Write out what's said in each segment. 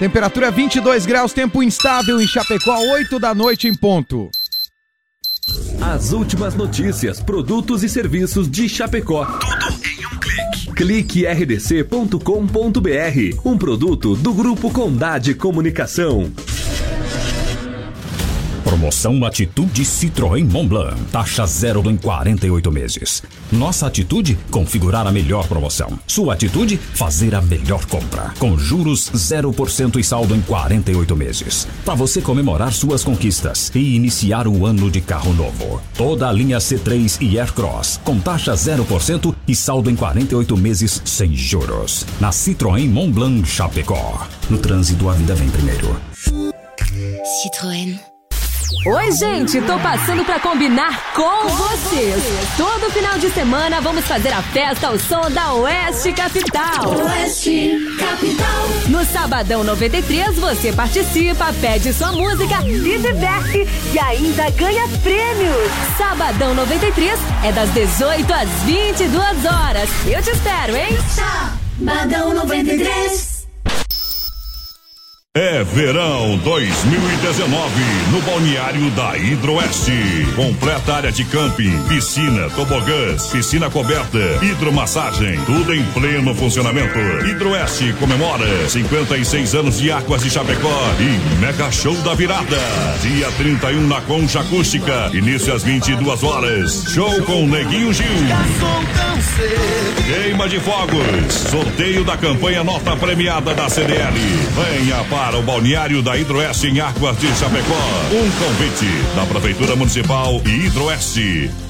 Temperatura 22 graus, tempo instável em Chapecó, 8 da noite em ponto. As últimas notícias, produtos e serviços de Chapecó. Tudo em um clique. Clique rdc.com.br, um produto do Grupo Condade Comunicação. Promoção Atitude Citroën Montblanc. Taxa zero em 48 meses. Nossa atitude? Configurar a melhor promoção. Sua atitude? Fazer a melhor compra. Com juros 0% e saldo em 48 meses. Para você comemorar suas conquistas e iniciar o ano de carro novo. Toda a linha C3 e Aircross. Com taxa 0% e saldo em 48 meses sem juros. Na Citroën Montblanc Chapecó. No trânsito, a vida vem primeiro. Citroën. Oi, gente, tô passando pra combinar com vocês. Todo final de semana vamos fazer a festa ao som da Oeste Capital. Oeste Capital. No Sabadão 93, você participa, pede sua música, se diverte e ainda ganha prêmios. Sabadão 93 é das 18 às 22 horas. Eu te espero, hein? Sabadão 93. É verão 2019 no balneário da Hidroeste. Completa área de camping, piscina, tobogãs, piscina coberta, hidromassagem, tudo em pleno funcionamento. Hidroeste comemora 56 anos de Águas de Chapecó e Mega Show da Virada. Dia 31 na Concha Acústica, início às 22 horas. Show com Neguinho Gil. Queima de fogos, sorteio da campanha nota premiada da CDL. Venha para o balneário da Hidroeste em Águas de Chapecó. Um convite da Prefeitura Municipal e Hidroeste.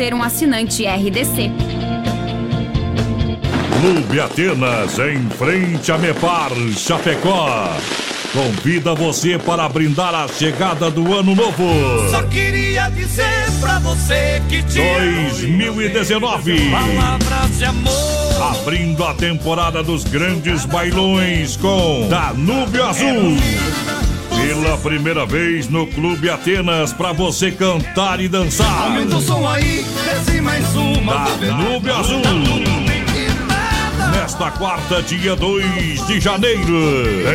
um assinante RDC. Clube Atenas, em frente a Mepar, Chapecó. Convida você para brindar a chegada do ano novo. Só queria dizer pra você que te 2019. Palavras de amor. Abrindo a temporada dos grandes bailões com Danúbio Azul. Pela primeira vez no Clube Atenas para você cantar e dançar. Aumenta o som aí, desce mais uma. Danúbio Azul. Nesta quarta, dia 2 de janeiro,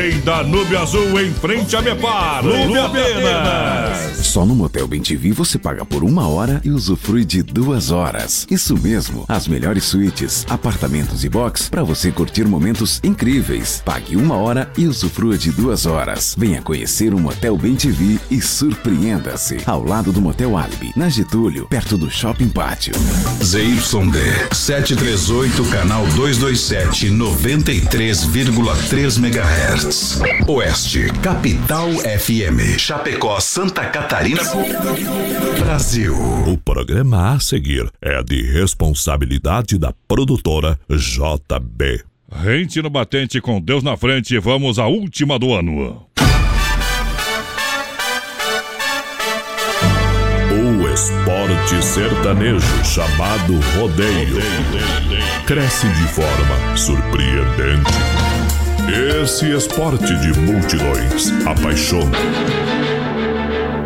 em Danúbio Azul, em frente a Mepar, Clube Atenas. Só no Motel Bem TV você paga por uma hora e usufrui de duas horas. Isso mesmo, as melhores suítes, apartamentos e box para você curtir momentos incríveis. Pague uma hora e usufrua de duas horas. Venha conhecer o Motel Bem TV e surpreenda-se. Ao lado do Motel Alibi, na Getúlio, perto do Shopping Pátio. ZYD 738, canal 227, 93,3 MHz. Oeste, Capital FM. Chapecó, Santa Catarina. Brasil. O programa a seguir é de responsabilidade da produtora JB. Rente no batente com Deus na frente, vamos à última do ano. O esporte sertanejo chamado rodeio cresce de forma surpreendente. Esse esporte de multidões apaixona,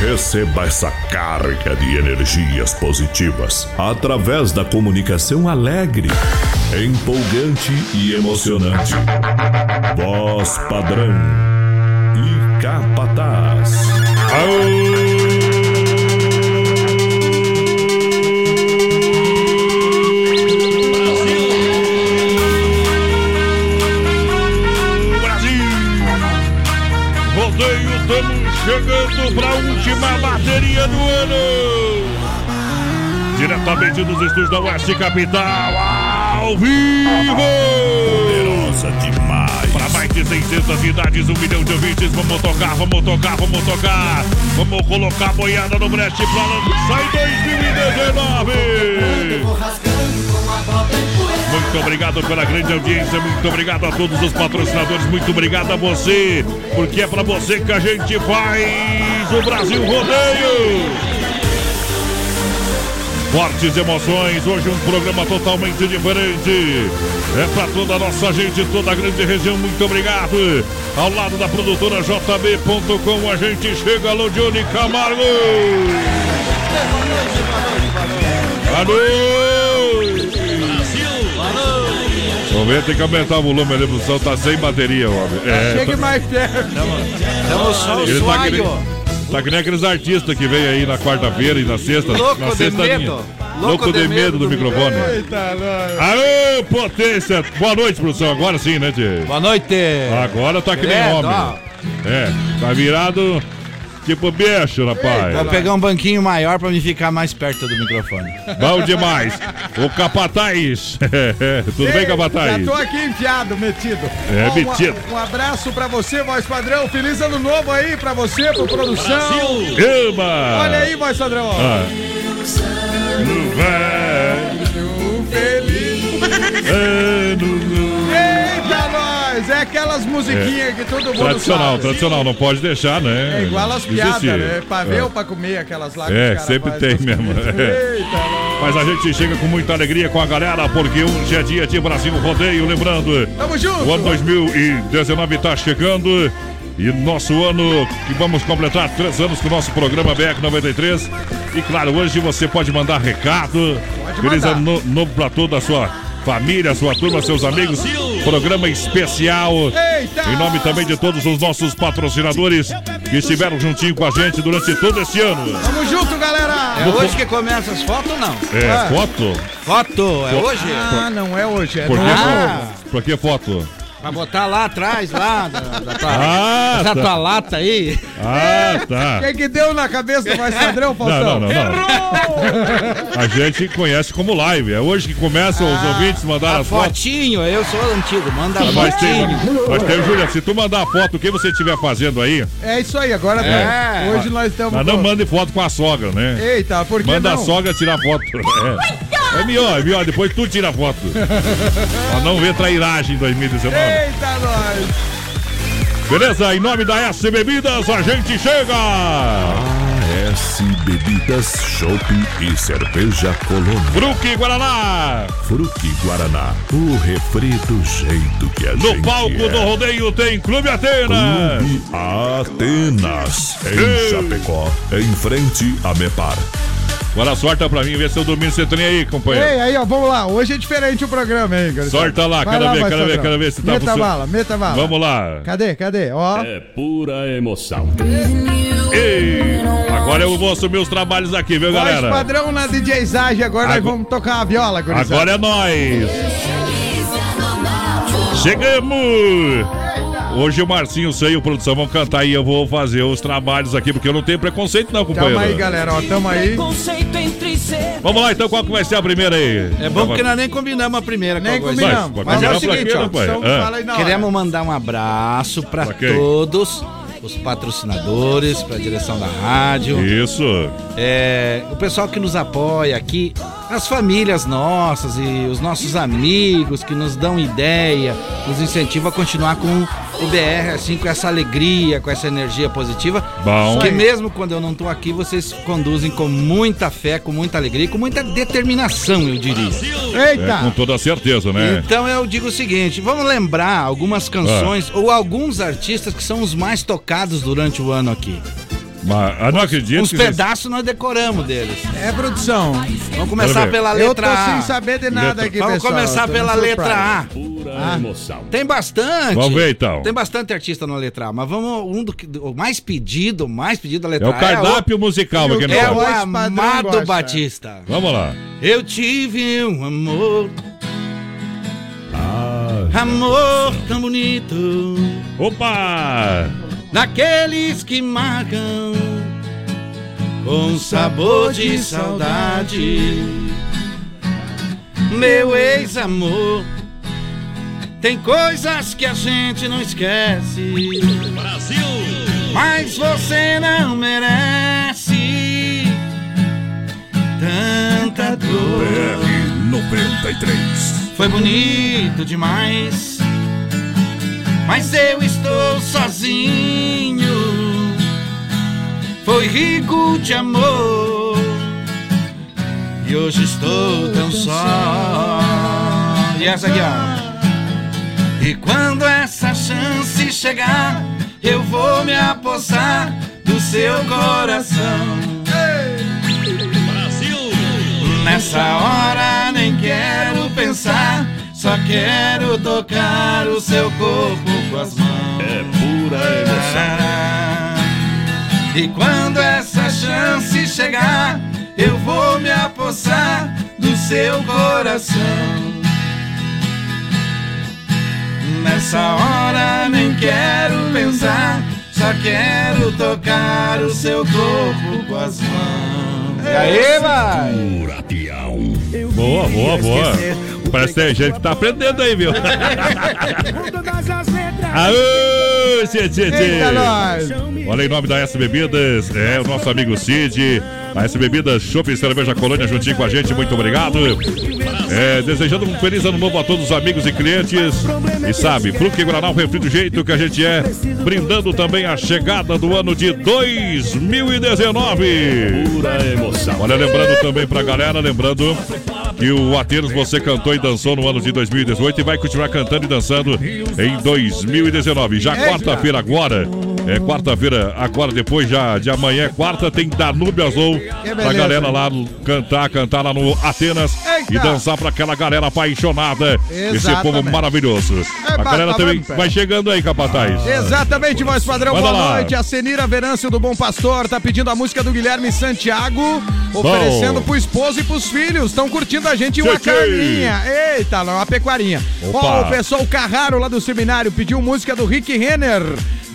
Receba essa carga de energias positivas através da comunicação alegre, empolgante e emocionante. Voz padrão e capataz. Rodeio, estamos chegando para a última bateria do ano. Diretamente dos estúdios da Oeste Capital, ao vivo! Poderosa demais. Para mais de 600 cidades, um milhão de ouvintes, vamos tocar, vamos tocar, vamos tocar. Vamos colocar a boiada no brete pra lançar em 2019. Muito obrigado pela grande audiência, muito obrigado a todos os patrocinadores, muito obrigado a você, porque é pra você que a gente faz o Brasil Rodeio. Fortes emoções, hoje um programa totalmente diferente. É para toda a nossa gente, toda a grande região, muito obrigado. Ao lado da produtora JB.com, a gente chega, Johnny Camargo. Alô! Vamos ver, tem que aumentar o volume ali, produção, tá sem bateria, homem. É, Chegue tá- mais perto. Estamos só o ele tá que, nem, tá que nem aqueles artistas que vem aí na quarta-feira e na sexta. Louco na de sexta medo. linha. Louco Louco de de medo do microfone. Eita. Aê, potência! Boa noite, produção. Agora sim, né, Tio? Boa noite. Agora tá que nem homem. ó. É, tá virado tipo bicho, rapaz. Vou pegar um banquinho maior pra me ficar mais perto do microfone. Bom demais. O Capataz. Tudo bem, Ei, Capataz? Já tô aqui enfiado, metido. É, um- metido. Um, abraço pra você, voz padrão. Feliz ano novo aí pra você, pro produção. Eba! Olha aí, voz padrão. Ah. No velho Feliz. ano nós. É aquelas musiquinhas que todo mundo Tradicional, sabe. tradicional, não pode deixar, né? É igual as piadas, né? Pra ver É. ou pra comer aquelas lá É, sempre tem mesmo. Eita, nós. Mas a gente chega com muita alegria com a galera, porque hoje é dia de Brasil Rodeio. Lembrando, Tamo junto. o ano 2019 está chegando. E nosso ano, que vamos completar três anos com o nosso programa BR 93. E claro, hoje você pode mandar recado. Pode Feliz mandar. ano no- novo para toda a sua família, sua turma, seus amigos. Programa especial. Eita! Em nome também de todos os nossos patrocinadores que estiveram juntinho com a gente durante todo esse ano. Tamo junto, galera. É hoje que começa as fotos ou não? É, Ah. foto? Foto, é hoje? Ah, não é hoje, é Por que, Ah. por que foto? Pra botar lá atrás, lá, da, da tua, Ah, essa tá. tua lata aí. Ah, tá. O que, que deu na cabeça do voz padrão, Faustão? Não, não, não, não. A gente conhece como live. É hoje que começam os ouvintes mandar A as fotos. fotinho, eu sou antigo, manda a Mas tem, fotinho. mas tem, Júlia, se tu mandar a foto, o que você estiver fazendo aí, É isso aí, agora É. hoje nós estamos. mas não mande foto com a sogra, né? Eita, por que Manda não? a sogra tirar foto. É, é melhor, é melhor. Depois tu tira a foto. pra não ver trairagem em 2019. Eita, nós. Beleza? Em nome da S Bebidas, a gente chega! S Bebidas, Chopp e Cerveja Colônia. Fruque Guaraná! Fruque Guaraná, o refri do jeito que a No gente palco é. do rodeio tem Clube Atenas! Clube Atenas, em Ei. Chapecó, em frente a Mepar. Agora sorta pra mim, vê se eu domino esse trem aí, companheiro. Ei, aí, ó, vamos lá. Hoje é diferente o programa, hein, cara? Sorta lá, Vai quero ver, quero ver, quero ver se tá Meta funcionando. bala, meta bala. Vamos lá. Cadê, cadê? Ó. É pura emoção. Ei, agora eu vou assumir os trabalhos aqui, viu, Voz galera? padrão na DJ Zage, agora nós Agora- vamos tocar uma viola, gurizada. Agora é nós. Chegamos! Hoje o Marcinho, sei, o produção vão cantar e eu vou fazer os trabalhos aqui, porque eu não tenho preconceito não, companheiro. Tamo aí, galera, ó, tamo aí. Vamos lá então, qual que vai ser a primeira aí? É bom porque nós nem combinamos a primeira. Nem combinamos. Mas- Mas é o mas seguinte, ó, Ah. hora. Queremos mandar um abraço pra Pra todos os patrocinadores, pra direção da rádio. Isso. É, o pessoal que nos apoia aqui, as famílias nossas e os nossos amigos que nos dão ideia, nos incentivam a continuar com o BR, assim, com essa alegria, com essa energia positiva. Bom. Que mesmo quando eu não tô aqui, vocês conduzem com muita fé, com muita alegria com muita determinação, eu diria. É, Eita! com toda certeza, né? Então eu digo o seguinte, vamos lembrar algumas canções ou alguns artistas que são os mais tocados durante o ano aqui. Mas eu não acredito Uns vocês- pedaços nós decoramos deles. É, produção. Vamos começar Quero ver. pela Eu letra tô A. sem saber de nada Letra- aqui, Vamos pessoal. começar pela no letra A. Pura emoção. Tem bastante. Vamos ver, então. Tem bastante artista na letra A, mas vamos um do que o mais pedido, o mais pedido da É letra o A cardápio musical, pra quem não é o, é sabe. o Voz padrão Amado gosta. Batista. Vamos lá. Eu tive um amor, Ah, amor tão bonito, Opa! Daqueles que marcam com sabor de saudade. meu ex-amor. Tem coisas que a gente não esquece. Brasil! Mas você não merece tanta dor. BR 93. Foi bonito demais. Mas eu estou sozinho. Foi rico de amor. E hoje estou tão só. E essa aqui, ó. E quando essa chance chegar, eu vou me apossar do seu coração. Brasil! Nessa hora nem quero pensar, só quero tocar o seu corpo com as mãos. É pura emoção. E quando essa chance chegar, eu vou me apossar do seu coração. Nessa hora nem quero pensar, só quero tocar o seu corpo com as mãos. E aí, vai! Boa, boa, boa. Parece que tem gente que tá aprendendo aí, viu? Aô, tchê, tchê! Olha, em nome da S Bebidas, é o nosso amigo Cid. A S Bebidas, Shopping Cerveja Colônia, juntinho com a gente, muito obrigado. É, desejando um feliz ano novo a todos os amigos e clientes. E sabe, Fruque Guaraná, o refri do jeito que a gente é, brindando também a chegada do ano de 2019. Pura emoção. Olha, lembrando também pra galera, lembrando que o Atenos você cantou e dançou no ano de 2018 e vai continuar cantando e dançando em 2019. Já quarta-feira agora, é quarta-feira agora, depois já de amanhã, é quarta, tem Danúbio Azul pra galera lá cantar, cantar lá no Atenas Eita. e dançar pra aquela galera apaixonada, esse povo Exatamente. maravilhoso. A Eba, galera tá também bom, vai chegando aí, capataz. Exatamente, voz padrão. Boa lá. noite. A Senira Venâncio do Bom Pastor tá pedindo a música do Guilherme Santiago, oferecendo pro esposo e pros filhos. Estão curtindo a gente uma Tchê, tchê. carninha. Eita, não, uma pecuarinha. Opa. Ó, o pessoal Carraro lá do seminário pediu música do Rick Renner.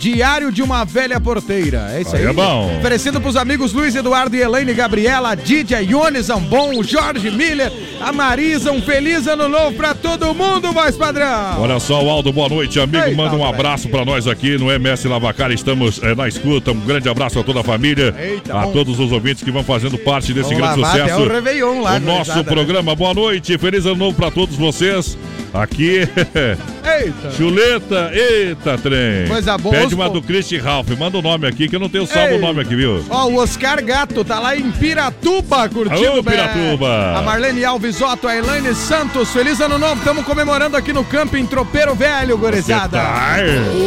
Diário de uma velha porteira. É isso aí. Aí é bom. Oferecendo pros amigos Luiz Eduardo e Elaine Gabriela, Didia, Ione Zambon, o Jorge Miller, a Marisa. Um feliz ano novo pra todo mundo, voz padrão. Olha só, o Aldo, boa noite, amigo. Eita, Manda um abraço pra nós aqui no MS Lavacar. Estamos eh, na escuta. Um grande abraço a toda a família, Eita, a bom. todos os ouvintes que vão fazendo parte desse Vamos grande lavar sucesso. até o Réveillon lá, o nosso né? programa. Boa noite, feliz ano novo pra todos vocês. Aqui, Eita. chuleta, eita, trem. Coisa boa, Pede uma do Christy Ralph. Manda o nome aqui que eu não tenho salvo Ei. o nome aqui, viu? Ó, o Oscar Gato tá lá em Piratuba curtindo. Alô. Piratuba. A Marlene Alves Otto, a Elaine Santos. Feliz ano novo. Estamos comemorando aqui no camping Tropeiro Velho, gurizada. tá?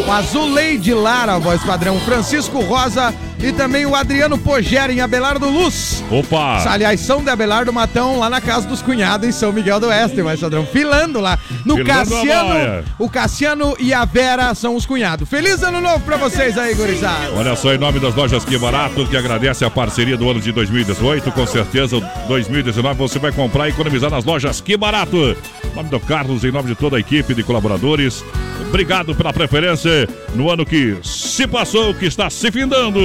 O Azuleide Lara, voz padrão. O Francisco Rosa e também o Adriano Pogera em Abelardo Luz. Opa! Aliás, São de Abelardo Matão, lá na casa dos cunhados em São Miguel do Oeste, voz padrão. Filando lá. No Filando Cassiano. O Cassiano e a Vera são os cunhados. Feliz ano novo pra vocês aí, gurizada. Olha só, em nome das lojas Que Barato, que agradece a parceria do ano de 2018. Com certeza, 2019 você vai comprar e economizar nas lojas Que Barato. Em nome do Carlos, em nome de toda a equipe de colaboradores. Obrigado pela preferência no ano que se passou, que está se findando.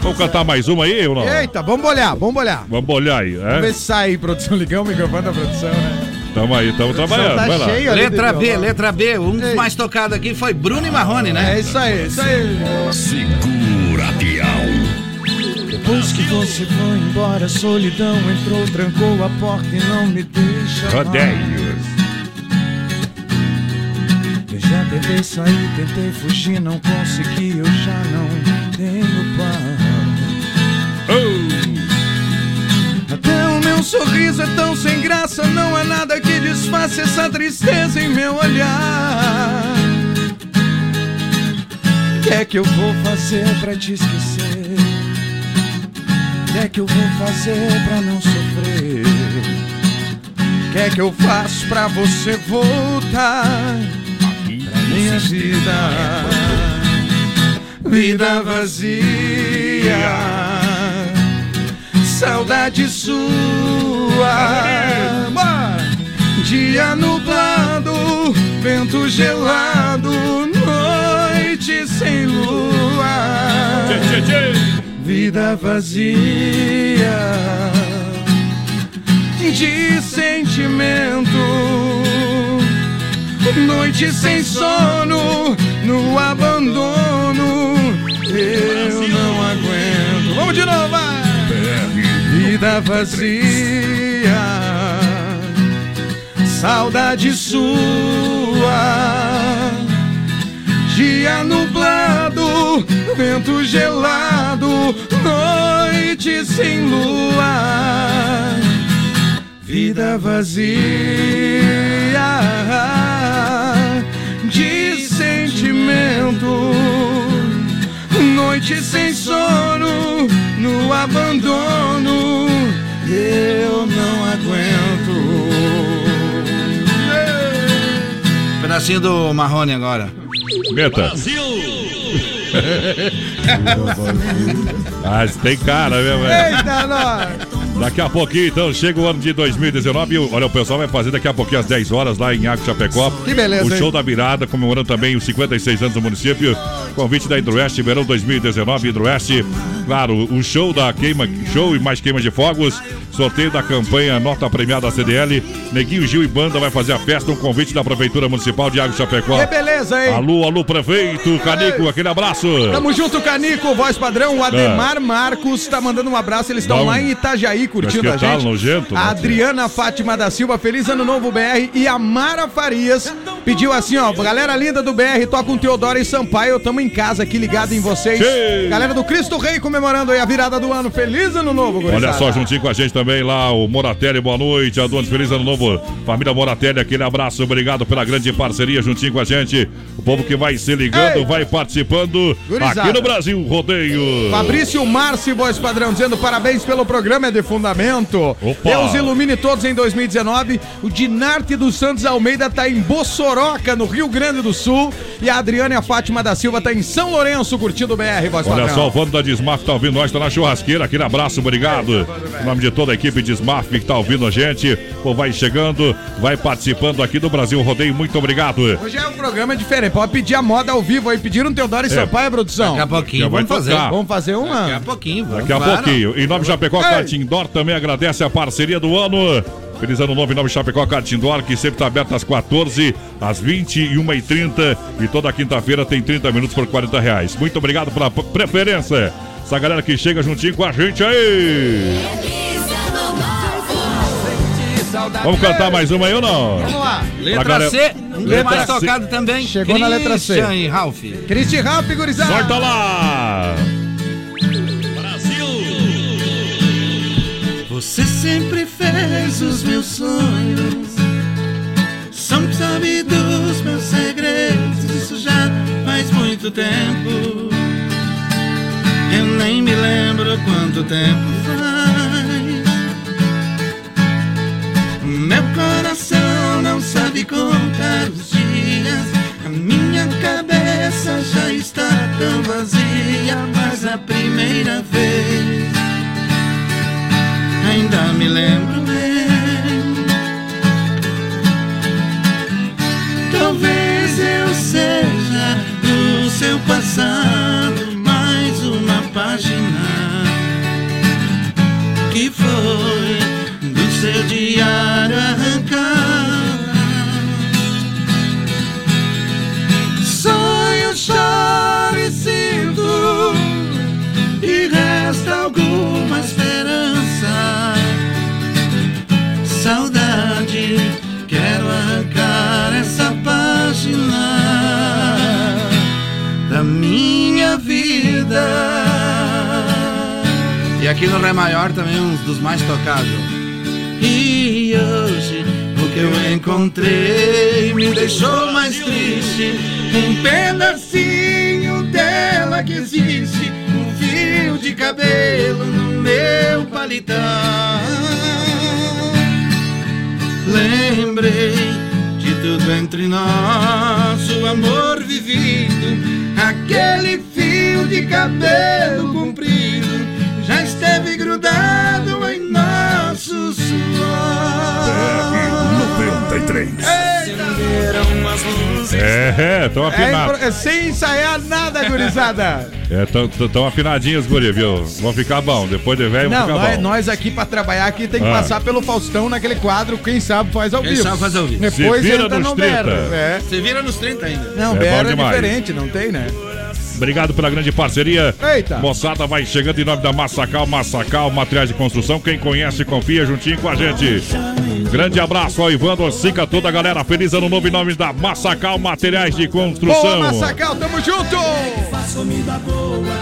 Vamos cantar mais uma aí ou não? Eita, vamos olhar, vamos olhar. Vamos olhar aí, Vamos ver se sai produção. Ligar o microfone da produção, né? Tamo aí, tamo trabalhando. tá Vai lá. Letra B, violão. letra B. Um dos mais tocados aqui foi Bruno e Marrone, É né? isso aí, isso aí. Segura, peão. Depois que você foi embora, a solidão entrou, trancou a porta e não me deixa. Rodeios. Eu já tentei sair, tentei fugir, não consegui, eu já não tenho sorriso é tão sem graça, não há nada que disfaça essa tristeza em meu olhar. O que é que eu vou fazer pra te esquecer? O que é que eu vou fazer pra não sofrer? O que é que eu faço pra você voltar pra minha vida? Vida vazia, saudade sua. Dia nublado, vento gelado, noite sem lua. Vida vazia de sentimento. Noite sem sono, no abandono, eu não aguento. Vamos de novo, vai! Vida vazia, saudade sua. Dia nublado, vento gelado, noite sem lua. Vida vazia de sentimento, noite sem sono, no abandono, eu não aguento. Pedacinho do Marrone agora. Meta. Mas tem cara mesmo, é. Eita, nós! Daqui a pouquinho, então, chega o ano de 2019. Olha, o pessoal vai fazer daqui a pouquinho às 10 horas lá em Água Chapecó. Que beleza, O show hein? da virada, comemorando também os 56 anos do município. Convite da Hidroeste, verão 2019, Hidroeste. Claro, o show da queima, show e mais queima de fogos. Sorteio da campanha Nota Premiada CDL. Neguinho Gil e Banda vai fazer a festa. Um convite da Prefeitura Municipal de Água Chapecó. Que beleza, hein? Alô, alô, prefeito, Canico, aquele abraço. Tamo junto, Canico, voz padrão. O Ademar Marcos tá mandando um abraço. Eles estão lá em Itajaí curtindo a tal, gente. nojento, né? a Adriana Fátima da Silva, feliz ano novo, BR. E a Mara Farias pediu assim: ó, galera linda do BR, toca um Teodoro e Sampaio. Tamo em casa aqui ligado em vocês. Galera do Cristo Rei comemorando aí a virada do ano. Feliz ano novo, gurizada. Olha só, juntinho com a gente também lá, o Moratelli, boa noite. Adonis, feliz ano novo. Família Moratelli, aquele abraço, obrigado pela grande parceria juntinho com a gente. O povo que vai se ligando, Ei. vai participando Gurizada. aqui no Brasil Rodeio. Fabrício Márcio, voz padrão, dizendo parabéns pelo programa, é de fundamento. Opa. Deus ilumine todos em 2019. O Dinarte dos Santos Almeida tá em Bossoroca, no Rio Grande do Sul. E a Adriana e a Fátima da Silva tá em São Lourenço, curtindo o BR, voz Olha padrão. só, o Vando da Desmaf tá ouvindo nós, tá na churrasqueira. Aquele abraço, obrigado. Em nome de toda a equipe Desmaf que tá ouvindo a gente. Pô, vai chegando, vai participando aqui do Brasil Rodeio. Muito obrigado. Hoje é um programa diferente. Pode pedir a moda ao vivo aí. Pediram Teodoro e É. Sampaio, produção. Daqui a pouquinho Já vai vamos fazer. tocar. Vamos fazer uma? Daqui a pouquinho, vamos. Daqui a Claro. pouquinho. Em nome de Chapecó, Ei. Cartindor também agradece a parceria do ano. Feliz ano novo em nome de Chapecó, Cartindor, que sempre está aberto às 14, às 21h30. E toda quinta-feira tem 30 minutos por 40 reais. Muito obrigado pela preferência. Essa galera que chega juntinho com a gente aí. Vamos cantar mais uma aí ou não? Vamos lá. Letra C, galera- um Letra mais C. tocado também. Chegou na letra C. Christian e Ralph. Cristi Ralph, gurizada. Sorta lá! Você sempre fez os meus sonhos. São sabe dos meus segredos. Isso já faz muito tempo. Eu nem me lembro quanto tempo faz. Coração não sabe contar os dias. A minha cabeça já está tão vazia. Mas a primeira vez ainda me lembro bem. Talvez eu seja do seu passado mais uma página que foi do seu diário aqui no Ré Maior também um dos mais tocados. E hoje o que eu encontrei me deixou mais triste. Um pedacinho dela que existe, um fio de cabelo no meu paletó. Lembrei de tudo entre nós, o amor vivido, aquele fio de cabelo comprido já esteve grudado em nosso suor. 93. Acenderam uma as luzes. É, tão É, afinados. é sem ensaiar nada, gurizada. É, tão, tão, afinadinhos, guri, viu? Vão ficar bom. Depois de velho, vão ficar nós, bom. nós aqui pra trabalhar aqui tem que Ah. passar pelo Faustão naquele quadro, quem sabe faz ao Quem vivo. sabe faz ao vivo. Depois Se vira entra nos no 30. Berro. É. Você vira nos 30 ainda. Não, É Berro é diferente, não tem, né? Obrigado pela grande parceria. Eita. Moçada vai chegando em nome da Massacal, Massacal, materiais de construção. Quem conhece, confia juntinho com a gente. Grande abraço ao Ivan Docica, toda a galera. Feliz ano novo em nome da Massacal, materiais de Boa, construção. Massacal, tamo junto!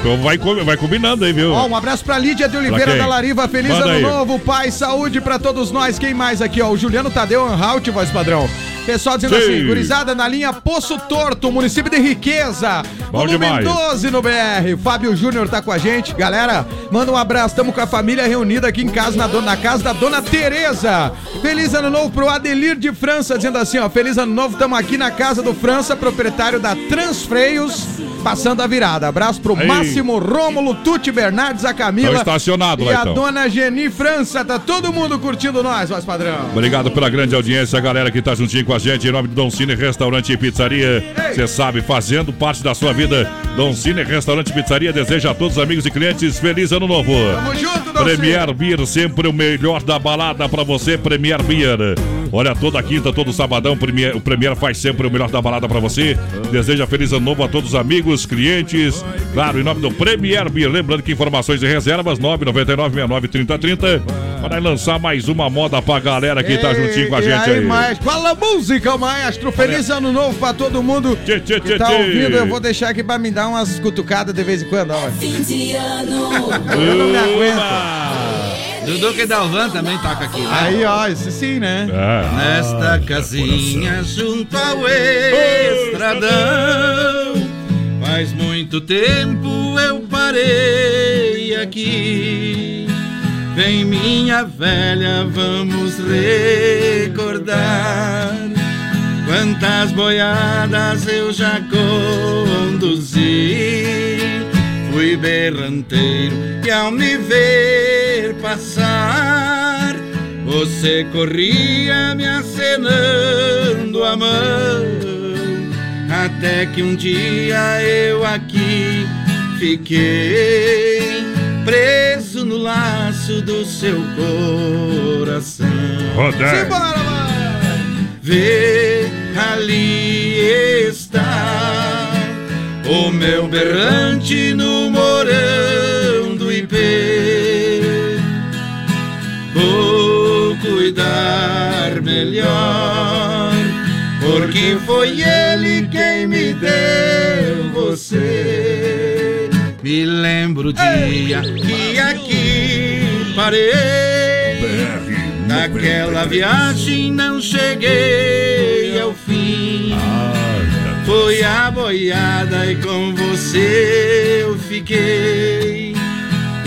Então vai, vai combinando aí, viu? Ó, um abraço pra Lídia de Oliveira da Lariva. Feliz Manda ano aí. novo, paz, saúde pra todos nós. Quem mais aqui, ó? O Juliano Tadeu Anhalt, voz padrão. Pessoal dizendo Sim. assim, gurizada na linha Poço Torto, município de Riqueza. Bom volume demais. 12 no BR. Fábio Júnior tá com a gente. Galera, manda um abraço. Tamo com a família reunida aqui em casa, na, do- na casa da dona Tereza. Feliz ano novo pro Adelir de França, dizendo assim, ó. Feliz ano novo, tamo aqui na casa do França, proprietário da Transfreios, passando a virada. Abraço pro Aí. Máximo Rômulo, Tuti Bernardes, a Camila. Tão estacionado e lá, a então. dona Geni França. Tá todo mundo curtindo nós, voz padrão. Obrigado pela grande audiência, a galera que tá juntinho com a gente. Em nome do Dom Cine Restaurante e Pizzaria. Você sabe, fazendo parte da sua vida. Dom Cine Restaurante e Pizzaria deseja a todos os amigos e clientes feliz ano novo. Tamo junto, Dom Premier Beer, sempre o melhor da balada pra você, Premier Beer. Olha, toda quinta, todo sabadão, o Premier faz sempre o melhor da balada pra você. Deseja feliz ano novo a todos os amigos, clientes. Claro, em nome do Premier Beer. Lembrando que informações e reservas 999-69-3030. Para lançar mais uma moda pra galera que tá juntinho com a gente aí? Fala música, maestro. Feliz ano novo pra todo mundo Tchê, tchê, que tchê, tá ouvindo. Eu vou deixar aqui pra me dar umas cutucadas de vez em quando, ó. Fim de ano. Eu não me aguento. Dudu que Dalvan também toca aqui, né? Aí, ó, esse sim, né? É. Nesta casinha junto ao estradão Faz muito tempo eu parei aqui Vem minha velha, vamos recordar Quantas boiadas eu já conduzi Fui berranteiro e ao me ver passar Você corria me acenando a mão Até que um dia eu aqui fiquei Preso no laço do seu coração Rodé. Simbora. Vê, ali está o meu berrante no morão do Ipê. Vou cuidar melhor, porque foi ele quem me deu você. Me lembro o dia que aqui parei. Naquela viagem não cheguei. Foi a boiada e com você eu fiquei.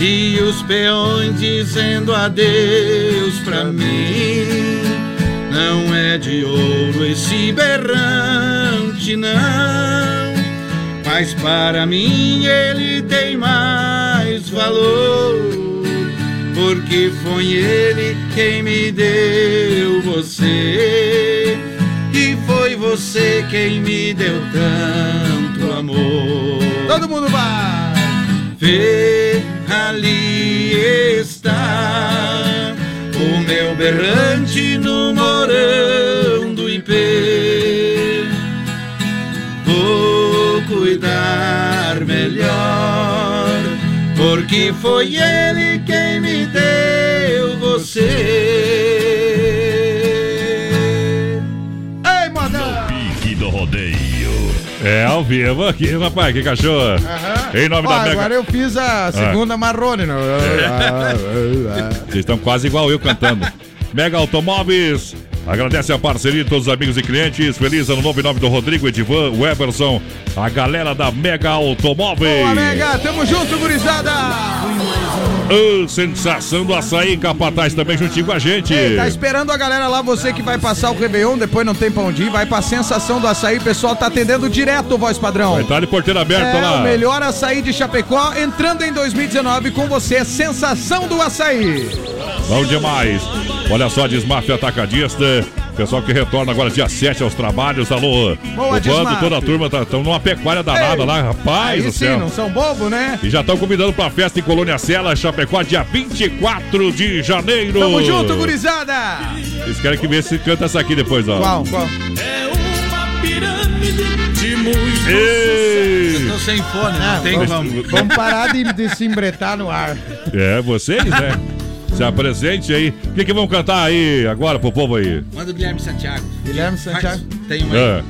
E os peões dizendo adeus pra mim. Não é de ouro esse berrante, não. Mas para mim ele tem mais valor. Porque foi ele quem me deu você. Você quem me deu tanto amor. Todo mundo vai. Vê, ali está o meu berrante no morão do Ipê. Vou cuidar melhor, porque foi ele quem me deu você. É ao vivo aqui, rapaz, que cachorro. Em nome Ó, da Mega. agora eu fiz a segunda Marrone. Não. Vocês estão quase igual eu cantando. Mega Automóveis. Agradece a parceria de todos os amigos e clientes. Feliz ano novo em nome do Rodrigo Edivan, Weberson, a galera da Mega Automóveis. Boa, Mega. Tamo junto, gurizada. Ô, sensação do açaí, capataz também juntinho com a gente. Ei, tá esperando a galera lá, você que vai passar o Réveillon, depois não tem pão de ir, vai pra sensação do açaí, o pessoal tá atendendo direto, voz padrão. Vai estar de porteira aberta É, lá. o melhor açaí de Chapecó, entrando em 2019 com você, sensação do açaí. Bom demais. Olha só, Desmaf Atacadista. Pessoal que retorna agora dia 7 aos trabalhos. Alô, Boa, o bando, toda a turma estão numa pecuária danada Ei, lá, rapaz Aí do sim, céu. não são bobo, né? E já estão convidando pra festa em Colônia Sela, Chapecó, dia 24 de janeiro. Tamo junto, gurizada! Eles querem que vê se canta essa aqui depois, ó. Qual, qual? Ei! Eu tô sem fone, Ah, não tem vamos, como. vamos parar de, de se embretar no ar. É, vocês, né? Se apresente aí. O que, que vão cantar aí agora pro povo aí? Manda o Guilherme Santiago. Guilherme Faz- Santiago. Tem uma aí? Ah,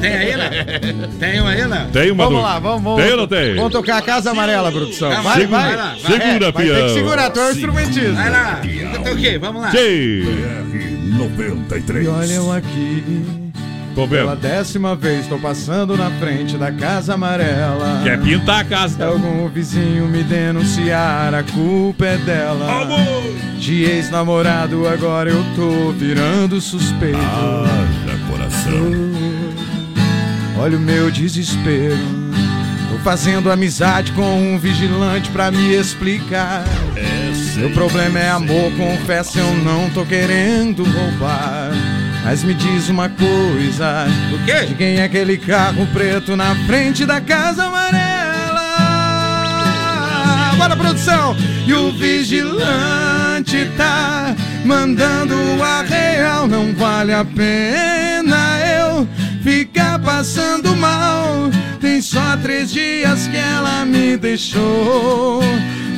Tem aí, né? Tem uma aí, né? tem uma Vamos do- lá, vamos, vamos. Tem ou não tem? Vamos tocar a Casa Amarela, produção. Tá, Vai, segura, vai. lá, vai. segura, É, ter peão. que segurar, tu é o instrumentista. Vai lá. Então o quê? Vamos lá. Tchê. BR-93. E olha eu aqui, Tô pela vendo. décima vez, tô passando na frente da Casa Amarela. Quer pintar a Se casa. algum vizinho me denunciar, a culpa é dela. De ex-namorado, agora eu tô virando suspeito. coração. Olha o meu desespero. Tô fazendo amizade com um vigilante pra me explicar. Meu problema é amor, confesso, eu não tô querendo roubar. Mas me diz uma coisa: O quê? de quem é aquele carro preto na frente da casa amarela? Bora, produção! E o vigilante tá mandando a real. Não vale a pena eu ficar passando mal. Tem só três dias que ela me deixou.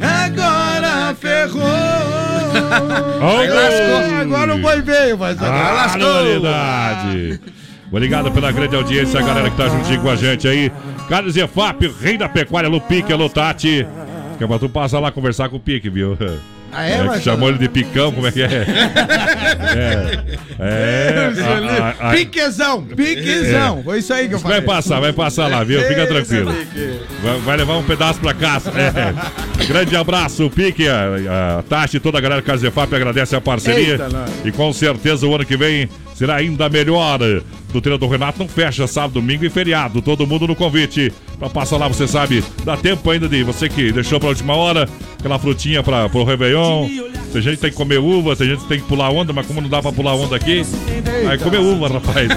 Agora ferrou. Aí lascou. Agora o boi veio, mas agora Ah, lascou. Obrigado pela grande audiência, a galera que tá juntinho com a gente aí. Carlos Efap, rei da pecuária, alô Pique, alô Tati. Que é pra tu passar lá conversar com o Pique, viu? Ah, é, mas- chamou ele de picão, como é que é? é. É. a- a- a- Piquezão, piquezão. Foi isso aí que eu falei. Vai passar, vai passar lá, viu? Fica tranquilo. Vai, vai levar um pedaço pra casa. É. Grande abraço, Pique, a, a Tati, toda a galera do Casefap agradece a parceria. Eita, e com certeza o ano que vem será ainda melhor. Do treino do Renato não fecha sábado, domingo e feriado. Todo mundo no convite. Pra passar lá, você sabe, dá tempo ainda de você que deixou pra última hora aquela frutinha pra, pro Réveillon. Tem gente que tem que comer uva, tem gente que tem que pular onda, mas como não dá pra pular onda aqui, vai comer uva, rapaz.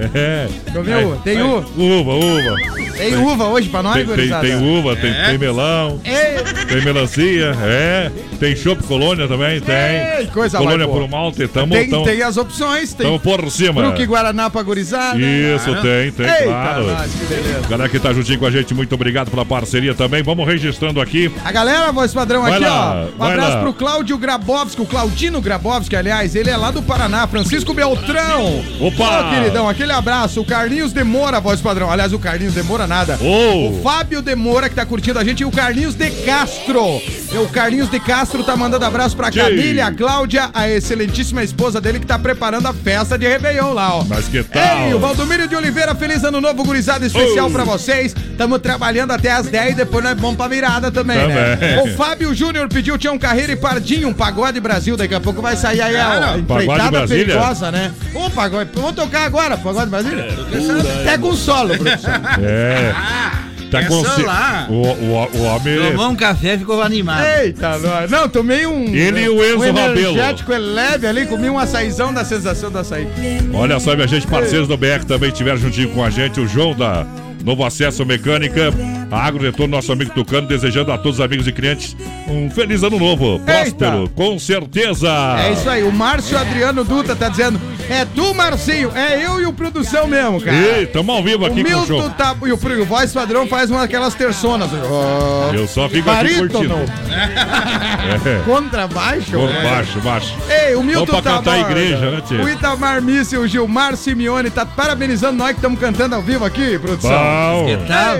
É. é. Comer uva. Tem uva? Uva, uva. Tem uva hoje pra nós, Tem, tem, tem uva, tem, tem melão, Ei, tem melancia, é. Tem chopp colônia também, tem. Ei, coisa colônia por malte, tamo, tem, tamo, tem as opções, tem tamo por cima. Fruque Guaraná pra gurizada. Isso, tem, tem, Eita, claro. nós, que beleza. Galera que tá juntinho com a gente, muito obrigado pela parceria também. Vamos registrando aqui. A galera, voz padrão Vai aqui, lá, ó. Um abraço lá. pro Cláudio Grabowski, o Claudino Grabowski, aliás, ele é lá do Paraná, Francisco Beltrão. Opa! Ô, queridão, aquele abraço. O Carlinhos Demora, voz padrão. Aliás, o Carlinhos Demora nada. Ô! O Fábio Demora, que tá curtindo a gente, e o Carlinhos de Castro. E o Carlinhos de Castro tá mandando abraço pra. Camila, a Cláudia, a excelentíssima esposa dele, que tá preparando a festa de Réveillon lá, ó. Mas que tal? Ei, o Valdomiro de Oliveira, feliz ano novo, gurizada especial Oh. pra vocês. Tamo trabalhando até as 10 e depois nós vamos pra virada também, né? Também. O Fábio Júnior pediu Tião Carreira e Pardinho, um pagode Brasil. Daqui a pouco vai sair aí a, a Pagode empreitada perigosa, né? Ô, pagode, vamos tocar agora, pagode Brasília? Pega um solo, produção. É. Tá É com lá. o, o, o homem. Tomou um café e ficou animado. Eita, nós. Não, tomei um. Ele e o Enzo um Rabelo. energético leve ali, comi um açaizão da sensação do açaí. Olha só, minha gente, parceiros do BR também tiveram juntinho com a gente, o João da Novo Acesso Mecânica, Agro Retorno, nosso amigo Tucano, desejando a todos os amigos e clientes um feliz ano novo, próspero, com certeza. É isso aí, o Márcio Adriano Dutra tá dizendo: é tu, Marcinho, é eu e o produção mesmo, cara. Ei, tamo ao vivo O aqui com o show. Milton tá. E o, o voz padrão faz uma daquelas terçonas. Ó, Eu só fico aqui curtindo. É. Contrabaixo. Por né? baixo, baixo. Ei, o Milton Vamos pra tá cantar a igreja, né, tio? O Itamar e o Gilmar Simeone tá parabenizando nós que estamos cantando ao vivo aqui, produção. Bom. Que tal?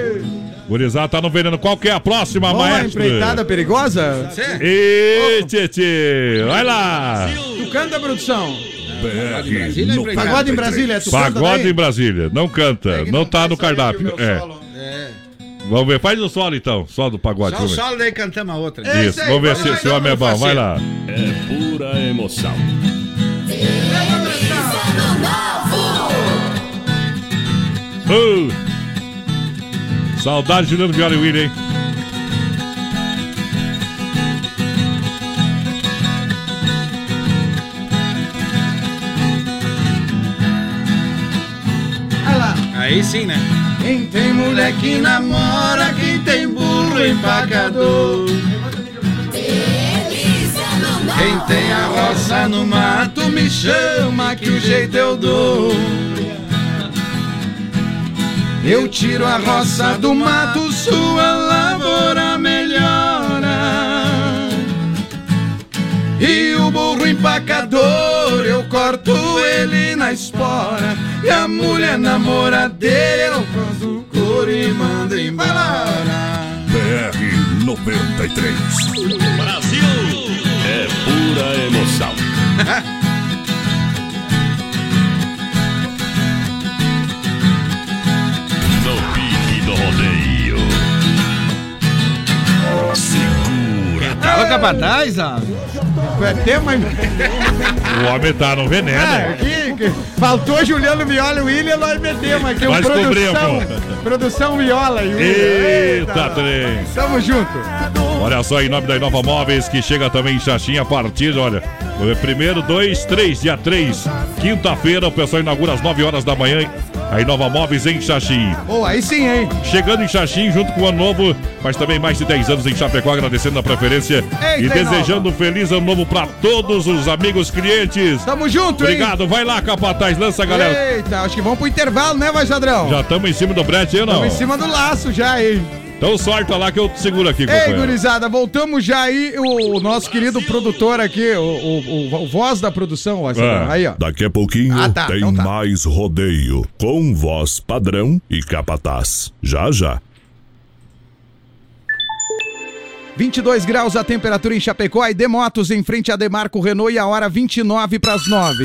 Gurizada tá no veneno. Qual que é a próxima, a maestro? empreitada perigosa? Ei, Tietê, vai lá. Tu canta, produção? BR. Pagode em Brasília, é tu canta Pagode daí? em Brasília. Não canta, não tá no cardápio. É. É. Vamos ver, faz o solo então, só do pagode. Só o vamos ver. solo, daí cantamos a outra. Isso, vamos ver se, se o homem é bom. Vai lá. É pura emoção. Uh! Saudade de Juliano Viola e William, hein? Aí sim, né? Quem tem mulher que namora, quem tem burro empacador. Quem tem a roça no mato me chama que o jeito eu dou. Eu tiro a roça do mato, sua lavoura melhora. E o burro empacador, eu corto ele na espora. E a mulher namoradeira, eu faço couro e mando embora. BR 93. Brasil! É pura emoção. do rodeio. Segura. Tava capataz, ó. É tema. O homem tá no veneno. Ah, que- faltou Juliano Viola e William, nós metemos aqui. Nós produção, cobrimos. produção Viola e William. Eita, trem. Tamo junto. Olha só, em nome da Inova Móveis, que chega também em Xaxim a partir, olha, primeiro, dois, três, dia três, quinta-feira, o pessoal inaugura às 9 horas da manhã, a Inova Móveis em Xaxim. Pô, aí sim, hein? Chegando em Xaxim, junto com o Ano Novo, mas também mais de 10 anos em Chapecó, agradecendo a preferência e Eita, desejando um feliz Ano Novo para todos os amigos clientes. Tamo junto, hein? Obrigado, vai lá, Capataz, lança, galera. Eita, acho que vamos pro intervalo, né, vai, Jadrão? Já estamos em cima do brete ou não? Tamo em cima do laço já, hein? Então sorta lá que eu seguro aqui, Ei, gurizada, voltamos já aí, o, o nosso querido produtor aqui, o, o, o- o voz da produção, ó, É. aí, ó. Daqui a pouquinho Ah, tá, tem então tá. mais rodeio com voz padrão e capataz. Já já. 22 graus a temperatura em Chapecó e Demotos em frente a Demarco Renault e a hora 29 para as 9.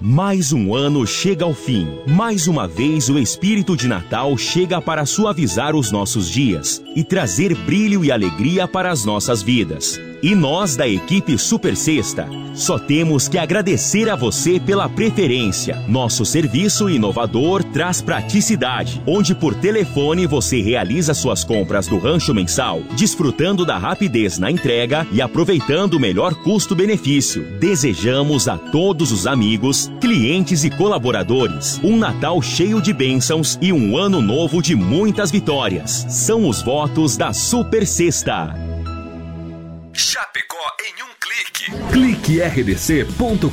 Mais um ano chega ao fim. Mais uma vez o espírito de Natal chega para suavizar os nossos dias e trazer brilho e alegria para as nossas vidas. E nós da equipe Super Sexta só temos que agradecer a você pela preferência. Nosso serviço inovador traz praticidade, onde por telefone você realiza suas compras do rancho mensal, desfrutando da rapidez na entrega e aproveitando o melhor custo-benefício. Desejamos a todos os amigos, clientes e colaboradores um Natal cheio de bênçãos e um ano novo de muitas vitórias. São os votos da Super Sexta. Chapecó em um clique. Clique rdc.com.br,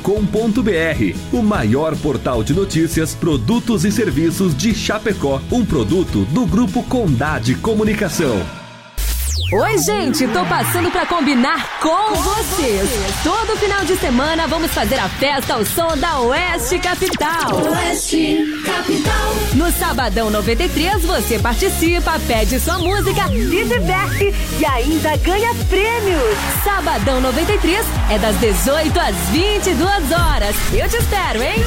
o maior portal de notícias, produtos e serviços de Chapecó, um produto do grupo Condade Comunicação. Oi, gente, tô passando pra combinar com vocês. Todo final de semana vamos fazer a festa ao som da Oeste Capital. Oeste Capital. No Sabadão 93 você participa, pede sua música, se diverte e ainda ganha prêmios. Sabadão 93 é das 18 às 22 horas. Eu te espero, hein?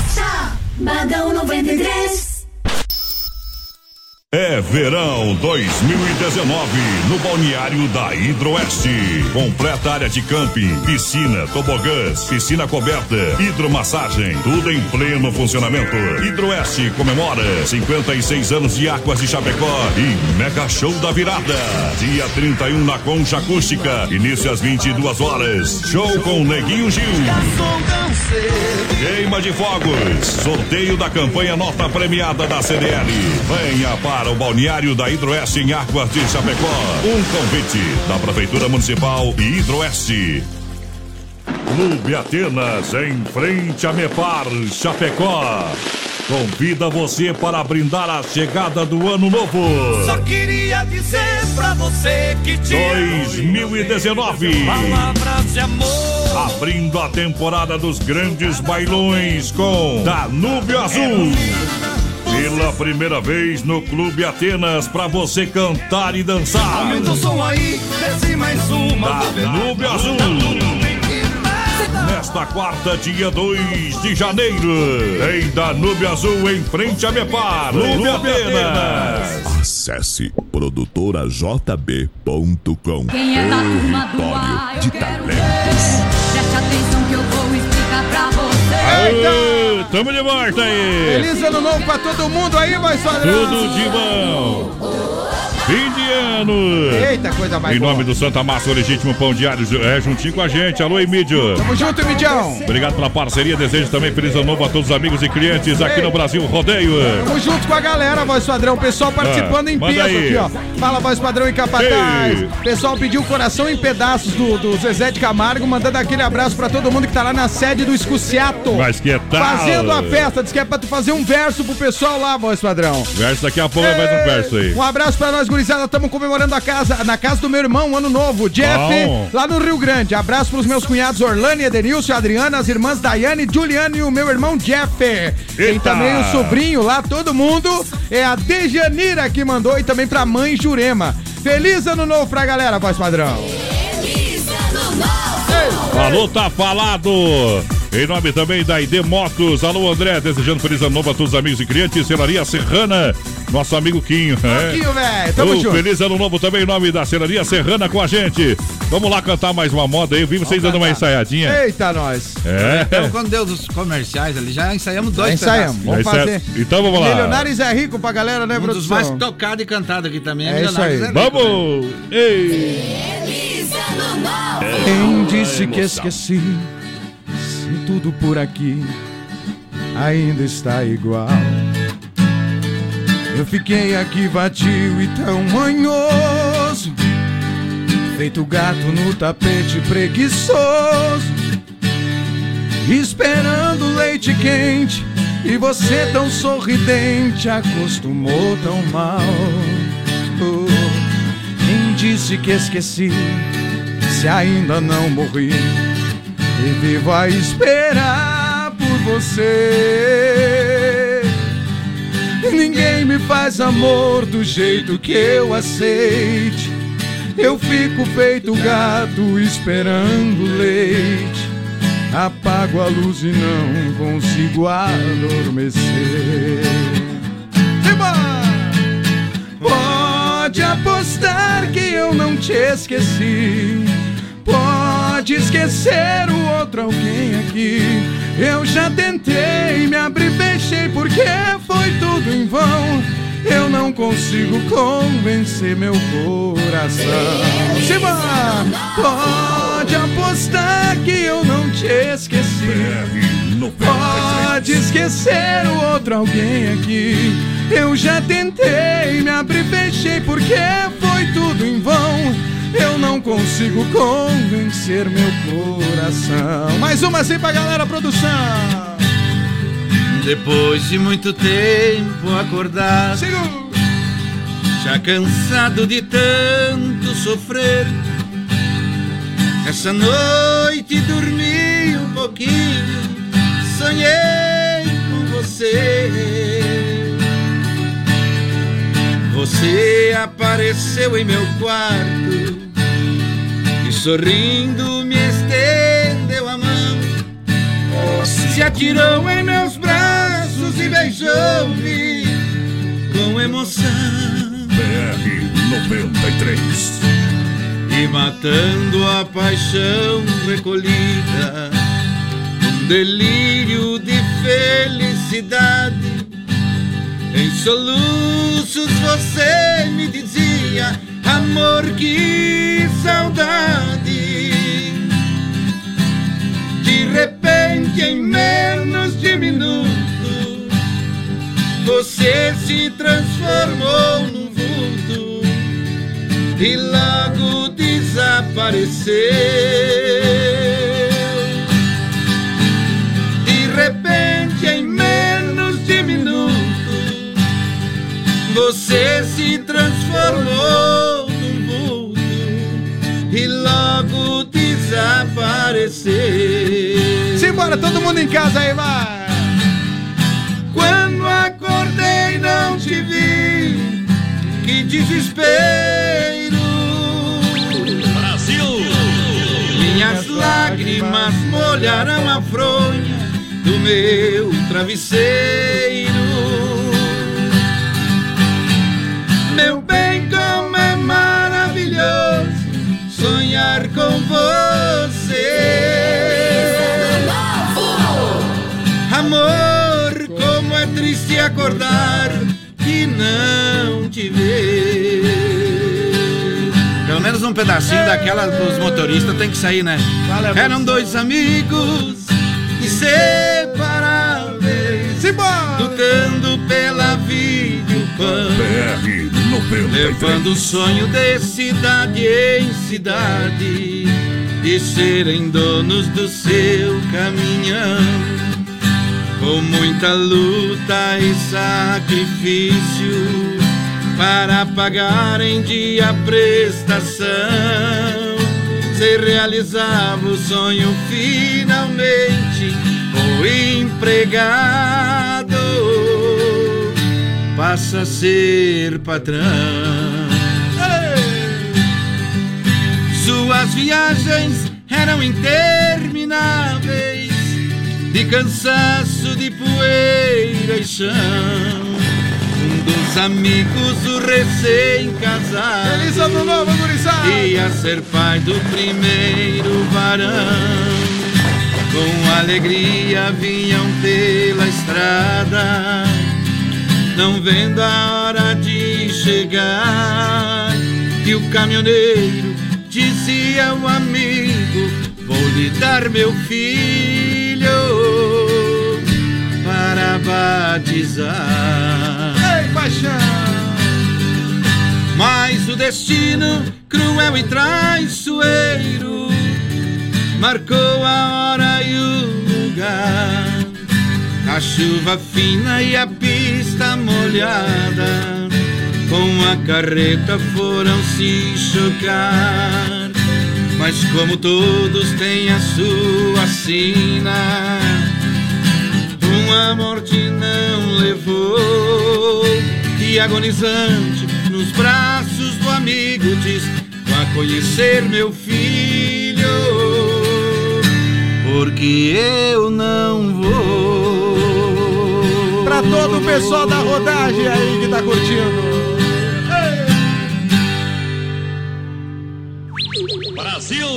Sabadão 93. É verão 2019 no balneário da Hidroeste. Completa área de camping, piscina, tobogãs, piscina coberta, hidromassagem, tudo em pleno funcionamento. Hidroeste comemora 56 anos de Águas de Chapecó e Mega Show da Virada. Dia 31 na Concha Acústica, início às 22 horas. Show com Neguinho Gil. Queima de fogos. Sorteio da campanha Nota Premiada da CDL. Venha para o balneário da Hidroeste em Águas de Chapecó. Um convite da Prefeitura Municipal e Hidroeste. Clube Atenas, em frente a Mepar, Chapecó. Convida você para brindar a chegada do ano novo. Só queria dizer pra você que te 2019. Palavras de amor. Abrindo a temporada dos grandes bailões com Danúbio Azul. Pela primeira vez no Clube Atenas para você cantar e dançar. Aumenta o som aí, desce mais uma. Danúbio Azul. Nesta quarta, dia 2 de janeiro, em Danúbio Azul, em frente a Mepar, Clube Atenas. Acesse produtorajb.com. Quem é da turma do ar, eu de quero talentos. Aê, tamo de volta aí. Feliz ano novo pra todo mundo aí, vai padrão. Tudo de bom. Fim de ano. Eita, coisa mais Em boa. nome do Santa Massa, o legítimo pão diário, é juntinho com a gente. Alô, Emílio. Tamo junto, Midião. Obrigado pela parceria. Desejo também feliz ano novo a todos os amigos e clientes aqui Ei. no Brasil Rodeio. Tamo junto com a galera, voz padrão. Pessoal participando Ah, em peso aí. aqui, ó. Fala, voz padrão e capataz. Ei. Pessoal pediu coração em pedaços do, do Zezé de Camargo, mandando aquele abraço pra todo mundo que tá lá na sede do Escuciato. Mas que tal? Fazendo a festa, diz que é pra tu fazer um verso pro pessoal lá, voz padrão. Verso daqui a pouco é mais um verso aí. Um abraço pra nós, gurizada. Estamos comemorando a casa, na casa do meu irmão, um ano novo, Jeff, Bom. lá no Rio Grande. Abraço pros meus cunhados Orlane, Edenilson, Adriana, as irmãs Daiane, Juliane e o meu irmão Jeff. Tem Eita. também o sobrinho lá, todo mundo. É a Dejanira que mandou e também pra mãe Jurema. Feliz ano novo pra galera, voz padrão. Alô, tá falado. Em nome também da ID Motos. Alô, André, desejando feliz ano novo a todos os amigos e clientes. Celaria Serrana, nosso amigo Quinho. é. Quinho, velho, tamo Ô, junto. Feliz ano novo também em nome da Celaria Serrana com a gente. Vamos lá cantar mais uma moda aí. Eu vi vocês dando uma ensaiadinha. Eita, nós. É. Então, quando deu os comerciais ali, já ensaiamos Já dois ensaiamos, pedaços. vamos fazer. Então vamos lá. Milionários é rico pra galera, né, Um dos mais tocados e cantados aqui também. É isso Milionários aí. é Rico, Vamos! Ei! Quem disse que esqueci? Se tudo por aqui ainda está igual. Eu fiquei aqui vadio e tão manhoso, feito gato no tapete preguiçoso, esperando leite quente. E você tão sorridente acostumou tão mal. Oh, quem disse que esqueci? Se ainda não morri e vivo a esperar por você. Ninguém me faz amor do jeito que eu aceite. Eu fico feito gato esperando leite. Apago a luz e não consigo adormecer. Pode apostar que eu não te esqueci. Pode esquecer o outro alguém aqui. Eu já tentei, me abri, fechei, porque foi tudo em vão. Eu não consigo convencer meu coração. Simba! Pode apostar que eu não te esqueci. Pode esquecer o outro alguém aqui. Eu já tentei, me abri, fechei, porque foi tudo em vão. Eu não consigo convencer meu coração. Mais uma assim pra galera, produção. Depois de muito tempo acordado, já cansado de tanto sofrer, essa noite dormi um pouquinho, sonhei com você. Você apareceu em meu quarto e sorrindo me estendeu a mão. Se atirou em meus braços e beijou-me com emoção. BR 93. E matando a paixão recolhida, um delírio de felicidade. Em soluços você me dizia, amor, que saudade. De repente, em menos de minuto, você se transformou num vulto e logo desapareceu. Você se transformou num vulto e logo desapareceu. Simbora, todo mundo em casa aí, vai! Quando acordei não te vi, que desespero. Brasil! Minhas lágrimas molharão a fronha do meu travesseiro. Com você. Amor, como é triste acordar e não te ver. Pelo menos um pedacinho daquela dos motoristas tem que sair, né? Eram dois amigos inseparáveis, lutando pela vida e o pão. BR 93. Levando o sonho de cidade em cidade, de serem donos do seu caminhão. Com muita luta e sacrifício para pagar em dia a prestação. Se realizava o sonho finalmente, o empregado passa a ser patrão. Suas viagens eram intermináveis, de cansaço, de poeira e chão. Um dos amigos, o recém-casado, Feliz ano novo, gurizada! ia ser pai do primeiro varão. Com alegria vinham pela estrada, não vendo a hora de chegar. E o caminhoneiro dizia ao amigo: Vou lhe dar meu filho para batizar. Ei, paixão! Mas o destino cruel e traiçoeiro marcou a hora e o lugar. A chuva fina e a pista molhada com a carreta foram se chocar. Mas como todos têm a sua sina, uma morte não levou. E agonizante nos braços do amigo diz: Vá conhecer meu filho, porque eu não vou. Pra todo o pessoal da rodagem aí que tá curtindo. Brasil!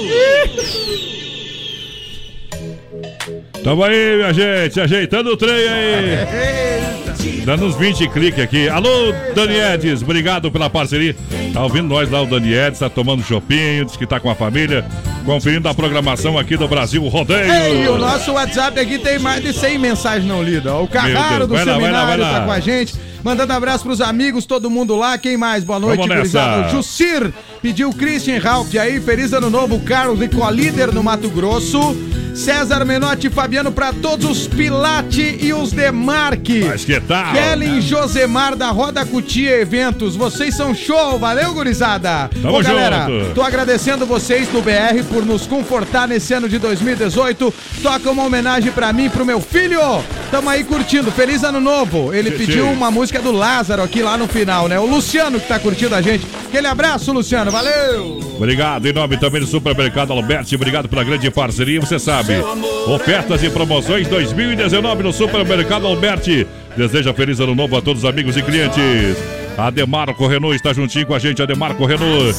Tamo aí, minha gente, ajeitando o trem aí. Dando uns 20 cliques aqui. Alô, Dani Edis, obrigado pela parceria. Tá ouvindo nós lá, o Dani Edis, tá tomando chopinho, diz que tá com a família, conferindo a programação aqui do Brasil Rodeio. Ei, o nosso WhatsApp aqui tem mais de 100 mensagens não lidas. O Carraro do vai lá, vai lá, seminário vai lá. tá com a gente. Mandando abraço pros amigos, todo mundo lá. Quem mais? Boa noite, gurizada. Jussir pediu o Christian Ralph aí. Feliz ano novo, Carlos de Colíder no Mato Grosso. César Menotti e Fabiano pra todos os Pilate e os Demarque. Mas que tal? Kellen Josemar da Roda Cutia Eventos. Vocês são show. Valeu, gurizada. Tamo Ô, galera, junto. tô agradecendo vocês do BR por nos confortar nesse ano de 2018. Toca uma homenagem pra mim e pro meu filho. Tamo aí curtindo. Feliz ano novo. Ele Tchê, pediu uma música do Lázaro aqui lá no final, né? O Luciano que tá curtindo a gente. Aquele abraço, Luciano. Valeu. Obrigado, em nome também do Supermercado Alberti, obrigado pela grande parceria, você sabe. Ofertas e promoções 2019 no Supermercado Alberti. Deseja feliz ano novo a todos os amigos e clientes. A Demarco Renault está juntinho com a gente, a Demarco Renault.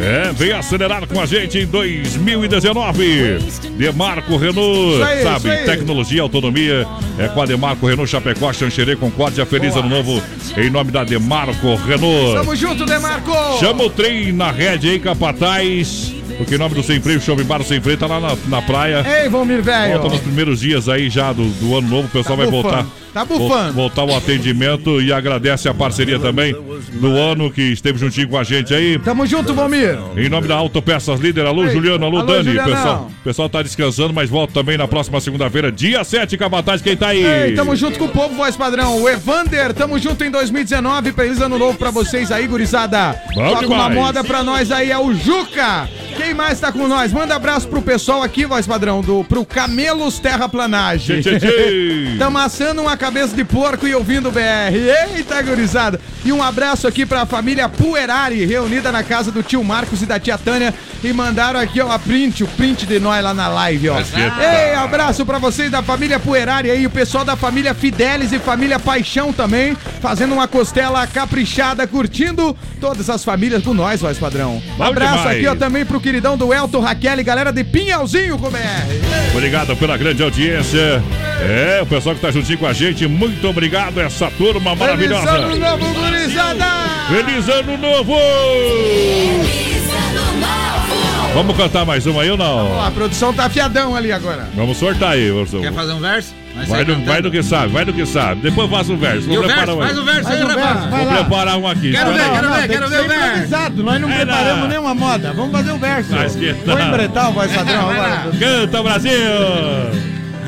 É, vem acelerar com a gente em 2019. Demarco Renault, aí, sabe, tecnologia, autonomia. É com a Demarco Renault Chapecó, Xanxerê, Concórdia. Feliz ano novo em nome da Demarco Renault. Tamo junto, Demarco. Chama o trem na rede aí, Capataz. Porque em nome do Sem Freio, Show Bar Sem Freio tá lá na, na praia. Ei, Valmir, velho. Volta nos primeiros dias aí já do, do ano novo, o pessoal Tá vai bufando. voltar. Tá bufando. Voltar o atendimento e agradece a parceria também do ano que esteve juntinho com a gente aí. Tamo junto, Valmir. Em nome da Autopeças Líder, alô Ei, Juliano, alô, alô, Dani. Julianão. Pessoal, pessoal tá descansando, mas volta também na próxima segunda-feira, dia 7, Capataz, quem tá aí? Ei, tamo junto com o povo, voz padrão. O Evander, tamo junto em 2019. Feliz ano novo pra vocês aí, gurizada. Bom Toca uma moda pra nós aí, é o Juca. Quem mais tá com nós? Manda abraço pro pessoal aqui, voz padrão, do, pro Camelos Terraplanagem. Tamo assando uma cabeça de porco e ouvindo o BR. Eita, gurizada. E um abraço aqui pra família Puerari, reunida na casa do tio Marcos e da tia Tânia. E mandaram aqui, ó, a print, o print de nós lá na live, ó. Ei, abraço pra vocês da família Puerari aí, o pessoal da família Fidelis e família Paixão também, fazendo uma costela caprichada, curtindo todas as famílias com nós, voz padrão. Bom abraço demais. aqui, ó, também pro queridão do Elton Raquel e galera de Pinhalzinho com BR. Obrigado pela grande audiência. É, o pessoal que tá juntinho com a gente, muito obrigado, essa turma maravilhosa. Feliz ano novo, gurizada! Feliz ano novo! Vamos cantar mais uma aí ou não? a produção tá afiadão ali agora. Vamos sortar aí, Wilson. Quer fazer um verso? Vai do, vai do que sabe, vai do que sabe. Depois faça um verso. E Vou o preparar verso? um. Faz o verso aí, um rapaz. verso, vai Vou lá. preparar um aqui. Quero ver, quero ver, quero que ver o verso. nós não É, preparamos não. nenhuma moda. Vamos fazer o verso. Mas que Vou embretar o voz padrão agora. Canta, Brasil!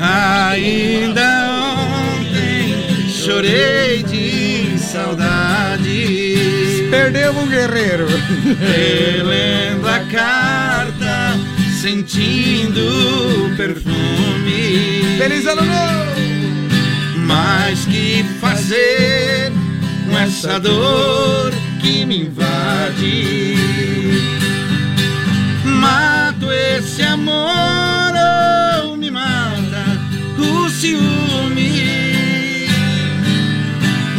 Ainda chorei de saudade. Perdemos um guerreiro. Relendo a carta, sentindo o perfume. Feliz ano novo! Mas que fazer com essa dor que me invade? Mato esse amor ou me mata o ciúme?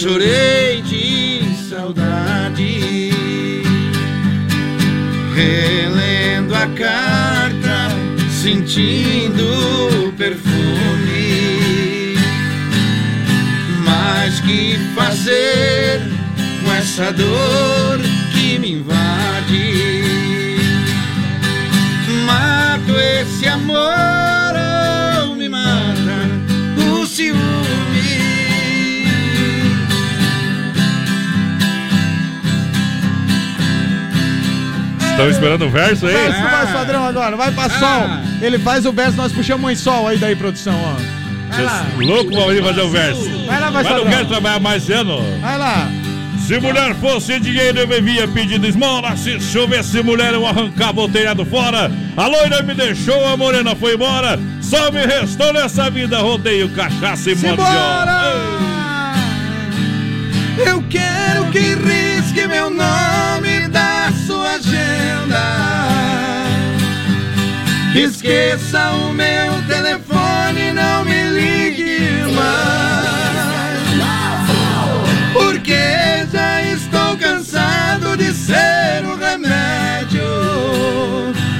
chorei de saudade. Relendo a carta, sentindo o perfume. Mas que fazer com essa dor que me invade? Mato esse amor ou me mata o ciúme? Estão esperando o verso aí? Verso do voz padrão agora, vai pra sol. Ele faz o verso, nós puxamos em sol aí daí, produção, ó. Vai lá. Louco pra vir fazer o verso. Vai lá, voz Mas não quero trabalhar mais ano. Vai lá. Se mulher fosse dinheiro, eu vivia pedindo esmola. Se chovesse mulher, eu arrancava o telhado fora. A loira me deixou, a morena foi embora. Só me restou nessa vida rodeio, cachaça e Simbora! Eu quero que risque meu nome da sua agenda. Esqueça o meu telefone, não me ligue mais. Porque já estou cansado de ser um remédio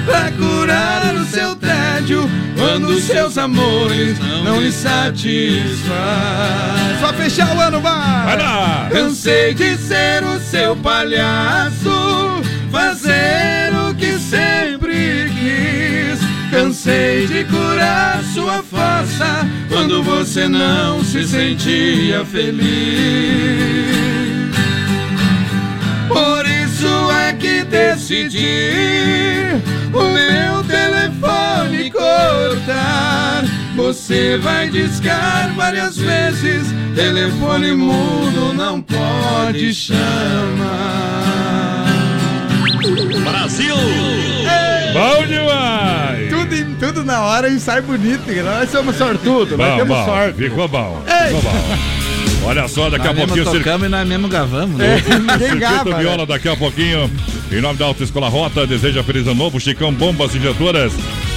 pra curar o seu tédio quando os seus amores não lhe satisfaz. Só fechar o ano, vai! Vai lá! Cansei de ser o seu palhaço, fazer o que sempre quis. Cansei de curar sua força quando você não se sentia feliz. Por isso é que decidi o meu telefone cortar. Você vai discar várias vezes, telefone mudo não pode chamar. Brasil! Bom demais! Tudo, em- tudo na hora e sai bonito, nós somos sortudos, nós Bom, temos bom, sorte. ficou bom. Ei. Ficou bom. Olha só, daqui a Nós pouquinho mesmo o circuito. tocamos e nós mesmo gravamos, né? Ninguém gava, Circuito né? Viola daqui a pouquinho. Em nome da Autoescola Rota, deseja feliz ano novo. Chicão Bombas Injetoras.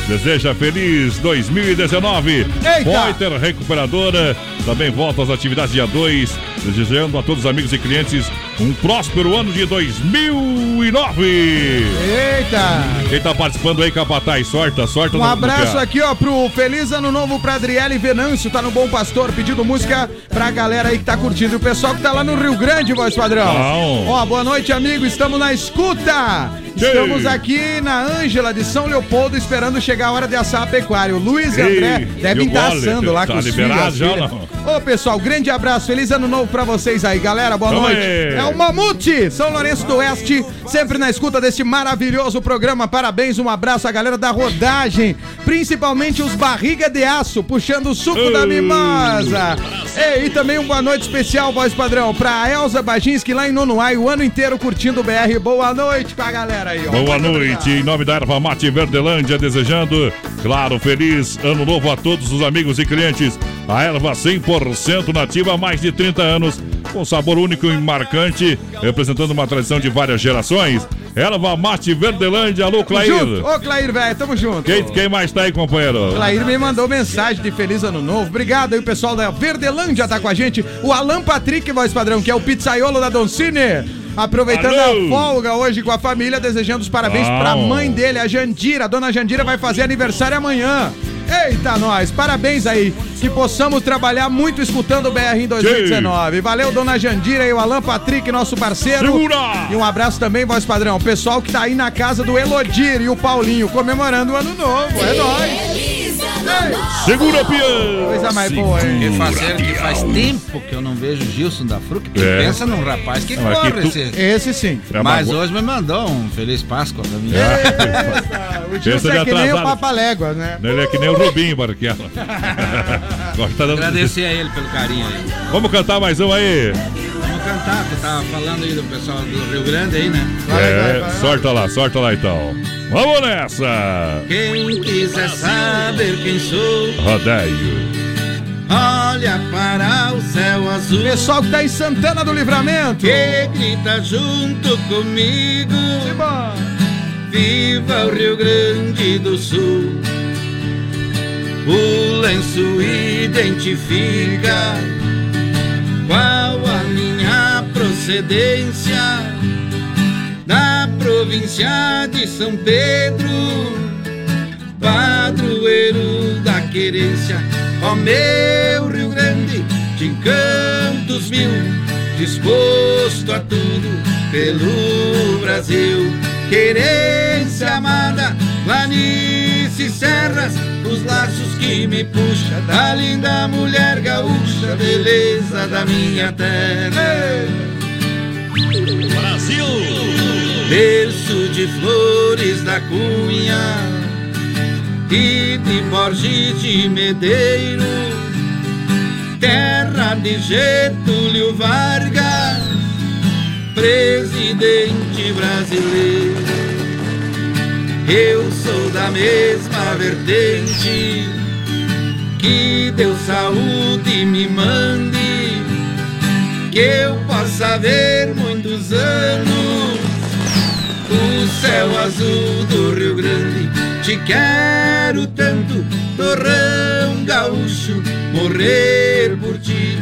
Deseja feliz 2019. Eita! Poiter Recuperadora também volta às atividades dia 2. Desejando a todos os amigos e clientes um próspero ano de 2009. Eita! Quem tá participando aí, Capataz? Sorta, sorta Um no- no abraço PA. aqui, ó, pro Feliz Ano Novo pra Adriele Venâncio, tá no Bom Pastor, pedindo música pra galera aí que tá curtindo. E o pessoal que tá lá no Rio Grande, voz padrão. Bom. Ó, boa noite, amigo, estamos na escuta. Estamos aqui na Ângela de São Leopoldo, esperando chegar a hora de assar a pecuária. O Luiz e André devem e estar assando lá Tá com os liberado filhos. já não? Ô, pessoal, grande abraço, feliz ano novo pra vocês aí, galera, boa noite. aí. É o Mamute, São Lourenço do Oeste, sempre na escuta desse maravilhoso programa. Parabéns, um abraço à galera da rodagem, principalmente os barriga de aço, puxando o suco da mimosa. Ei, e também um boa noite especial, voz padrão, pra Elza Baginski lá em Nonoai, o ano inteiro curtindo o BR. Boa noite pra galera aí, ó. Boa noite, em nome da Erva Mate Verdelândia, desejando, claro, feliz ano novo a todos os amigos e clientes. A erva 100% nativa há mais de 30 anos, com sabor único e marcante, representando uma tradição de várias gerações. Erva Mate Verdelândia, alô, Clair. junto. Ô, Clair, velho, tamo junto. Quem, quem mais tá aí, companheiro? Clair me mandou mensagem de feliz ano novo. Obrigado aí, o pessoal da Verdelândia tá com a gente. O Alan Patrick, voz padrão, que é o pizzaiolo da Doncini. Aproveitando Alô. a folga hoje com a família, desejando os parabéns Bom. pra mãe dele, a Jandira. A dona Jandira vai fazer aniversário amanhã. Eita, nós! Parabéns aí! Que possamos trabalhar muito escutando o BR em 2019. Valeu, dona Jandira e o Alan Patrick, nosso parceiro. Segura! E um abraço também, voz padrão. O pessoal que tá aí na casa do Elodir e o Paulinho comemorando o ano novo. É nóis! Segura, Pian! Coisa mais boa, hein? Que fazer que faz tempo que eu não vejo Gilson da Fruc. Tu É. pensa num rapaz que Não, é que corre tu- esse. Esse sim. É Mas go- hoje me mandou um Feliz Páscoa pra mim. O Pensa Gilson de é que nem o. Papalégua, né? Ele é que nem o Rubinho, Barquela. Tá dando- Agradecer a ele pelo carinho aí. Vamos cantar mais um aí. Vamos cantar, que tava falando aí do pessoal do Rio Grande aí, né? é, sorta lá, sorta lá então. Vamos nessa! Quem quiser saber quem sou, Rodeio. olha para o céu azul. Pessoal que tá em Santana do Livramento. Que grita junto comigo. Viva o Rio Grande do Sul. O lenço identifica qual a minha procedência província de São Pedro, padroeiro da querência. Ó meu Rio Grande, de encantos mil, disposto a tudo pelo Brasil. Querência amada, planícies e serras, os laços que me puxa da linda mulher gaúcha, beleza da minha terra. Brasil! Berço de flores da cunha e de Borges de Medeiro, terra de Getúlio Vargas, presidente brasileiro. Eu sou da mesma vertente, que Deus saúde me mande, que eu possa ver muitos anos o céu azul do Rio Grande. Te quero tanto, torrão gaúcho, morrer por ti,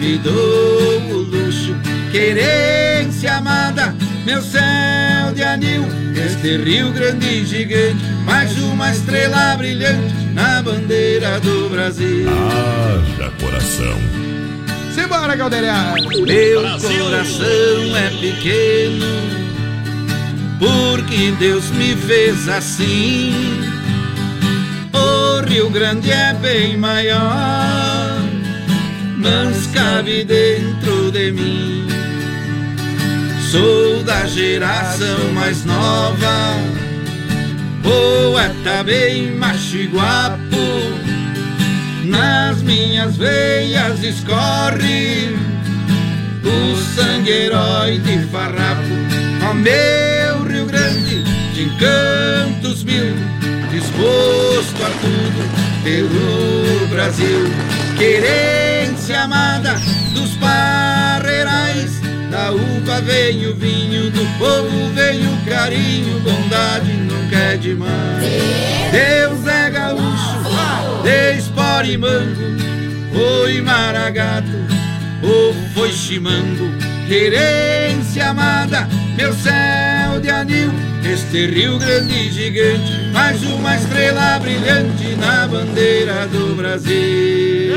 me dou o luxo. Querência amada, meu céu de anil, este Rio Grande gigante, mais uma estrela brilhante na bandeira do Brasil. Haja coração. Simbora, Galdeirão. Meu coração é pequeno, porque Deus me fez assim. O Rio Grande é bem maior, mas cabe dentro de mim. Sou da geração mais nova, poeta bem machiguapo. Nas minhas veias escorre o sangue herói de farrapo. Meu Rio Grande, de encantos mil, disposto a tudo pelo Brasil. Querência amada dos parreirais, da uva vem o vinho, do povo vem o carinho, bondade nunca é demais. Deus é gaúcho, de espora e mango, foi maragato, ou foi chimango, querência amada, meu céu de anil, este Rio Grande e gigante, mais uma estrela brilhante na bandeira do Brasil.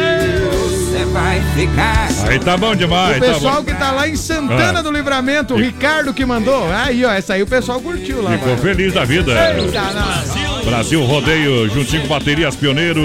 Você vai ficar. Aí tá bom demais, O tá pessoal bom. que tá lá em Santana Ah. do Livramento, o Ricardo que mandou. Aí, ó, essa aí o pessoal curtiu lá. Ficou mano. feliz da vida. Eita, nós. Brasil Rodeio, juntinho com Baterias Pioneiro.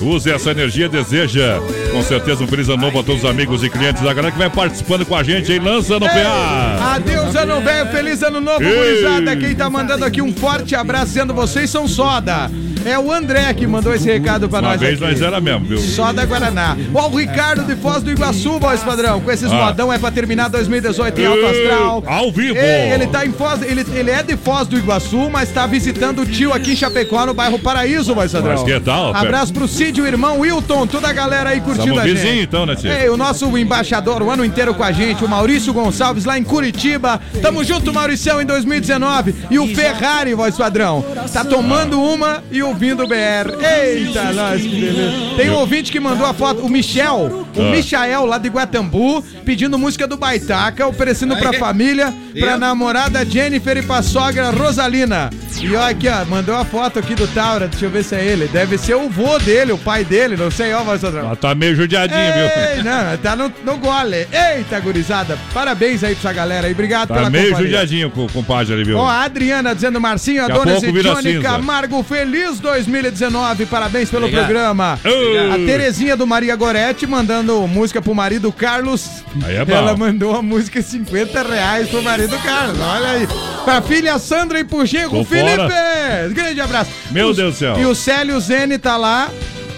Use essa energia, deseja. Com certeza um feliz ano novo a todos os amigos e clientes da galera que vai participando com a gente aí. Lança no PA. Adeus, ano velho, feliz ano novo, Ei. gurizada. Quem tá mandando aqui um forte abraço, dizendo vocês são soda. É o André que mandou esse recado pra Uma nós vez aqui. nós era mesmo, viu? Soda Guaraná. Ó, o Ricardo de Foz do Iguaçu, voz padrão. Com esses Ah. modão é pra terminar 2018 em Alto Astral. Ao vivo. Ei, ele tá em Foz, ele, ele é de Foz do Iguaçu, mas tá visitando o tio aqui em Chapecó, no bairro Paraíso, voz padrão. Mas que tal? Abraço pro Cid, o irmão Wilton, toda a galera aí curtindo Somos a gente. vizinhos, então, né, tio? Ei, o nosso embaixador o ano inteiro com a gente, o Maurício Gonçalves, lá em Curitiba. Tamo junto, Mauricião, em 2019. E o Ferrari, voz padrão, tá tomando uma e ouvindo o BR. Eita, nós, que beleza. Tem um ouvinte que mandou a foto, o Michel, o Ah. Michael, lá de Guatambu, pedindo música do Baitaca, oferecendo pra Aí. família, pra Eu? namorada Jennifer e pra sogra Rosalina. E ó, aqui, ó, mandou a foto aqui do Taura, deixa eu ver se é ele. Deve ser o vô dele, o pai dele, não sei, ó, voz padrão. Ela tá meio judiadinho, Ei, viu? não, tá no, no gole. Eita, gurizada. Parabéns aí pra essa galera aí. Obrigado Tá pela meio companhia. judiadinho com o compadre ali, viu? Ó, a Adriana dizendo, Marcinho, Daqui a pouco vira Johnny cinza. Camargo, feliz 2019, parabéns pelo Obrigado. programa. Obrigado. A Terezinha do Maria Goretti mandando música pro marido Carlos. Aí é bom. Ela mandou a música 50 reais pro marido Carlos, olha aí. Pra filha Sandra e pro Tô Felipe. fora. Grande abraço. Meu Os- Deus do céu. E o Célio Zene tá lá.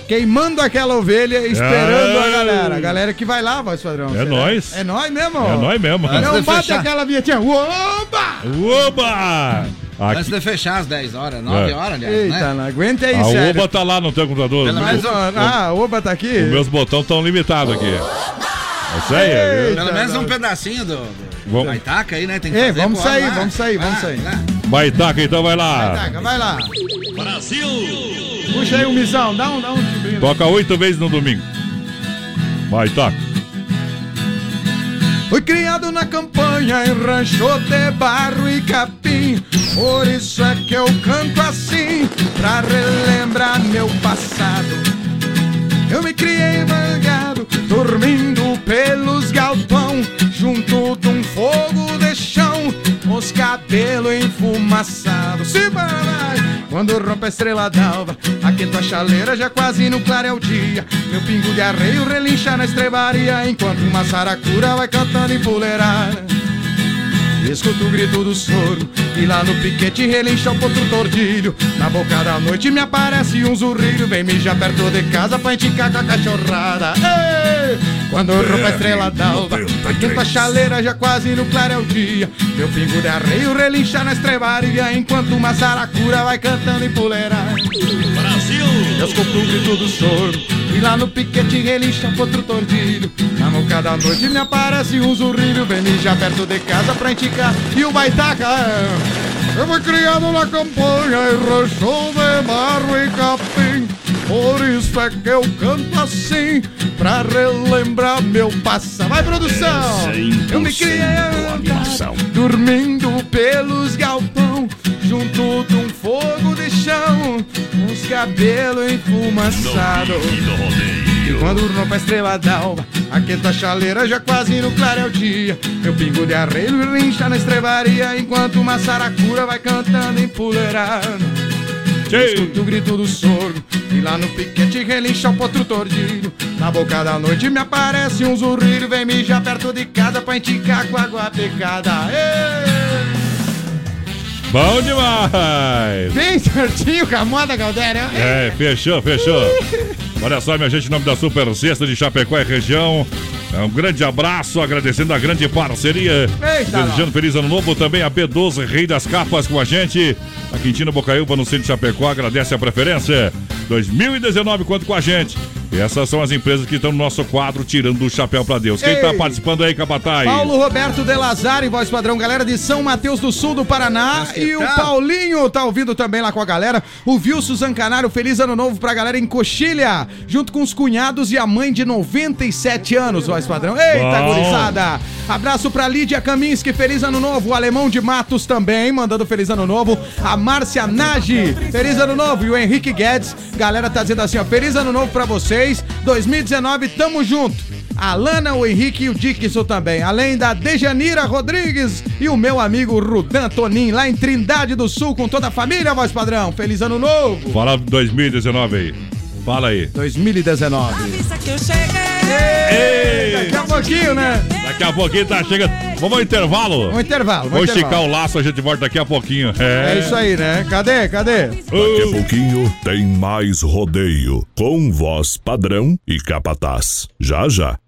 Queimando aquela ovelha, esperando a Ai. galera. A galera que vai lá, voz padrão. É nóis. É nós mesmo. É nós mesmo. Não bate aquela vinhetinha. Oba! Oba! Antes Aqui, de fechar às 10 horas, 9 É. horas, aliás, Eita, né? não aguenta aí, a sério. Oba tá lá no teu computador. Pelo Os menos meus- Ah, a Oba tá aqui. Os meus botões estão limitados aqui. É isso aí? Eita, Pelo menos não. um pedacinho do, do Vamos- da Itaca aí, né? Tem que Ei, fazer vamos sair, ar lá. vamos sair, vamos Ah, sair. Baitaca, então vai lá. Taca, vai lá. Puxa aí o misão, dá um, dá um. Toca oito vezes no domingo. Baitaca. Fui criado na campanha em rancho de barro e capim. Por isso é que eu canto assim, pra relembrar meu passado. Eu me criei vagado, dormindo pelos galpão, junto de um fogo de chão, os cabelos enfumaçados. Se vai, quando rompe a estrela d'alva, aquento a chaleira já quase no clareio dia. Meu pingo de arreio relincha na estrebaria, enquanto uma saracura vai cantando empoleirada. Escuto o grito do soro E lá no piquete relincha o potro tordilho. Na boca da noite me aparece um zurrilho Vem mijar perto de casa pra enticar com a cachorrada. Ei! Quando rompe a estrela d'alva Quinta a chaleira já quase no clareio dia. Meu pingo de arreio relincha na estrebaria Enquanto uma saracura vai cantando empoleirada eu escuto o grito do soro E lá no piquete relincha outro tordilho. Na boca da noite me aparece um zurrilho. Vem mijar perto de casa pra enticar E o baitaca é... Eu fui criado na campanha E rancho de barro e capim. Por isso é que eu canto assim Pra relembrar meu passado. Vai produção! Eu me criei Dormindo pelos galpão Junto de um fogo de chão Uns cabelos enfumaçados E quando rompe a estrela d'alva Aquenta a chaleira já quase no clareio dia. Meu pingo de arreio rincha na estrebaria Enquanto uma saracura vai cantando empoleirado Escuto o grito do soro E lá no piquete relincha o potro tordilho Na boca da noite me aparece um zurrilho Vem mijar perto de casa pra enticar com água pecada. Ei! Bom demais! Bem certinho com a moda, Galdério É, fechou, fechou. Olha só, minha gente, em nome da Super Sexta de Chapecó e região. É Um grande abraço, agradecendo a grande parceria. Eita, Desejando feliz ano novo também a B12, Rei das Capas com a gente. A Quintino Bocaiúva no centro de Chapecó agradece a preferência. 2019, conto com a gente. E essas são as empresas que estão no nosso quadro tirando o chapéu pra Deus. Quem Ei. tá participando aí, Capataz? Paulo Roberto de Lazari, voz padrão, galera de São Mateus do Sul do Paraná. E o Paulinho tá ouvindo também lá com a galera. O Vilso Zancanaro, feliz ano novo pra galera em Coxilha, junto com os cunhados e a mãe de 97 anos, padrão. Eita, Bom. gurizada! Abraço pra Lídia Kaminski, feliz ano novo. O Alemão de Matos também, mandando feliz ano novo. A Márcia Nagi, feliz ano novo. E o Henrique Guedes, galera tá dizendo assim, ó, feliz ano novo pra vocês. 2019, tamo junto. A Lana, o Henrique e o Dickinson também. Além da Dejanira Rodrigues e o meu amigo Rudan Tonin, lá em Trindade do Sul, com toda a família, voz padrão. Feliz ano novo! Fala 2019 aí. Fala aí. 2019. que eu cheguei. Ei! Daqui a pouquinho, né? Daqui a pouquinho tá chegando. Vamos ao intervalo? Um intervalo, Vou esticar o laço, a gente volta daqui a pouquinho. É isso aí, né? Cadê? Cadê? Daqui a pouquinho tem mais rodeio com voz padrão e capataz. Já já.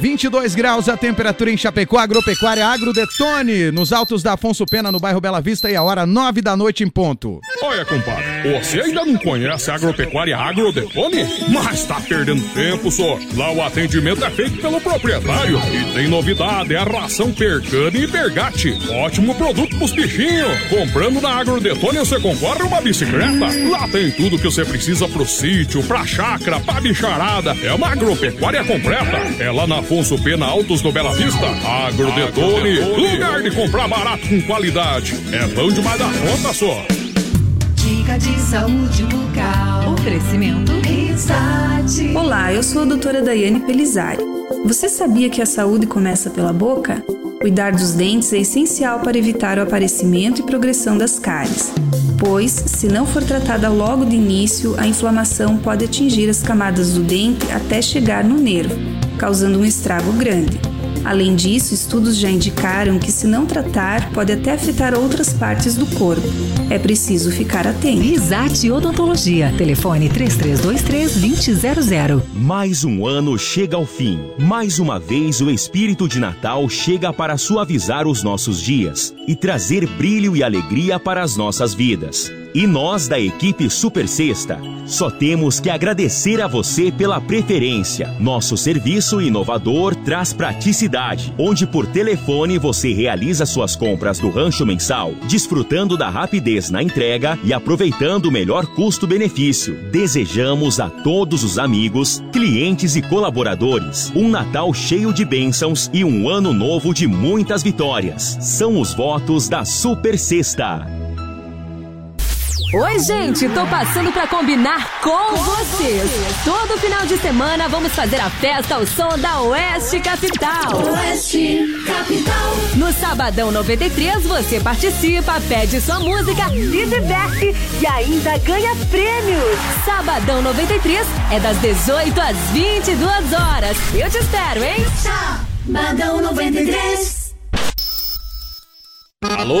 22 graus a temperatura em Chapecó, Agropecuária Agrodetone, nos altos da Afonso Pena, no bairro Bela Vista, e a hora 9 da noite em ponto. Olha, compadre, você ainda não conhece a agropecuária Agrodetone? Mas tá perdendo tempo, só. Lá o atendimento é feito pelo proprietário. E tem novidade, é a ração Percane e Bergate. Ótimo produto pros bichinhos. Comprando na Agrodetone você concorre uma bicicleta. Lá tem tudo que você precisa pro sítio, pra chácara, pra bicharada. É uma agropecuária completa. É lá na Afonso Pena Altos do Bela Vista. Agrodetone, lugar de comprar barato com qualidade. É bom demais da conta, só. Dica de saúde bucal. Oferecimento. Risate. Olá, eu sou a doutora Daiane Pelizari. Você sabia que a saúde começa pela boca? Cuidar dos dentes é essencial para evitar o aparecimento e progressão das cáries, pois, se não for tratada logo de início, a inflamação pode atingir as camadas do dente até chegar no nervo, causando um estrago grande. Além disso, estudos já indicaram que, se não tratar, pode até afetar outras partes do corpo. É preciso ficar atento. Risate Odontologia. Telefone 3323-2000. Mais um ano chega ao fim. Mais uma vez o espírito de Natal chega para suavizar os nossos dias e trazer brilho e alegria para as nossas vidas. E nós da equipe Super Sexta só temos que agradecer a você pela preferência. Nosso serviço inovador traz praticidade, onde por telefone você realiza suas compras do rancho mensal, desfrutando da rapidez na entrega e aproveitando o melhor custo-benefício. Desejamos a todos os amigos, clientes e colaboradores um Natal cheio de bênçãos e um ano novo de muitas vitórias. São os votos da Super Sexta. Oi, gente, tô passando pra combinar com vocês. Todo final de semana vamos fazer a festa ao som da Oeste Capital. Oeste Capital. No Sabadão 93 você participa, pede sua música, se diverte e ainda ganha prêmios. Sabadão 93 é das 18 às 22 horas. Eu te espero, hein? Sabadão 93. Alô,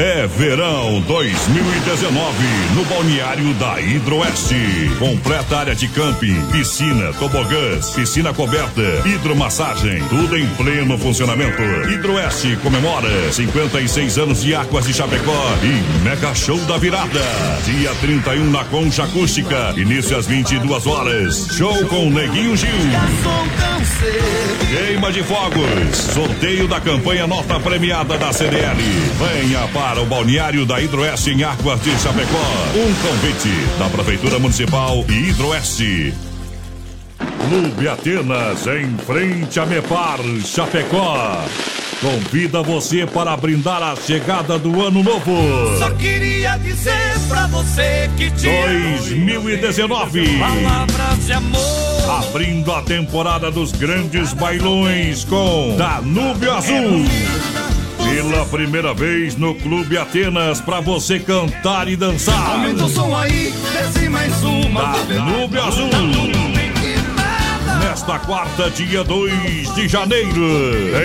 É verão 2019 no balneário da Hidroeste. Completa área de camping, piscina, tobogãs, piscina coberta, hidromassagem, tudo em pleno funcionamento. Hidroeste comemora 56 anos de Águas de Chapecó e Mega Show da Virada. Dia 31 na Concha Acústica, início às 22 horas. Show com Neguinho Gil. Queima de fogos. Sorteio da campanha Nota Premiada da CDL. Venha para o balneário da Hidroeste em Águas de Chapecó. Um convite da Prefeitura Municipal e Hidroeste. Clube Atenas, em frente a Mepar, Chapecó. Convida você para brindar a chegada do ano novo. Só queria dizer pra você que te 2019. Palavras de amor. Abrindo a temporada dos grandes bailões com Danúbio Azul. Pela primeira vez no Clube Atenas para você cantar e dançar. Aumenta o som aí, desce mais uma. Danúbio Azul. Nesta quarta, dia 2 de janeiro,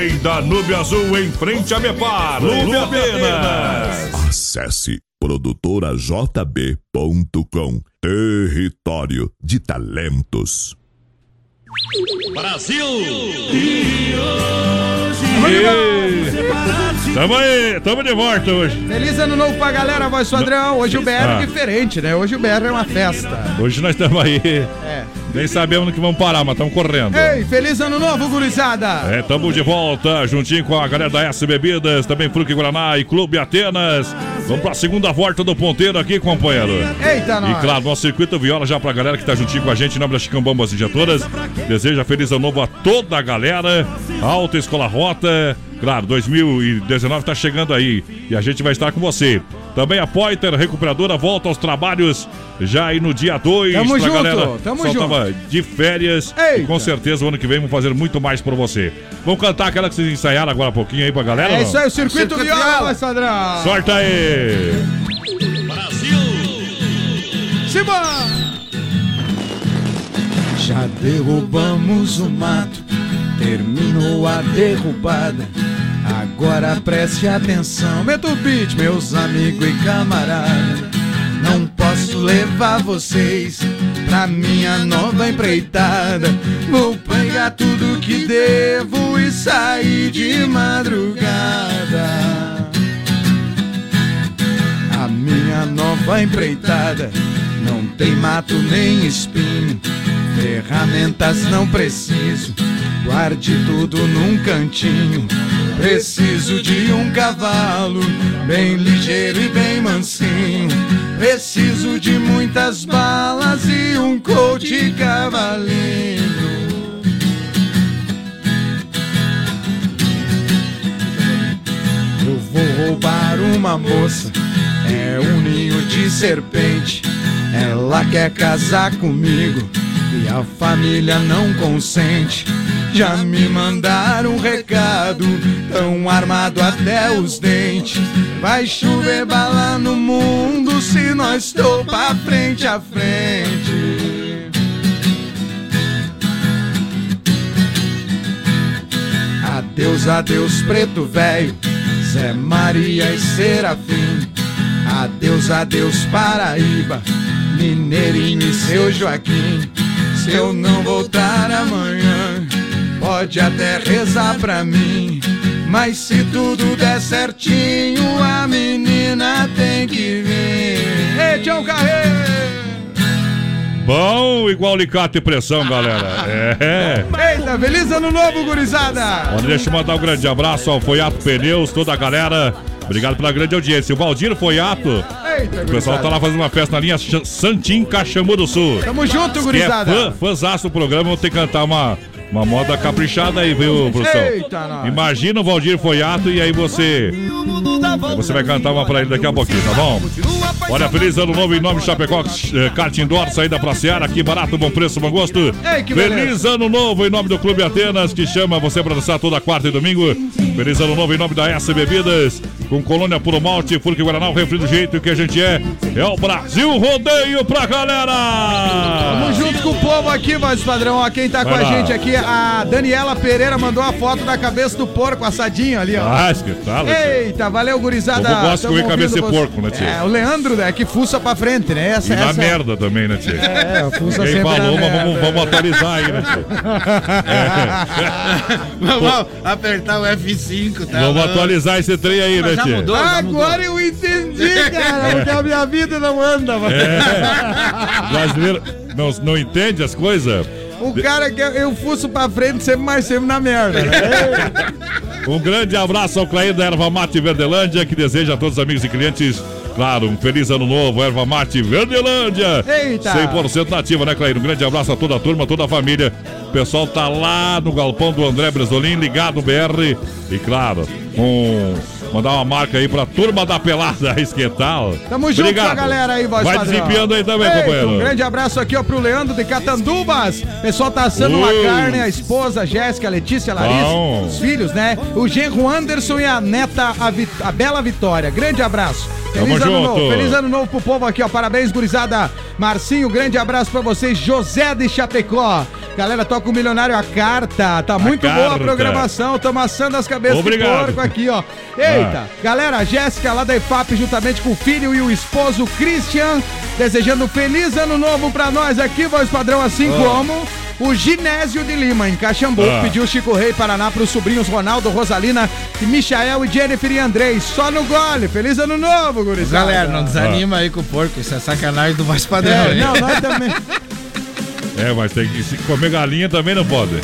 em Danúbio Azul, em frente a Mepar, Clube Atenas. Acesse produtorajb.com Território de Talentos. Brasil! Tamo aí, tamo de volta hoje. Feliz ano novo pra galera, voz padrão. Hoje o BR Ah. é diferente, né? Hoje o BR é uma festa. Hoje nós estamos aí. É. Nem sabemos no que vamos parar, mas estamos correndo. Ei, feliz ano novo, gurizada! É, tamo de volta, juntinho com a galera da S Bebidas, também Fruque Guaraná e Clube Atenas. Vamos pra segunda volta do ponteiro aqui, companheiro. Eita, E nós! claro, nosso circuito viola já pra galera que tá juntinho com a gente, das Chicambambas Injetoras. Deseja feliz ano novo a toda a galera. Alta Escola Rota. Claro, 2019 tá chegando aí e a gente vai estar com você. Também a Poiter Recuperadora volta aos trabalhos já aí no dia 2. Tamo pra junto, galera tamo só junto. tava de férias e com certeza o ano que vem vamos fazer muito mais por você. Vamos cantar aquela que vocês ensaiaram agora há pouquinho aí pra galera? É não? isso aí, o circuito, Circuito viola, padrão! Sorta aí! Simba! Já derrubamos o mato, terminou a derrubada. Agora preste atenção, o beat, meus amigos e camaradas. Não posso levar vocês pra minha nova empreitada. Vou pegar tudo que devo e sair de madrugada. A minha nova empreitada não tem mato nem espinho, ferramentas não preciso. Guarde tudo num cantinho. Preciso de um cavalo bem ligeiro e bem mansinho. Preciso de muitas balas e um coach cavalinho. Eu vou roubar uma moça, é um ninho de serpente. Ela quer casar comigo e a família não consente. Já me mandaram um recado, tão armado até os dentes. Vai chover bala no mundo se nós topar frente a frente. Adeus, adeus, preto velho, Zé Maria e Serafim. Adeus, adeus, Paraíba, Mineirinho e seu Joaquim. Se eu não voltar amanhã, pode até rezar pra mim. Mas se tudo der certinho, a menina tem que vir. Ei, Tião Carreiro! Bom, igual alicate e pressão, galera. É. Eita, feliz ano novo, gurizada! Olha, deixa eu mandar um grande abraço ao Foiato Pneus, toda a galera. Obrigado pela grande audiência. O Valdir Foiato. Eita, O pessoal tá lá fazendo uma festa na linha Santim Caxambu do Sul. Tamo junto, Que é gurizada! fã, fãzaço do programa, vou ter que cantar uma, uma moda caprichada aí, viu, produção? Eita, nós. Imagina o Valdir Foiato e aí você. você vai cantar uma pra ele daqui a pouquinho, tá bom? Olha, feliz ano novo em nome de Chapecó, eh, kart indoor, saída pra Seara, aqui barato, bom preço, bom gosto. Feliz ano novo em nome do Clube Atenas, que chama você pra dançar toda quarta e domingo. Feliz ano novo em nome da S Bebidas, com colônia puro malte, Furque Guaraná, o refri do jeito que a gente é. É o Brasil Rodeio pra galera! Tamo junto com o povo aqui, voz padrão. Ó, quem tá Vai com a lá. gente aqui, a Daniela Pereira mandou a foto da cabeça do porco assadinho ali, ó. Ah, que tal? Eita, valeu, gurizada. Eu gosto de comer cabeça de porco, né, tio? É, o Leandro, né, que fuça pra frente, né? Essa, E na essa... merda também, né, Tia? É, fuça Ninguém sempre falou, mas vamos, vamos atualizar aí, né, Tia? Vamos apertar o F5, tá? Vamos atualizar esse trem aí, né, Mas já Tia? mudou, já Agora eu entendi, cara, porque a minha vida não anda, mano. É. Brasileiro não, não entende as coisas? O cara que eu, eu fuço pra frente sempre mais sempre na merda, né? Um grande abraço ao Clair da Erva Mate Verdelândia, que deseja a todos os amigos e clientes, claro, um feliz ano novo, Erva Mate Verdelândia. Eita! 100% nativa, né, Clair? Um grande abraço a toda a turma, toda a família. O pessoal tá lá no galpão do André Bresolim, ligado no BR. E claro, um, mandar uma marca aí pra turma da pelada, Esquetal. Tamo junto Obrigado. com a galera aí, voz Vai padrão. desempenhando aí também, Eita, companheiro. Um grande abraço aqui, ó, pro Leandro de Catandubas. Pessoal tá assando uma Ui. carne, a esposa, a Jéssica, a Letícia, a Larissa, Bom. os filhos, né? O genro Anderson e a neta, a, a Bela Vitória. Grande abraço. Tamo Feliz ano junto. novo, feliz ano novo pro povo aqui, ó. Parabéns, gurizada. Marcinho, grande abraço pra vocês. José de Chapecó. Galera, toca o Milionário a carta. Tá muito boa a programação. Tamo assando as cabeças Obrigado. de porco aqui, ó. Eita, Ah. galera, a Jéssica lá da IFAP, juntamente com o filho e o esposo Christian, desejando um feliz ano novo pra nós aqui, voz padrão, assim Ah. como o Ginésio de Lima, em Caxambu, Ah. pediu Chico Rei Paraná pros sobrinhos Ronaldo, Rosalina, e Michael e Jennifer e Andrei. Só no gole. Feliz ano novo, gurizada. Galera, não desanima aí com o porco, isso é sacanagem do voz padrão. É, não, nós também. É, mas tem que comer galinha também não pode.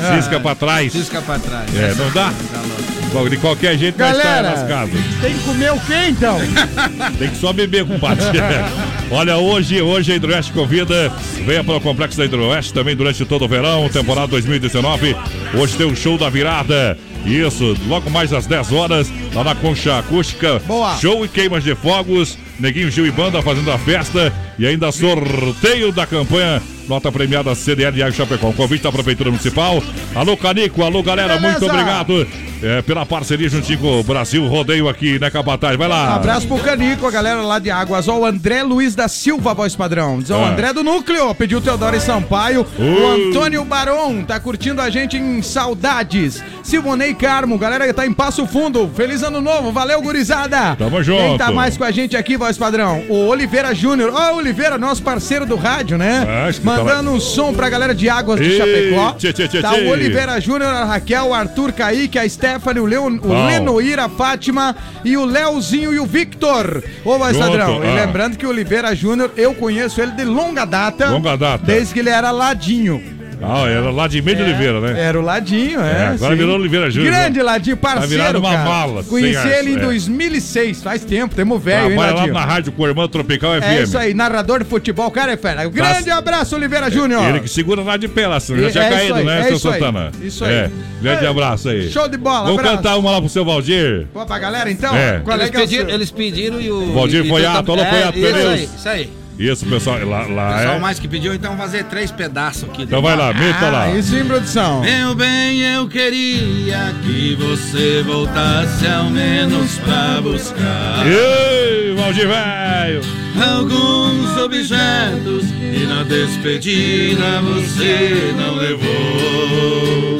Ah. Cisca pra trás. Cisca pra trás. É, não dá? Bom, De qualquer jeito vai estar Galera, nas casas. tem que comer o quê, então? Tem que só beber, compadre. Olha, hoje, hoje a Hidroeste convida. Venha para o Complexo da Hidroeste também durante todo o verão, temporada 2019. Hoje tem o show da virada. Isso, logo mais às 10 horas, lá na Concha Acústica. Boa. Show e queimas de fogos. Neguinho Gil e Banda fazendo a festa. E ainda sorteio da campanha. Nota premiada CDL de Chapecó. Convite da Prefeitura Municipal. Alô, Canico. Alô, galera. Beleza. Muito obrigado é, pela parceria juntinho com o Brasil Rodeio aqui, né, Capataz? Vai lá. Um abraço pro Canico, a galera lá de Águas. Ó, o André Luiz da Silva, voz padrão. Diz, ó, o Ah. André do Núcleo, pediu Teodoro e Sampaio. O Uh. Antônio Baron tá curtindo a gente em Saudades. Silvonei Carmo, galera que tá em Passo Fundo. Feliz ano novo, valeu, gurizada. Tamo junto. Quem tá mais com a gente aqui, voz padrão? O Oliveira Júnior. Ó, o Oliveira, nosso parceiro do rádio, né? Que tá Mandando um som pra galera de Águas de Chapecó. tchê, tchê, tchê, tá o Oliveira Júnior, a Raquel, o Arthur Kaique, a Stephanie, o, Leon, o. Lenoir, a Fátima e o Leozinho e o Victor. Ô, Junto, padrão. E ah. lembrando que o Oliveira Júnior, eu conheço ele de longa data. Longa data. Desde que ele era ladinho. Ah, era lá de meio de Oliveira, né? Era o Ladinho, é. É, agora sim. virou Oliveira Júnior. Grande Ladinho, parceiro, Tá uma cara. mala, Conheci ele em é. 2006, faz tempo, temos velho, hein, Trabalha lá Ladinho? na Rádio Cormã Tropical FM. É isso aí, narrador de futebol, cara é fera. Um grande abraço, Oliveira Júnior. Ele que segura lá de pé lá, senão já É tinha isso caído, aí, né, é seu isso aí, Santana? isso aí. É, grande abraço aí. show de bola, Vamos abraço. cantar uma lá pro seu Valdir. Pô, pra galera, então? É. Qual é Eles, é o pediram, eles pediram e o. Valdir Foiato, tu- alô, é, Foiato, Isso aí, isso aí. Isso, pessoal, lá, O lá pessoal é. mais que pediu, então vamos fazer três pedaços aqui. Então vai lá, meta lá. Ah, isso em produção. Meu bem, eu queria que você voltasse ao menos pra buscar Ei, Valdir velho! alguns objetos que na despedida você não levou.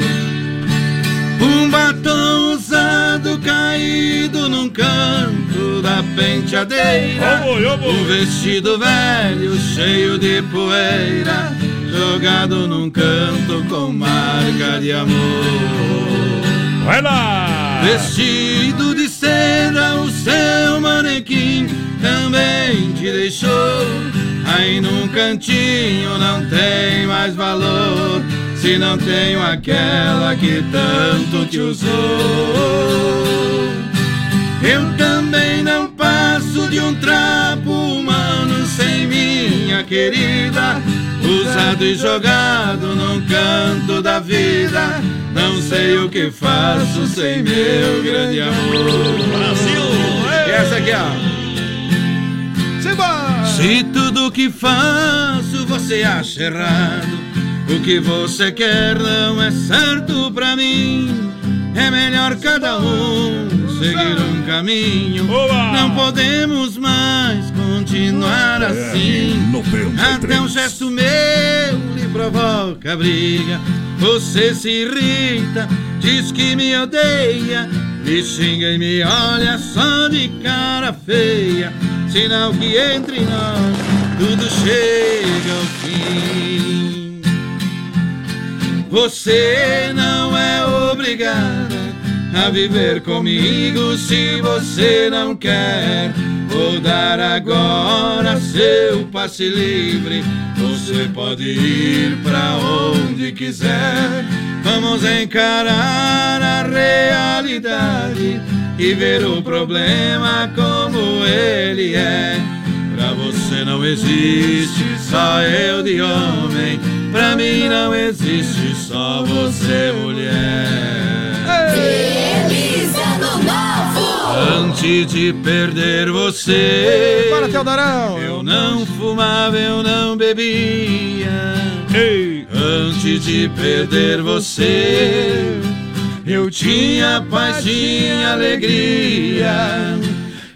Caído num canto da penteadeira. Boi. Um vestido velho cheio de poeira, jogado num canto com marca de amor. Vai lá! Vestido de seda, o seu manequim também te deixou. Aí num cantinho não tem mais valor. Se não tenho aquela que tanto te usou. Eu também não passo de um trapo humano sem minha querida. Usado e jogado num canto da vida. Não sei o que faço sem meu grande amor. Brasil! E essa aqui, ó. Se tudo que faço você acha errado, o que você quer não é certo pra mim. É melhor cada um seguir um caminho. Não podemos mais continuar assim. Até um gesto meu lhe provoca briga. Você se irrita, diz que me odeia, me xinga e me olha só de cara feia. Sinal que entre nós tudo chega ao fim. Você não é obrigada a viver comigo se você não quer. Vou dar agora seu passe livre. Você pode ir pra onde quiser. Vamos encarar a realidade e ver o problema como ele é. Pra você não existe só eu de homem. Pra mim não existe só você, mulher. Feliz ano novo! Antes de perder você, Bora, Teodorão! eu não fumava, eu não bebia. Antes de perder você, eu tinha paz, tinha alegria.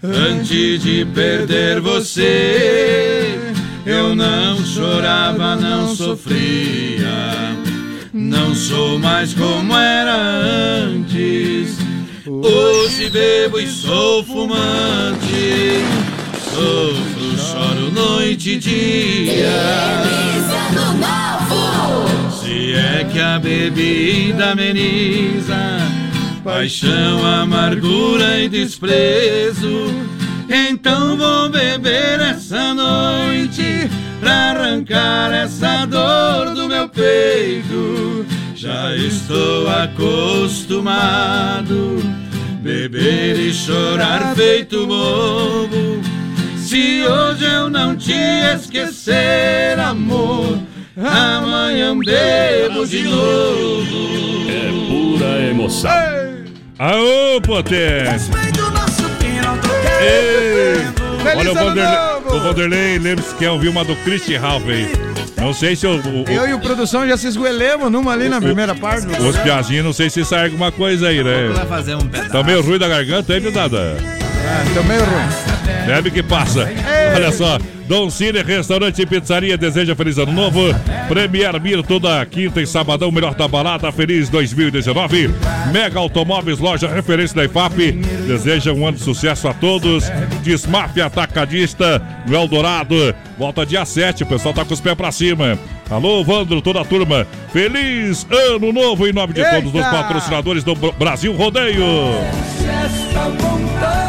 Antes de perder você, Eu não chorava, não sofria. Não sou mais como era antes. Hoje bebo e sou fumante. Sofro, choro noite e dia. Se é que a bebida ameniza paixão, amargura e desprezo, então vou beber essa noite pra arrancar essa dor do meu peito. Já estou acostumado beber e chorar feito bobo. Se hoje eu não te esquecer, amor, amanhã bebo de novo. É pura emoção. Aô, potência! Ei! Olha o Vanderlei, o Vanderlei, lembre-se que quer ouvir uma do Christian Ralph aí. Não sei se o, o, o- Eu e o produção já se esgoelemos numa ali na primeira parte. os piazinhos, não sei se sai alguma coisa aí, né? Vai fazer um pedaço. Tá meio ruim da garganta aí, nada. Ah, tô meio ruim. Bebe que passa. Olha só, Dom Cine, restaurante e pizzaria, deseja feliz ano novo. Premier Mir, toda quinta e sabadão, melhor da balada, feliz 2019. Mega Automóveis, loja referência da IFAP, deseja um ano de sucesso a todos. Desmaf Atacadista, no Eldorado, volta dia 7, o pessoal tá com os pés pra cima. Alô, Vandro, toda a turma, feliz ano novo em nome de todos os Eita! patrocinadores do Brasil Rodeio.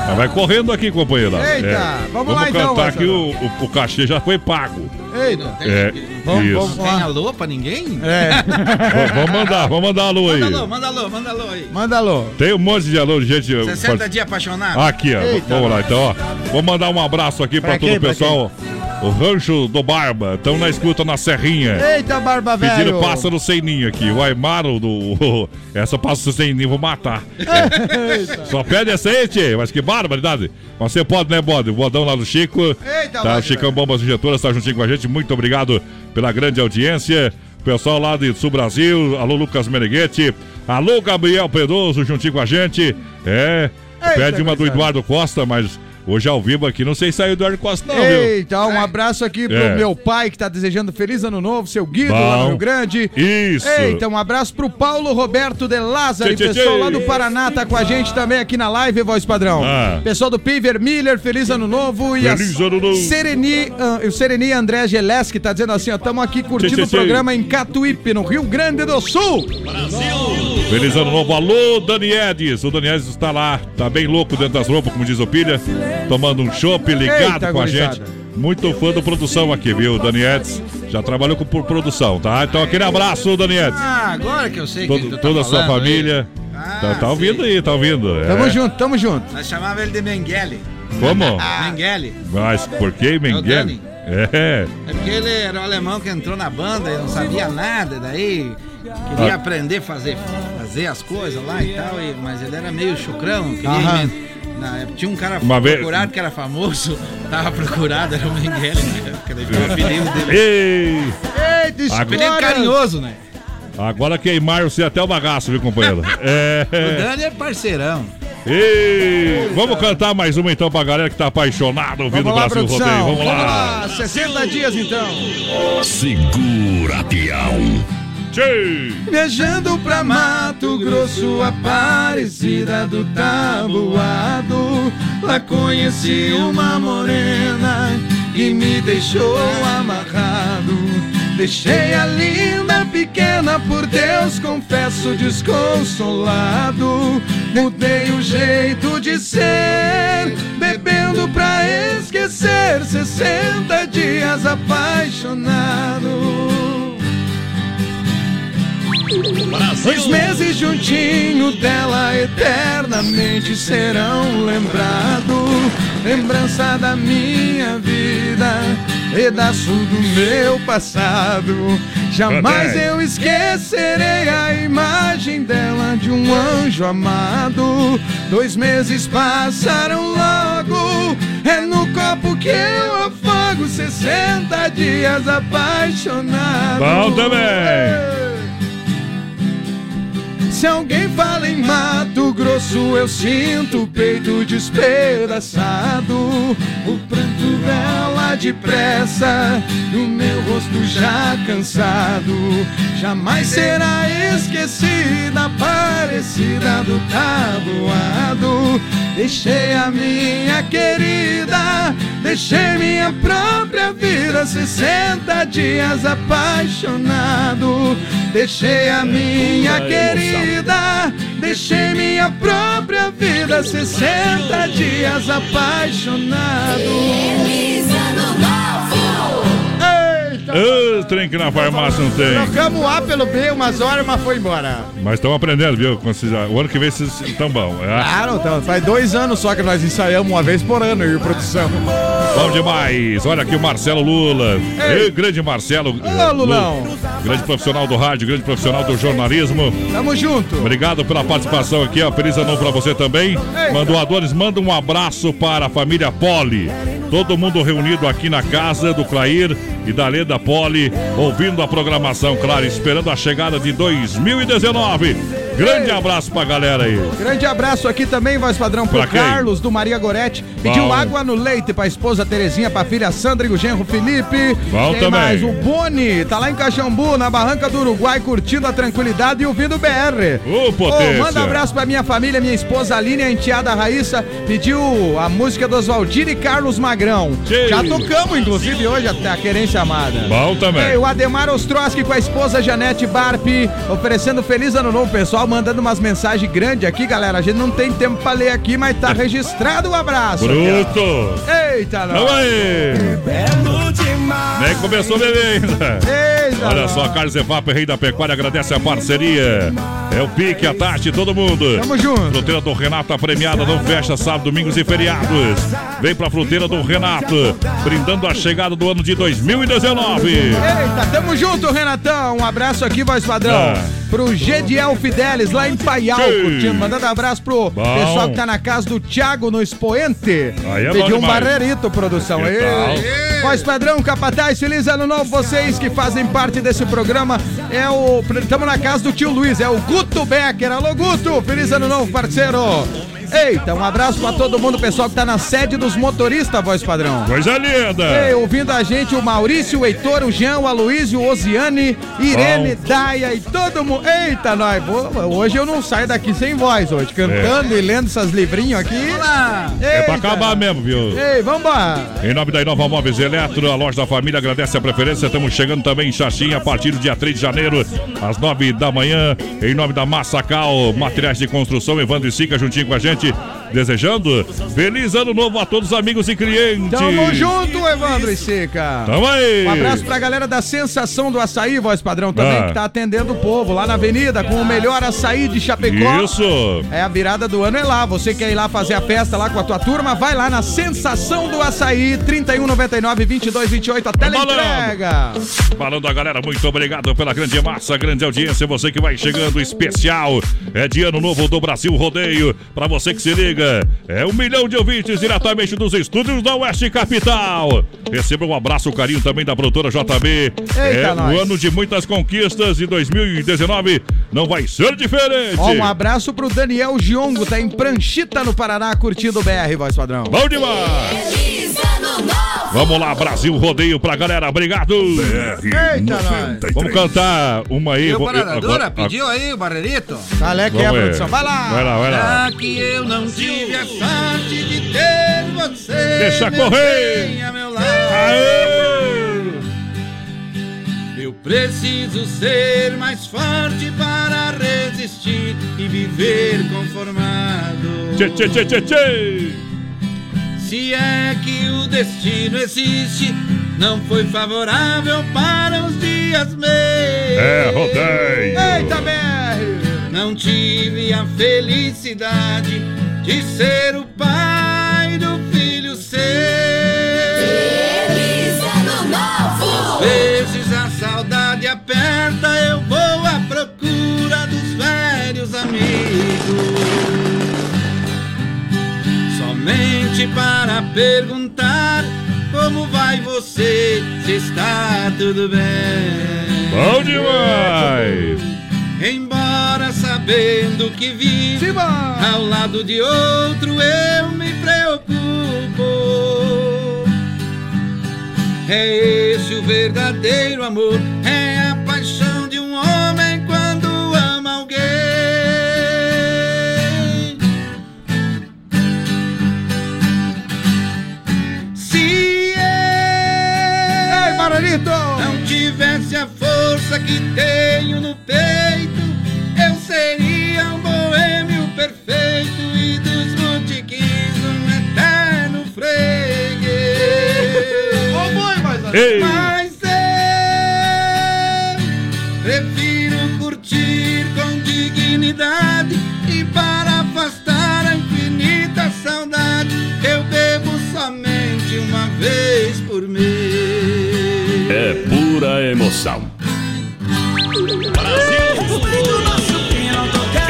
Mas vai correndo aqui, companheira. Eita, É. vamos lá então, cantar Marcelo. o, o, o cachê já foi pago. Eita. É, Vamos, vamos Tem alô pra ninguém? É. Vamos mandar, vamos mandar alô aí. Manda alô, manda alô, manda alô aí. Manda alô. Tem um monte de alô de gente. 60 faz- dias apaixonado. Aqui, ó. Eita. Vamos lá, então, ó. Vou mandar um abraço aqui pra, Pra todo o pra pessoal. O Rancho do Barba. Estão na escuta na Serrinha. Eita, barba velho. Pedindo pássaro sem ninho aqui. O Aymaro do. Essa pássaro sem ninho, vou matar. Só pede essa aí, tchê. Mas que barbaridade. Mas você pode, né, Bode? Bodão lá do Chico. Eita, tá, Chicão Bombas Injetoras tá juntinho com a gente. Muito obrigado pela grande audiência. Pessoal lá de Sul Brasil. Alô, Lucas Meneghetti. Alô, Gabriel Pedroso juntinho com a gente. É. Pede uma do. Eduardo Costa, mas hoje ao vivo aqui. Não sei se saiu o Eduardo Costa, não, viu? Eita, um abraço aqui pro É. meu pai que tá desejando feliz ano novo, seu Guido Bom. lá no Rio Grande. Isso. Eita, um abraço pro Paulo Roberto de Lázaro, Tchê, tchê, pessoal tchê. lá do Paraná tá com a gente também aqui na live, voz padrão. Ah. Pessoal do Piver Miller, feliz ano novo. E Feliz ano novo. Sereni, ah, o Sereni André Geleski tá dizendo assim, ó, tamo aqui curtindo Tchê, tchê, o programa em Catuípe, no Rio Grande do Sul. Feliz ano novo. Alô, Dani Edis. O Dani Edis está lá, tá bem louco dentro das roupas, como diz o Pilha. Tomando um chopp, ligado Eita, com a gurizada. gente. Muito fã da produção aqui, viu? Dani Edis já trabalhou com por produção, tá? Então aquele abraço, Dani Edis. Ah, agora que eu sei Todo- que tu tá toda a sua falando aí. família. Ah, tá, tá ouvindo aí, tá ouvindo. Tamo É. junto, tamo junto. Nós chamava ele de Mengele. Como? Mengele. Mas por que, Mengele? Dani. É. É porque ele era o alemão que entrou na banda e não sabia nada, daí queria Ah. aprender a fazer, fazer as coisas lá e tal, e- mas ele era meio chucrão, queria Aham. inven- na época, tinha um cara Uma vez- procurado que era famoso, tava procurado, era o Mengele daí ficou o apelido dele. Ei! Eita, Apelido carinhoso, né? Agora queimar você até o bagaço, viu, companheiro? É. O Dani é parceirão. Ei, vamos cantar mais uma então pra galera que tá apaixonada ouvindo Vamos o lá, Brasil produção. Rodeio. Vamos lá. 60 dias então. Segura, peão. Viajando pra Mato Grosso, Aparecida do Tabuado. Lá conheci uma morena que me deixou amarrado. Deixei a linda pequena, por Deus confesso desconsolado. Mudei o jeito de ser, bebendo pra esquecer. 60 dias apaixonado. Dois meses juntinho dela eternamente serão lembrados. Lembrança da minha vida, pedaço do meu passado. Jamais eu esquecerei a imagem dela de um anjo amado. Dois meses passaram logo, é no copo que eu afogo. 60 dias apaixonado. Bom também. Se alguém fala em Mato Grosso, eu sinto o peito despedaçado. O pranto dela depressa, no meu rosto já cansado. Jamais será esquecida, parecida do tabuado. Deixei a minha querida, deixei minha própria vida, 60 dias apaixonado. Deixei a minha querida, deixei minha própria vida, 60 dias apaixonado. Novo! Ô, trem que na farmácia não tem. Trocamos o A pelo B umas horas, mas foi embora. Mas estamos aprendendo, viu? O ano que vem vocês estão bom. É? Claro, então, faz dois anos só que nós ensaiamos uma vez por ano, e produção. Bom demais. Olha aqui o Marcelo Lula. Ei, grande Marcelo. Ô, Lulão. Grande profissional do rádio, grande profissional do jornalismo. Tamo junto. Obrigado pela participação aqui, ó. Feliz ano pra você também. Mandoadores, manda um abraço para a família Poli. Todo mundo reunido aqui na casa do Clair e da Leda Poli, ouvindo a programação, claro, esperando a chegada de 2019. Grande abraço pra galera aí. Grande abraço aqui também, voz padrão, pro Pra quem? Carlos do Maria Goretti. Pediu Bom. água no leite pra esposa Terezinha, pra filha Sandra e o genro Felipe. Bom Quem também. mais? O Boni, tá lá em Caxambu, na Barranca do Uruguai, curtindo a tranquilidade e ouvindo o BR. Ô, potência. manda abraço pra minha família, minha esposa Aline, a enteada Raíssa. Pediu a música do Oswaldir e Carlos Magrão. Tchê. Já tocamos, inclusive, hoje, até a querência amada. Bom também. Ei, o Ademar Ostroski com a esposa Janete Barpi, oferecendo feliz ano novo, pessoal, mandando umas mensagens grandes aqui, galera. A gente não tem tempo pra ler aqui, mas tá registrado o abraço. aqui, Bruto. ó. Eita, Tamo não. aí. Nem começou a beber ainda. Eita, Olha não. só, Carlos Evap, rei da pecuária, agradece a parceria. É o Pique, a Tati, todo mundo. Tamo junto. Fruteira do Renato, a premiada, não fecha sábado, domingos e feriados. Vem pra Fruteira do Renato, brindando a chegada do ano de 2019. Eita, tamo junto, Renatão. Um abraço aqui, voz padrão. Ah. Pro Gediel Fidelis, lá em Paial, curtindo. Mandando abraço pro Bom. pessoal que tá na casa do Thiago no Expoente. Aí é Pediu um demais. barreirito, produção. Tal? Voz padrão, capataz, feliz ano novo. Vocês que fazem parte desse programa. É o. Estamos na casa do tio Luiz, é o Guto Becker. Alô, Guto, feliz ano novo, parceiro. Eita, um abraço pra todo mundo, pessoal que tá na sede dos motoristas, voz padrão. Coisa linda. Ei, ouvindo a gente, o Maurício, o Heitor, o Jean, o Aloysio, o Osiane, Irene, Daia e todo mundo. Eita, nós. Hoje eu não saio daqui sem voz hoje, cantando e lendo essas livrinhos aqui. É pra acabar mesmo, viu? Ei, vambora. Em nome da Inova Móveis Eletro, a loja da família agradece a preferência. Estamos chegando também em Xaxim a partir do dia 3 de janeiro, às 9 da manhã. Em nome da Massacal, materiais de construção, Evandro e Sica juntinho com a gente. 将军。Desejando feliz ano novo a todos os amigos e clientes. Tamo junto, Evandro e Sica. Tamo aí. Um abraço pra galera da Sensação do Açaí, voz padrão, também, Ah. que tá atendendo o povo lá na avenida com o melhor açaí de Chapecó. Isso. É a virada do ano é lá. Você quer ir lá fazer a festa lá com a tua turma? Vai lá na Sensação do Açaí, 3199 2228, a tela entrega. Falando a galera, muito obrigado pela grande massa, grande audiência. Você que vai chegando, especial. É de ano novo do Brasil Rodeio. Pra você que se liga, é um milhão de ouvintes diretamente dos estúdios da Oeste Capital. Receba um abraço, carinho também da produtora JB. é nós. um ano de muitas conquistas e 2019 não vai ser diferente. Ó, um abraço pro Daniel Giongo, tá em Pranchita, no Paraná, curtindo o BR, voz padrão. Bom demais! Vamos lá, Brasil Rodeio pra galera. Obrigado. Eita, nós. Vamos cantar uma aí. Paradadora agora- pediu aí o barreirito? Qual é que é, produção? Vai lá. Vai lá, vai lá. Já que eu não tive a sorte de ter você. Deixa meu correr. bem, a meu lado. Eu preciso ser mais forte para resistir e viver conformado. Tchê, tchê, tchê, tchê, tchê. Se é que o destino existe, não foi favorável para os dias meus. É, rodeio. Eita, BR! Não tive a felicidade de ser o pai do filho seu. Para perguntar como vai você, se está tudo bem. Bom demais. Embora sabendo que vive ao lado de outro eu me preocupo. É esse o verdadeiro amor, é força que tenho no peito, eu seria um boêmio perfeito e dos botiquins um eterno freguês. Ei! Mas eu prefiro curtir com dignidade e para afastar a infinita saudade, eu bebo somente uma vez por mês. É pura emoção.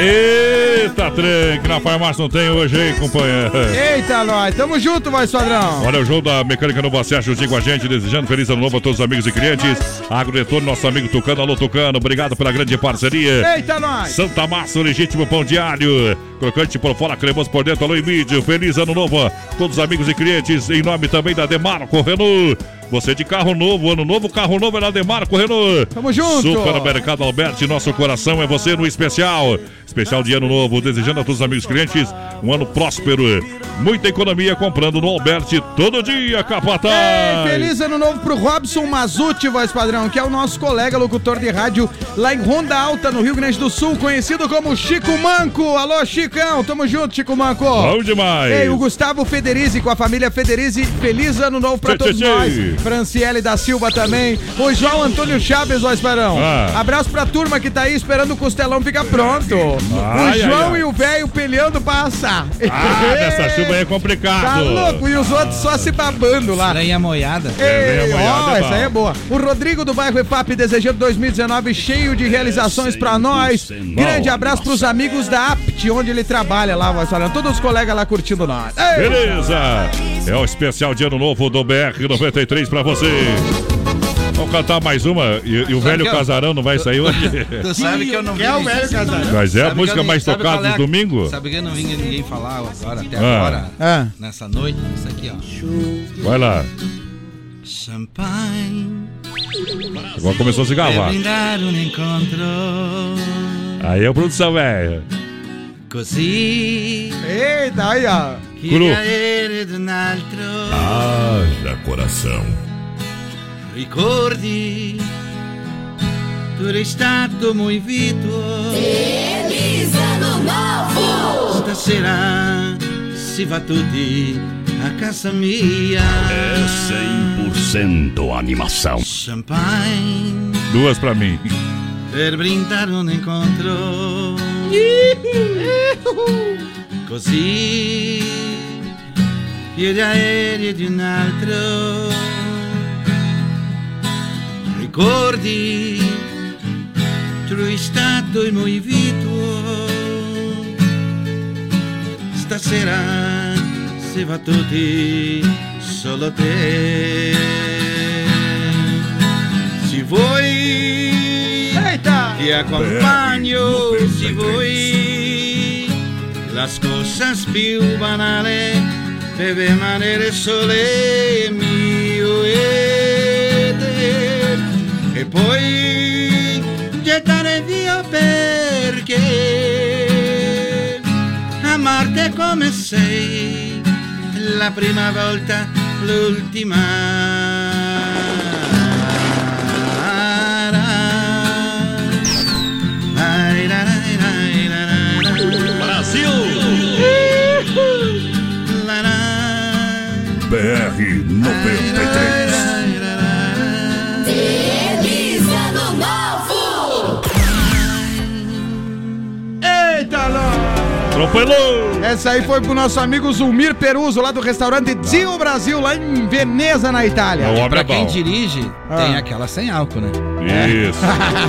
Eita, trem, que na farmácia não tem hoje, hein, companheiro? Eita, nós. Tamo junto, voz padrão. Olha o jogo da Mecânica Nova Serra juntinho com a gente, desejando feliz ano novo a todos os amigos e clientes. Agrodetor, nosso amigo Tucano, alô Tucano, obrigado pela grande parceria. Eita, nós. Santa Massa, o legítimo pão diário. Crocante por fora, cremoso por dentro. Alô, Emílio. Feliz ano novo a todos os amigos e clientes. Em nome também da Demarco Renault. Você de carro novo, ano novo, carro novo é na Demarco Renault. Tamo junto. Supermercado Alberti, nosso coração é você no especial. Especial de ano novo, desejando a todos os amigos clientes um ano próspero. Muita economia comprando no Alberti todo dia, capataz. Ei, feliz ano novo pro Robson Mazuti, voz padrão, que é o nosso colega locutor de rádio lá em Ronda Alta, no Rio Grande do Sul, conhecido como Chico Manco. Alô, Chicão, tamo junto, Chico Manco. Bom demais. Ei, o Gustavo Federizi com a família Federizi, feliz ano novo pra Tchê, todos tchê, tchê. Franciele da Silva também. O João Antônio Chaves, voz padrão. Ah. Abraço pra turma que tá aí esperando o costelão ficar pronto. Ai, o João ai, ai. e o velho peleando pra assar. Ah, nessa chuva aí é complicado. Tá louco? E os outros só se babando lá. Estranha moiada. É, Ei, ó, molhada, é essa aí é boa. O Rodrigo do bairro EFAP desejando 2019 cheio de realizações pra nós. Grande abraço pros amigos da APT, onde ele trabalha lá, voz padrão. Todos os colegas lá curtindo nós. Ei, Beleza! É o especial de ano novo do BR-93 pra você. Vamos cantar mais uma e, e o velho eu- casarão não vai sair hoje? Tu sabe que eu não vi. é o velho casarão? Mas é a Sabe que música mais tocada é no a- domingo? Sabe que eu não vi ninguém falar agora, até Ah. agora, Ah. nessa noite? Isso aqui, ó. Vai lá. Champanhe. Agora começou a se un incontro Aí é a produção, velho. così Eita, aí, ó. Cru. Haja coração. Ricordi, tu eri stato muito. Feliz ano novo! Stasera si va tutti a casa mia. É 100% animação. Champanhe Duas pra mim. per brindare un incontro. Così piedi aerei di un altro. Ricordi, tu stato il movimento. Stasera si va tutti, solo te. Se vuoi, ti accompagno, se vuoi. Las cosas più banale deve rimanere sole mio e te. E poi gettare via perché amarti come sei la prima volta, l'ultima. Atropelou! Essa aí foi pro nosso amigo Zulmir Peruso, lá do restaurante Zio Brasil, lá em Veneza, na Itália. É Pra quem dirige, Ah. tem aquela sem álcool, né? Isso.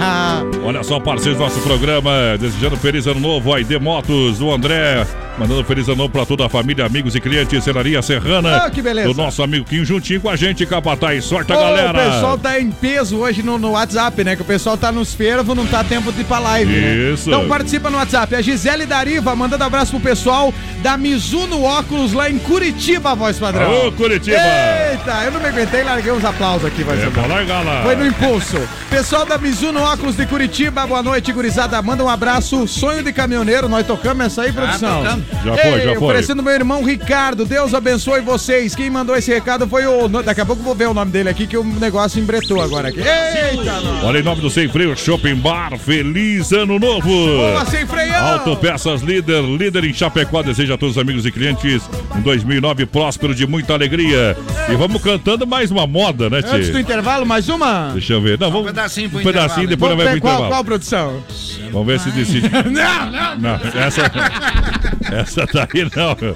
Olha só, parceiros do nosso programa, desejando feliz ano novo, a ID Motos, o André, Mandando feliz ano novo pra toda a família, amigos e clientes, Celaria Serrana. Ah, que beleza. Do nosso amigo Quinho juntinho com a gente, Capataz. Sorte a Ô, galera. O pessoal tá em peso hoje no, no WhatsApp, né? Que o pessoal tá nos fervos, não tá tempo de ir pra live, né? Isso. Então participa no WhatsApp. A Gisele Dariva mandando abraço pro pessoal da Mizuno Óculos lá em Curitiba, voz padrão. Ô, Curitiba. Eita, eu não me aguentei, larguei uns aplausos aqui, É, vou largar lá. Foi no impulso. Pessoal da Mizuno Óculos de Curitiba, boa noite, gurizada. Manda um abraço. Sonho de caminhoneiro, nós tocamos essa aí, produção. tocamos. Já foi, já foi. Oferecendo meu irmão Ricardo. Deus abençoe vocês. Quem mandou esse recado foi o. Daqui a pouco eu vou ver o nome dele aqui, que o negócio embretou agora aqui. Eita, nós. Olha, em nome do Sem Freio Shopping Bar, feliz ano novo! Boa, Sem Freião! Autopeças Líder, líder em Chapecó, deseja a todos os amigos e clientes um 2009 próspero de muita alegria. E vamos cantando mais uma moda, né, Antes do intervalo, mais uma? Deixa eu ver. Não, vamos. Um pedacinho pro um pedacinho, depois nós vamos pro qual, intervalo. qual produção? Vamos ver se decide. não, não. Não, essa. essa daí não.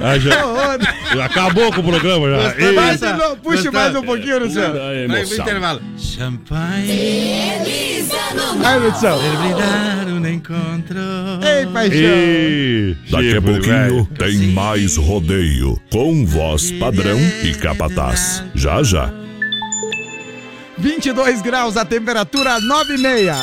Ah, já, já acabou com o programa já. Gostou? Puxa mais um pouquinho, Luciano. Pura Vai pro intervalo. Champanhe. Ai, produção. Celebridade um encontro. Ei, paixão. Ih, Daqui a pouquinho tem mais rodeio com voz padrão e capataz. Já já. 22 graus, a temperatura 9 e meia.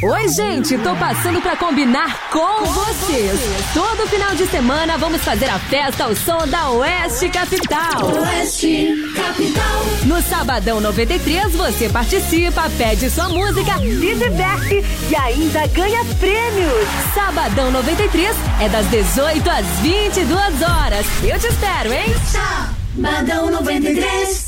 Oi, gente, tô passando pra combinar com vocês. Todo final de semana vamos fazer a festa ao som da Oeste Capital. Oeste Capital. No Sabadão 93 você participa, pede sua música, se diverte e ainda ganha prêmios. Sabadão 93 é das 18 às 22 horas. Eu te espero, hein? Sabadão 93.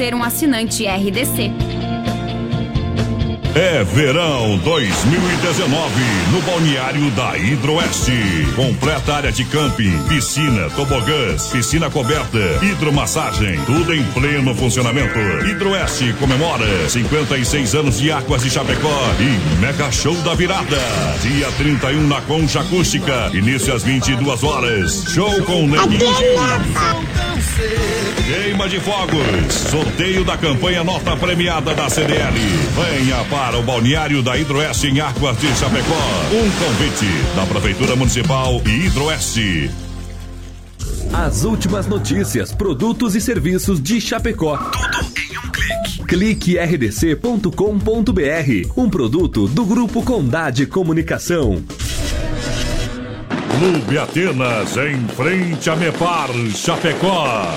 um assinante RDC. É verão 2019 no balneário da Hidroeste. Completa área de camping, piscina, tobogãs, piscina coberta, hidromassagem, tudo em pleno funcionamento. Hidroeste comemora 56 anos de Águas de Chapecó e Mega Show da Virada. Dia 31 na Concha Acústica, início às 22 horas. Show com Ney. Queima de fogos. Sorteio da campanha nota premiada da CDL. Venha para o balneário da Hidroeste em Águas de Chapecó. Um convite da Prefeitura Municipal e Hidroeste. As últimas notícias, produtos e serviços de Chapecó. Tudo em um clique. Clique rdc.com.br, um produto do grupo Condade Comunicação. Clube Atenas, em frente a Mepar, Chapecó.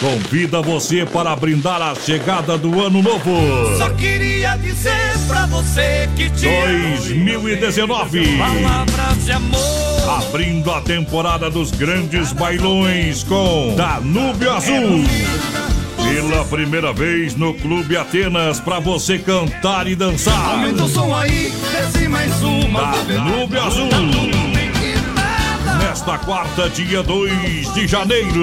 Convida você para brindar a chegada do ano novo. Só queria dizer pra você que te 2019. Palavras de amor. Abrindo a temporada dos grandes bailões com Danúbio Azul. Pela primeira vez no Clube Atenas para você cantar e dançar. Aumenta o som aí, desce mais uma. Danúbio Azul. Nesta quarta, dia 2 de janeiro,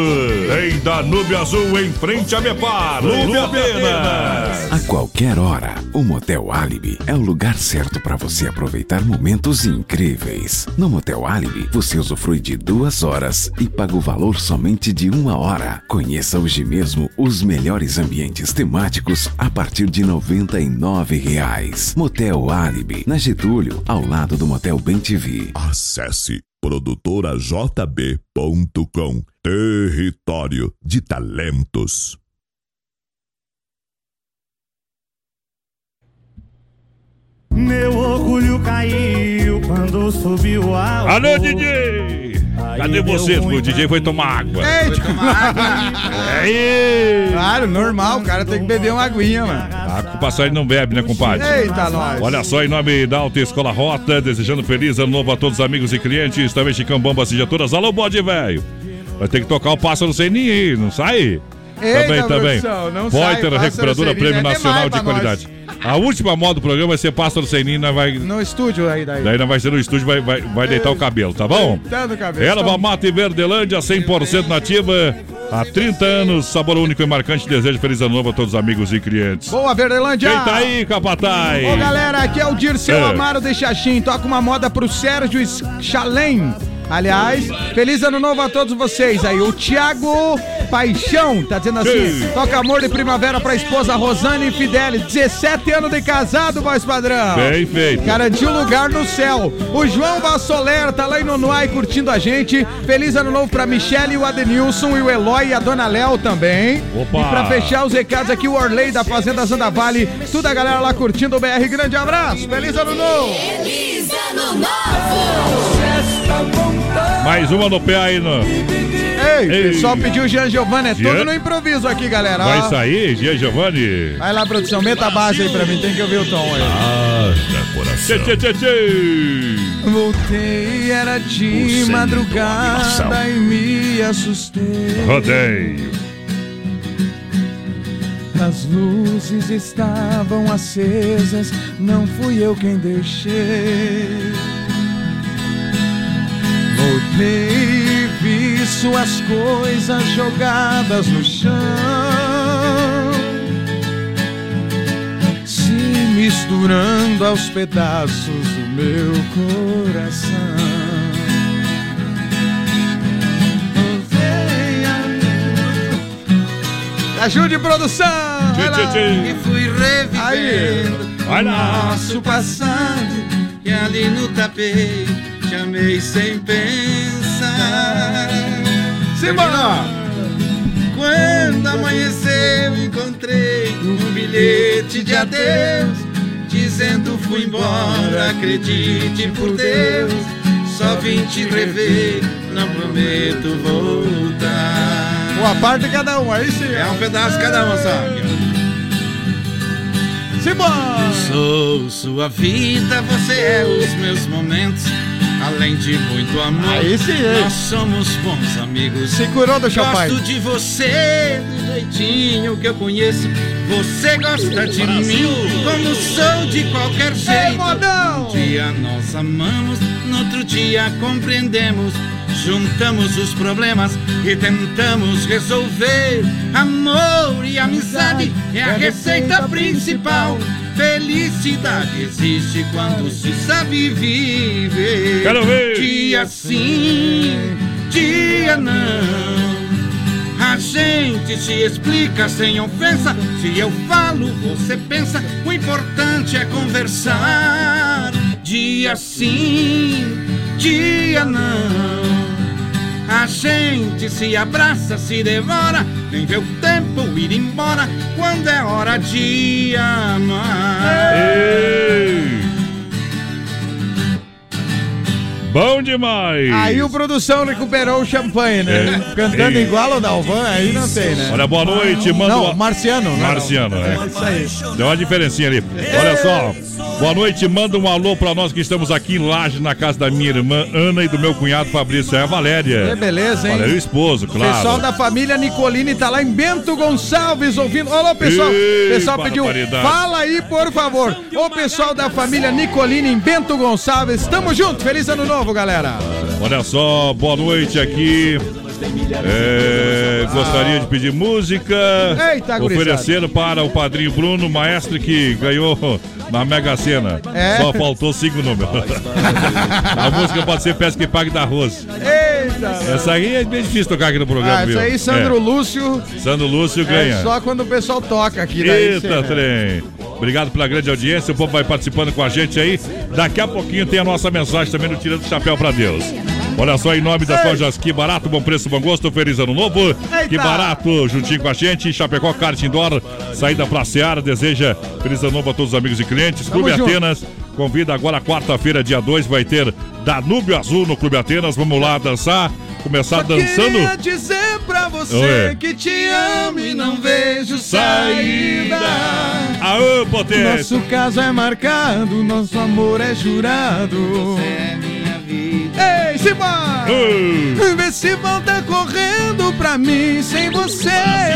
em Danúbio Azul, em frente a Mepar, Clube Atenas. A qualquer hora, o Motel Alibi é o lugar certo para você aproveitar momentos incríveis. No Motel Alibi, você usufrui de duas horas e paga o valor somente de uma hora. Conheça hoje mesmo os melhores ambientes temáticos a partir de 99 reais. Motel Alibi, na Getúlio, ao lado do Motel Bem TV. Acesse produtorajb.com Território de Talentos. Meu orgulho caiu quando subiu a. Alô, DJ! Cadê você? O DJ foi tomar água. Ei, Aí! Claro, normal, o cara tem que beber uma aguinha, mano. Ah, o passarinho não bebe, né, compadre? Eita, nós. Olha só, em nome da Alta Escola Rota, desejando feliz ano novo a todos os amigos e clientes. Também Chicão Bombas e todas. Alô, bode velho. Vai ter que tocar o pássaro sem ninho aí, não sai? Eita, também, também. produção, não sai, Poiter, recuperadora Prêmio é Nacional de. Qualidade. A última moda do programa vai ser pássaro nós vai... No estúdio aí, daí. Daí não vai ser no estúdio, vai, vai, vai deitar o cabelo, tá bom? Deitando o cabelo. Erva Então, Mata e Verdelândia, 100% nativa. Há 30 anos, sabor único e marcante. Desejo feliz ano novo a todos os amigos e clientes. Boa, Verdelândia! Quem tá aí, Capataz? Ô galera, aqui é o Dirceu É. Amaro de Xaxim. Toca uma moda pro Sérgio Chalém. Aliás, feliz ano novo a todos vocês aí. O Thiago Paixão tá dizendo assim: Sim. toca amor de primavera pra esposa Rosane Fideli. 17 anos de casado, voz padrão. Bem feito. Garantiu lugar no céu. O João Vassoler tá lá em Nonuai curtindo a gente. Feliz ano novo pra Michele, o Adenilson e o Eloy e a Dona Léo também. Opa. E pra fechar os recados aqui, o Orley da Fazenda Zanda Vale. Toda a galera lá curtindo o BR. Grande abraço. Feliz ano novo. Feliz ano novo! Mais uma no pé aí, no... Ei, o pessoal pediu o Jean Giovanni. É Jean? tudo no improviso aqui, galera. ó. Vai sair, Gia Giovanni? Vai lá, produção. Meta a base aí pra mim. Tem que ouvir o tom aí. Haja coração. Tchê, tchê, tchê. Voltei, era de Você madrugada e me assustei. Rodeio. As luzes estavam acesas, não fui eu quem deixei. Voltei, vi suas coisas jogadas no chão, se misturando aos pedaços do meu coração. Ajude, produção! Vai lá. E fui revivendo Vai o lá. nosso passado E ali no tapete te amei sem pensar Simbora! Quando amanheceu encontrei um bilhete de adeus Dizendo fui embora, acredite por Deus Só vim te rever, não prometo voltar Uma parte cada um, aí sim. É um pedaço cada um, sabe? Simbora! Sou sua vida, você é os meus momentos. Além de muito amor, Aí sim, hein? nós somos bons amigos. Se curou do champanhe. Gosto de você, do jeitinho que eu conheço. Você gosta de mim, como sou de qualquer jeito. Um dia nós amamos, no outro dia compreendemos. Juntamos os problemas e tentamos resolver. Amor e amizade é a receita principal. Felicidade existe quando se sabe viver. Quero ver. Dia sim, dia não. A gente se explica sem ofensa. Se eu falo, você pensa. O importante é conversar. Dia sim, dia não. A gente se abraça, se devora, nem vê o tempo ir embora quando é hora de amar. Ei. Bom demais! Aí o produção recuperou o champanhe, né? É. Cantando Ei. igual ao Dalvan, aí não tem, né? Olha, boa noite, manda Não, Marciano. né? Marciano, é. Isso aí. Deu uma diferencinha ali. Olha só. Boa noite, manda um alô pra nós que estamos aqui em Laje, na casa da minha irmã Ana e do meu cunhado Fabrício. É a Valéria. Que beleza, hein? Valéria, o esposo, O claro. pessoal da família Nicolini tá lá em Bento Gonçalves ouvindo. Olá, pessoal. O Ei, pessoal pediu. Fala aí, por favor. O pessoal da família Nicolini em Bento Gonçalves. Tamo junto. Feliz ano novo, galera. Olha só, boa noite aqui. É, gostaria de pedir música. Eita. Oferecendo para o padrinho Bruno, maestro que ganhou na Mega Sena. É. Só faltou cinco números. A música pode ser Pesca e Pague da Arroz. Eita. Essa aí é bem difícil tocar aqui no programa, Ah, isso viu? aí, Sandro É. Lúcio. Sandro Lúcio ganha. É só quando o pessoal toca aqui. daí Eita, cê- trem. Obrigado pela grande audiência. O povo vai participando com a gente aí. Daqui a pouquinho tem a nossa mensagem também no Tirando o Chapéu pra Deus. Olha só, em nome das lojas Que Barato, bom preço, bom gosto, feliz ano novo. Que Barato, juntinho com a gente. Chapecó Kart Indoor, saída pra Seara, deseja feliz ano novo a todos os amigos e clientes. Clube junto. Convida agora, quarta-feira, dia 2, vai ter Danúbio Azul no Clube Atenas. Vamos lá dançar. Começar dançando. Queria dizer pra você Oi. que te amo e não vejo saída. Aô, potência! Nosso caso é marcado, nosso amor é jurado. Você é minha Ei, Simba! Vê se volta correndo pra mim. Sem você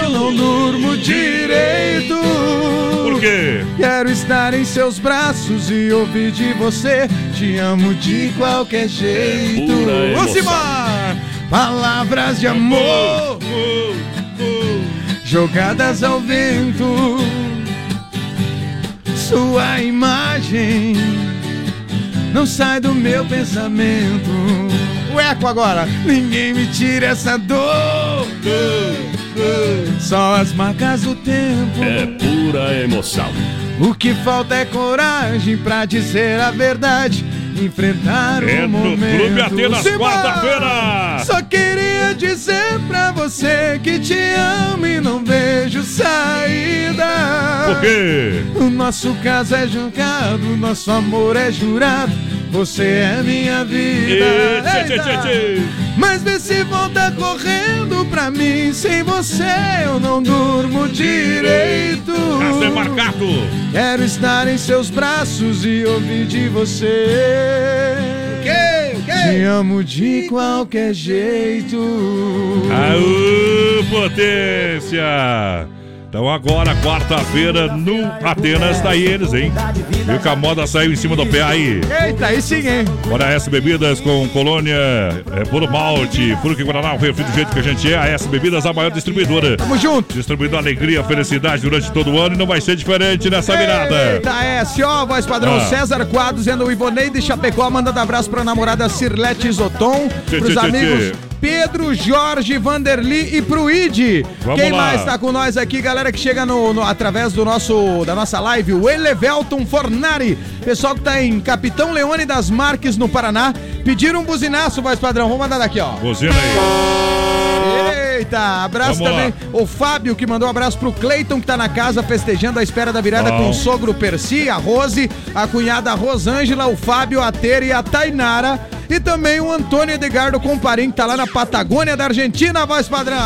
eu não durmo direito. Por quê? Quero estar em seus braços e ouvir de você. Te amo de qualquer jeito. Ô! Palavras de amor jogadas ao vento. Sua imagem não sai do meu pensamento. O eco agora. Ninguém me tira essa dor. Só as marcas do tempo. É pura emoção. O que falta é coragem pra dizer a verdade. Enfrentar É o no momento. Clube Atenas, quarta-feira. Só queria dizer pra você que te amo e não vejo saída. Por quê? O nosso caso é jogado, nosso amor é jurado. Você é minha vida. Eita! Mas vê se volta correndo pra mim. Sem você eu não durmo direito. É marcado. Quero estar em seus braços e ouvir de você. Te amo de qualquer jeito. Aô, potência! Então agora, quarta-feira, no Atenas, tá aí eles, hein? Viu que a moda saiu em cima do pé aí? Eita, aí sim, hein? Olha, a S Bebidas com colônia, é, puro malte, fruque Guaraná, o refri do jeito que a gente é. A S Bebidas, a maior distribuidora. Tamo junto. Distribuindo alegria, felicidade durante todo o ano e não vai ser diferente nessa virada. Eita, S, ó, voz padrão Ah. César Quadros e o Ivonei de Chapecó mandando abraço pra namorada Cirlete Isoton, Tchê, pros tchê, amigos tchê. Pedro, Jorge, Vanderli e pro Id. Vamos Quem lá. mais tá com nós aqui, galera que chega no, no- através do nosso da nossa live, o Elevelton Fornari. Pessoal que tá em Capitão Leone das Marques no Paraná, pediram um buzinaço, voz padrão. Vamos mandar daqui, ó. Buzina aí. Eita, abraço Vamos também. O Fábio que mandou um abraço pro Cleiton que tá na casa festejando a espera da virada Bom. com o sogro Percy, a Rose, a cunhada Rosângela, o Fábio, a Tere e a Tainara. E também o Antônio Edgardo Comparim que tá lá na Patagônia da Argentina, voz padrão.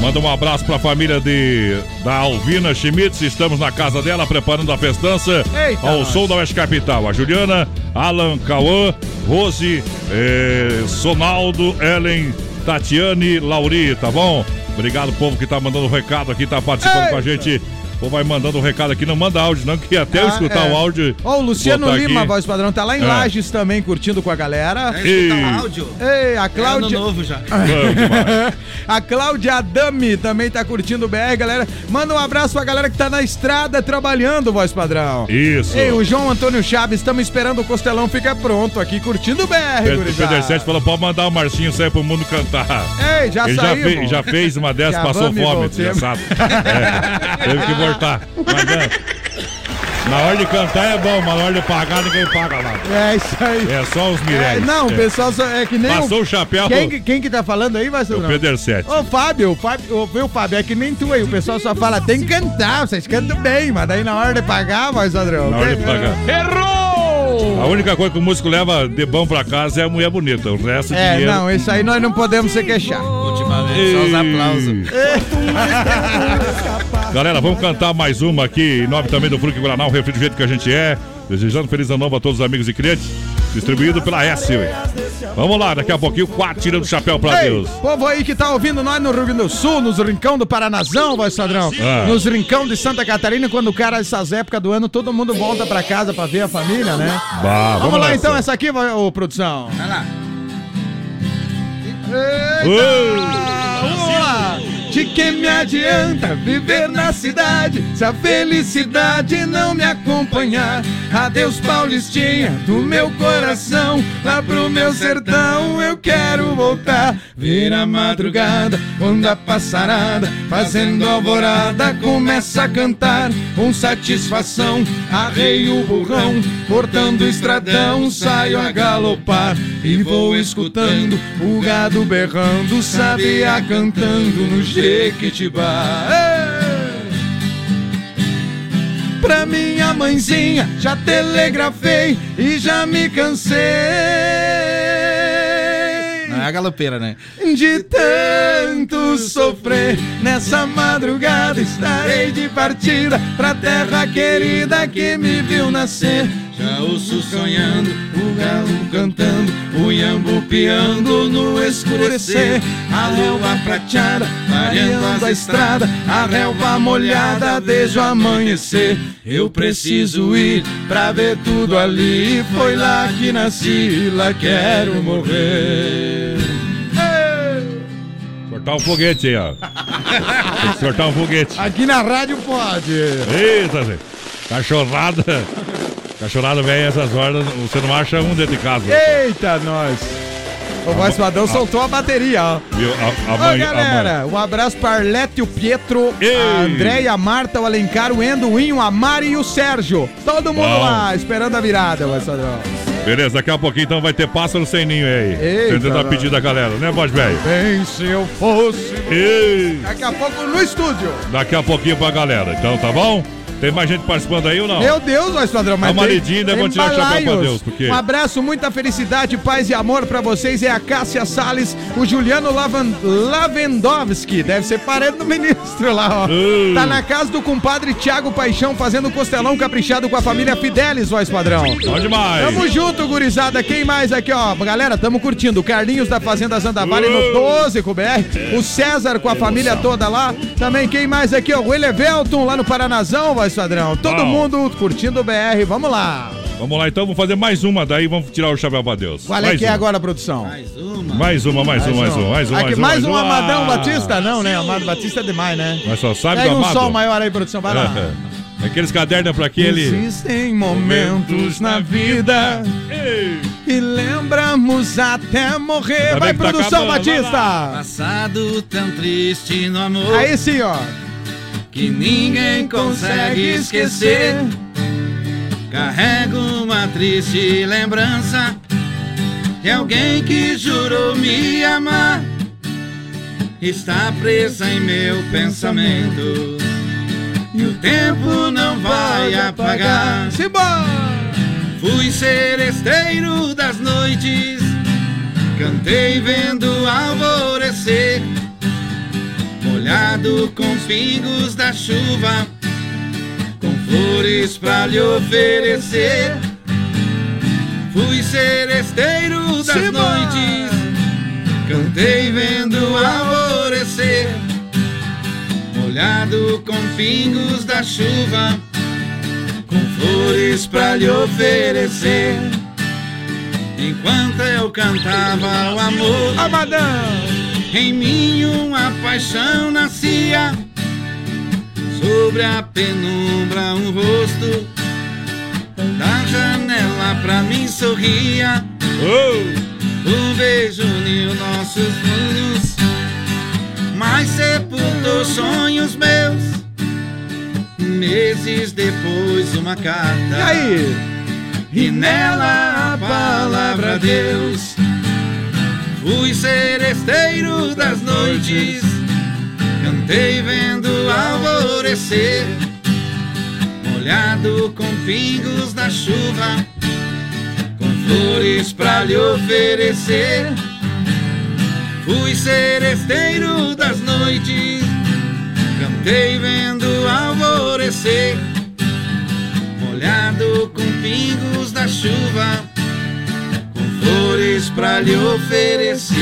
Manda um abraço pra família de, da Alvina Schmitz. Estamos na casa dela preparando a festança Eita, ao som da Oeste Capital. A Juliana, Alan, Cauã, Rose, eh, Sonaldo, Ellen, Tatiane, Lauri, tá bom? Obrigado, povo que tá mandando recado aqui, tá participando com a gente. O povo vai mandando um recado aqui, não manda áudio, não, que até eu Ah, escutar é. o áudio. Ó, o Luciano Lima, aqui. voz padrão, tá lá em É. Lages também, curtindo com a galera. O áudio? Ei, a Cláudia. ano novo já. A Cláudia Adami também tá curtindo o BR, galera. Manda um abraço pra galera que tá na estrada trabalhando, voz padrão. Isso. Ei, o João Antônio Chaves, estamos esperando o Costelão fica pronto aqui, curtindo o BR, Pedro. Pedro 7 falou: pode mandar o Marcinho sair pro mundo cantar. Ei, já Ele já, fez, já fez uma dessas, passou fome, desgraçado. É, teve que voltar. Mas, é, na hora de cantar é bom, mas na hora de pagar ninguém paga lá. É isso aí. É só os É, miréis. não, o pessoal só, é que nem. Passou o chapéu. Quem, que- quem que tá falando aí, vai ser O Pedro 7. Ô, Fábio, o Fábio, ô, viu, Fábio, é que nem tu aí, o pessoal só fala, tem que cantar, vocês cantam bem, mas daí na hora de pagar, voz padrão. Na hora de pagar. Errou! A única coisa que o músico leva de bom pra casa é a mulher bonita. O resto É, dinheiro. não, isso aí nós não podemos se queixar. Ultimamente, só os aplausos. Galera, vamos cantar mais uma aqui, em nome também do Fruque Guaraná, o refri do jeito que a gente é. Desejando feliz ano novo a todos os amigos e clientes. Distribuído pela S. Vamos lá, daqui a pouquinho, quatro tirando o chapéu pra Ei, Deus. povo aí que tá ouvindo nós no Rio Grande do Sul, nos rincão do Paranazão, voz padrão, Ah. nos rincão de Santa Catarina, quando o cara, essas épocas do ano, todo mundo volta pra casa pra ver a família, né? Bah, vamos, lá nessa. então, essa aqui, vai- ô produção. Vai lá. Vamos lá! De que me adianta viver na cidade se a felicidade não me acompanhar? Adeus, Paulistinha, do meu coração, lá pro meu sertão eu quero voltar. Ver a madrugada, quando a passarada, fazendo alvorada, começa a cantar com satisfação. Arreio o burrão, cortando o estradão, saio a galopar e vou escutando o gado berrando, sabia cantando no Jequitibá. Ei! pra minha mãezinha, já telegrafei e já me cansei. Não é a galopeira, né? De tanto sofrer, nessa madrugada estarei de partida pra terra querida que me viu nascer. Ouço sonhando, o galo cantando, o iambu piando no escurecer. A lua prateada, variando a estrada, a relva molhada desde o amanhecer. Eu preciso ir pra ver tudo ali, foi lá que nasci, lá quero morrer. Cortar um foguete aí, ó. Tem que cortar um foguete. Aqui na rádio pode. Eita, Zé. Cachorrada. Cachorrada velha essas horas, você não acha um dentro de casa. Eita, nós. O voz padrão soltou a bateria, ó. Viu? A, a Ô, mãe, a galera, mãe. um abraço para Arlete, o Pietro, a Andréia, a Marta, o Alencar, o Endo, o Inho, a Mari e o Sérgio. Todo mundo Bom. lá, esperando a virada, voz padrão. Beleza, daqui a pouquinho então vai ter pássaro sem ninho aí. Eita, Tentando a pedir da galera, né, voz velho? Bem, se eu fosse. Ei. Daqui a pouco no estúdio. Daqui a pouquinho pra galera. Então, tá bom? Tem mais gente participando aí ou não? Meu Deus, voz padrão, mas A maridinha vão tem tirar o chapéu pra balaios. Deus, porque- Um abraço, muita felicidade, paz e amor pra vocês. É a Cássia Salles, o Juliano Lavan... Lavendowski, deve ser parente do ministro lá, ó. Uh. Tá na casa do compadre Tiago Paixão, fazendo costelão caprichado com a família Fidelis, voz padrão. Bom demais. Tamo junto, gurizada. Quem mais aqui, ó? Galera, tamo curtindo. O Carlinhos da Fazenda Zandavale Uh. no 12 com o BR. O César com a família toda lá. Também quem mais aqui, ó? O Elevelton lá no Paranazão, voz padrão. Todo Bom. mundo curtindo o BR. Vamos lá. Vamos lá então, vamos fazer mais uma, daí vamos tirar o chapéu pra Deus. Qual é mais que é uma. agora, produção? Mais uma, mais uma, mais uma, mais uma, mais uma. Aqui, mais um uma. Amadão Batista? Não, né? Amado Batista é demais, né? Mas só sabe Pega do um amado. sol maior aí, produção. Vai lá. É. Aqueles cadernos pra aquele. Existem momentos na vida que lembramos até morrer. Tá Vai, que tá produção, acabando, vai Batista! Passado tão triste no amor. Aí sim, ó. Que ninguém consegue esquecer. Carrego uma triste lembrança de alguém que jurou me amar. Está presa em meu pensamento. E o tempo não vai apagar. Fui seresteiro das noites. Cantei vendo alvorecer. Molhado com pingos da chuva com flores pra lhe oferecer. Fui seresteiro das Simba! noites, cantei vendo alvorecer. Molhado com pingos da chuva, com flores pra lhe oferecer. Enquanto eu cantava o amor, Amadão, em mim uma paixão nascia. Sobre a penumbra um rosto Da janela pra mim sorria Um beijo uniu nossos mundos Mas sepultou sonhos meus Meses depois uma carta E aí? E nela a palavra Deus Fui seresteiro das noites Cantei vendo alvorecer, molhado com pingos da chuva, com flores pra lhe oferecer. Fui seresteiro das noites, cantei vendo alvorecer, molhado com pingos da chuva, flores pra lhe oferecer.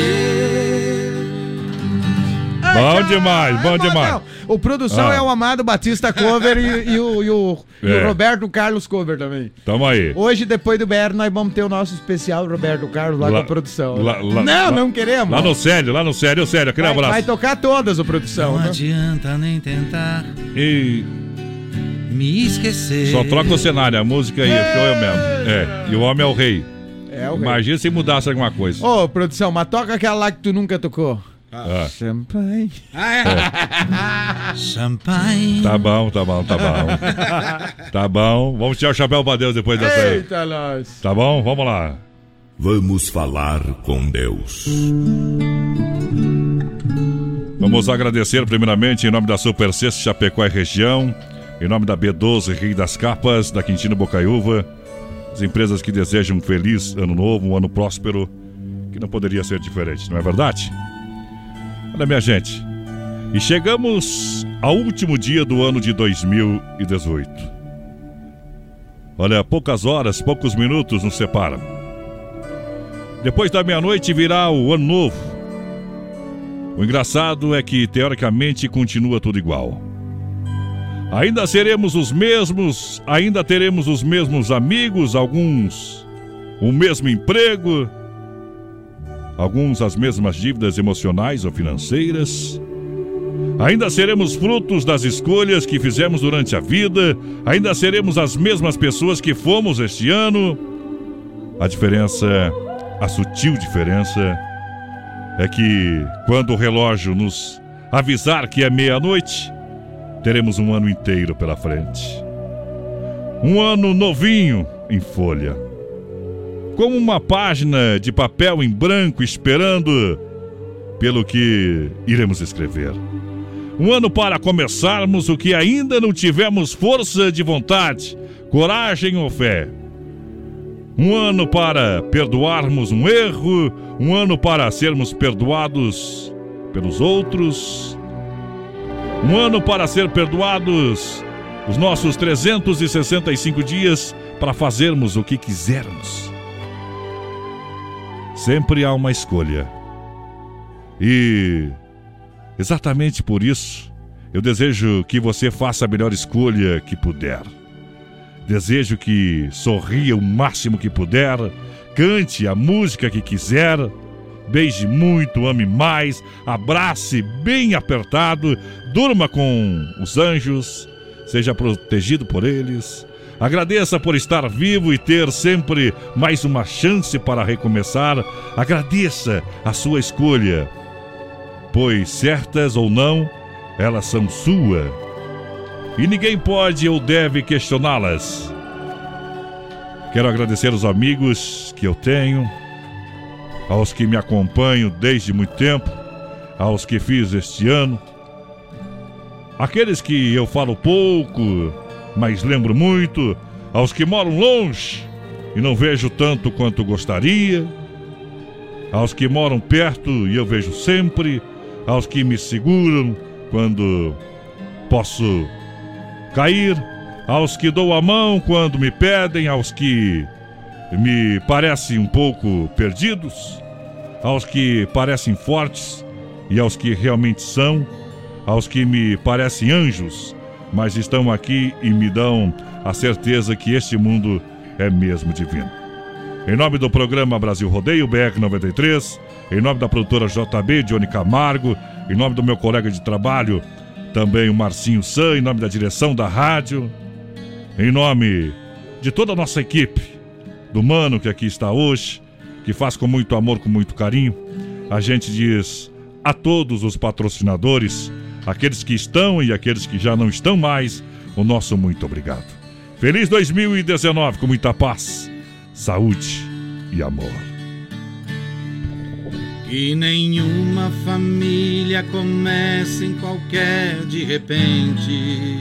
Bom demais, bom demais. O produção Ah. é o Amado Batista Cover e, e o, e o- e o É. Roberto Carlos Cover também. Tamo aí. Hoje, depois do BR, nós vamos ter o nosso especial Roberto Carlos lá, Lá- com a produção. lá- lá- não, lá- não queremos. Lá no sério, lá no sério, sério, aquele vai, abraço. vai tocar todas o produção. Não né? adianta nem tentar E me esquecer. só troca o cenário, a música aí, o show é o mesmo. É, e o homem é o rei. É o rei. Imagina se mudasse alguma coisa. Ô, produção, mas toca aquela lá que tu nunca tocou. Ah. Champanhe. Ah, é? Champanhe. Tá bom, tá bom, tá bom. tá bom. Vamos tirar o chapéu pra Deus depois dessa aí. Eita, nós. Tá bom? Vamos lá. Vamos falar com Deus. Vamos agradecer primeiramente em nome da Super Sexta Chapecó e região. Em nome da B12, Rei das Capas, da Quintino Bocaiúva, as empresas que desejam um feliz ano novo, um ano próspero, que não poderia ser diferente, não é verdade? Olha, minha gente, e chegamos ao último dia do ano de 2018. Olha, poucas horas, poucos minutos nos separam. Depois da meia-noite virá o ano novo. O engraçado é que, teoricamente, continua tudo igual. Ainda seremos os mesmos, ainda teremos os mesmos amigos, alguns o mesmo emprego, alguns as mesmas dívidas emocionais ou financeiras. Ainda seremos frutos das escolhas que fizemos durante a vida, ainda seremos as mesmas pessoas que fomos este ano. A diferença, a sutil diferença, é que quando o relógio nos avisar que é meia-noite, teremos um ano inteiro pela frente. Um ano novinho em folha. Como uma página de papel em branco esperando pelo que iremos escrever. Um ano para começarmos o que ainda não tivemos força de vontade, coragem ou fé. Um ano para perdoarmos um erro, um ano para sermos perdoados pelos outros, um ano para ser perdoados, os nossos 365 dias para fazermos o que quisermos. Sempre há uma escolha. E exatamente por isso, eu desejo que você faça a melhor escolha que puder. Desejo que sorria o máximo que puder, cante a música que quiser beije muito, ame mais, abrace bem apertado, durma com os anjos, seja protegido por eles. Agradeça por estar vivo e ter sempre mais uma chance para recomeçar. Agradeça a sua escolha, pois certas ou não, elas são sua. E ninguém pode ou deve questioná-las. Quero agradecer os amigos que eu tenho, aos que me acompanham desde muito tempo, aos que fiz este ano, aqueles que eu falo pouco, mas lembro muito, aos que moram longe e não vejo tanto quanto gostaria, aos que moram perto e eu vejo sempre, aos que me seguram quando posso cair, aos que dou a mão quando me pedem, aos que me parecem um pouco perdidos, aos que parecem fortes e aos que realmente são, aos que me parecem anjos, mas estão aqui e me dão a certeza que este mundo é mesmo divino. Em nome do programa Brasil Rodeio BR93, em nome da produtora JB, Johnny Camargo, em nome do meu colega de trabalho, também o Marcinho San, em nome da direção da rádio, em nome de toda a nossa equipe, do mano que aqui está hoje, que faz com muito amor, com muito carinho. A gente diz a todos os patrocinadores, aqueles que estão e aqueles que já não estão mais, o nosso muito obrigado. Feliz 2019 com muita paz, saúde e amor. Que nenhuma família comece em qualquer de repente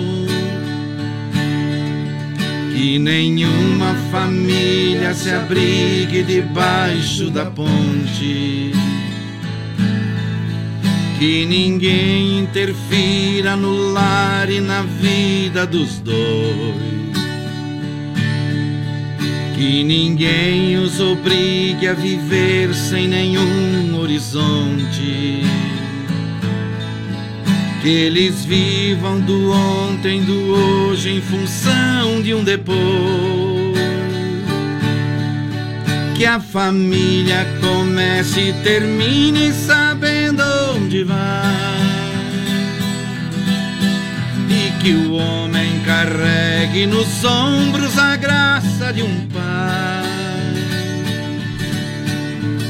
que nenhuma família se abrigue debaixo da ponte. Que ninguém interfira no lar e na vida dos dois. Que ninguém os obrigue a viver sem nenhum horizonte que eles vivam do ontem, do hoje, em função de um depois. Que a família comece e termine sabendo onde vai. E que o homem carregue nos ombros a graça de um pai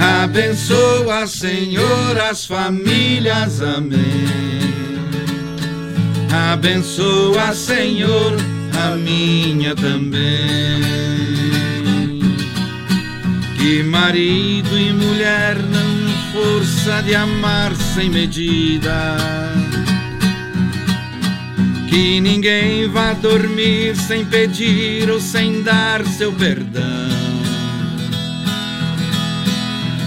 Abençoa, Senhor, as famílias, amém. Abençoa, Senhor, a minha também. Que marido e mulher não força de amar sem medida. Que ninguém vá dormir sem pedir ou sem dar seu perdão.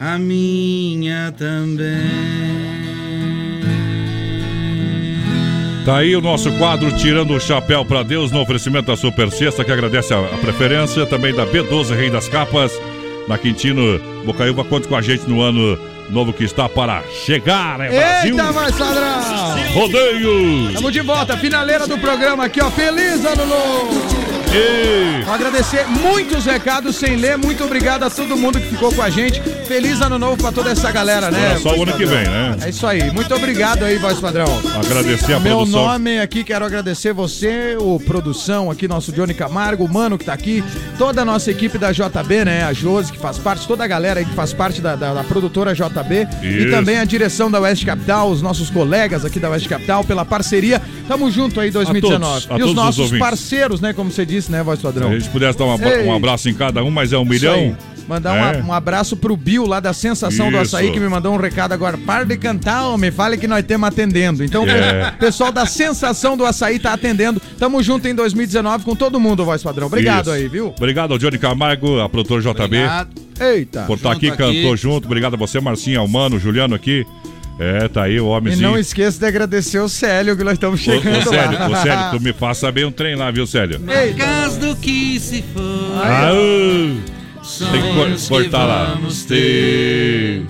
a minha também. Tá aí o nosso quadro Tirando o Chapéu para Deus no oferecimento da Super Sexta, que agradece a, a preferência, também da B12 Rei das Capas, na Quintino Bocaiúva. Conte com a gente no ano novo que está para chegar, é Brasil. Eita, mais padrão! Rodeio! Estamos de volta, finaleira do programa aqui, ó. Feliz ano novo! E... Vou agradecer muitos recados sem ler. Muito obrigado a todo mundo que ficou com a gente. Feliz ano novo pra toda essa galera, né? Agora só o ano que vem, né? É isso aí. Muito obrigado aí, voz padrão. Agradecer a Meu produção. nome aqui, quero agradecer você, o produção aqui, nosso Johnny Camargo, o Mano que tá aqui, toda a nossa equipe da JB, né? A Josi, que faz parte, toda a galera aí que faz parte da, da- da produtora JB. E Isso. também a direção da West Capital, os nossos colegas aqui da West Capital, pela parceria. Tamo junto aí 2019. A todos, a e os os nossos ouvintes. parceiros, né? Como você disse, né, voz padrão? Se a gente pudesse dar um, Ei. um abraço em cada um, mas é um milhão. Mandar um É. um, abraço pro Bill lá da Sensação do Isso. Açaí, que me mandou um recado agora. Para de cantar, homem, fale que nós temos atendendo. Então, É. o pessoal da Sensação do Açaí tá atendendo. Tamo junto em 2019 com todo mundo, voz padrão. Obrigado Isso. aí, viu? Obrigado ao Johnny Camargo, a produtor JB. Eita. Por estar Junto aqui, aqui. cantou junto. Obrigado a você, Marcinho, ao Mano, Juliano aqui. É, tá aí o E homenzinho. não esqueça de agradecer o Célio, que nós estamos Ô, chegando ô, Célio, lá. ô, Célio, tu me faça bem um trem lá, viu, Célio? Marcas do que se foi. Ah, tem que cortar lá. vamos ter.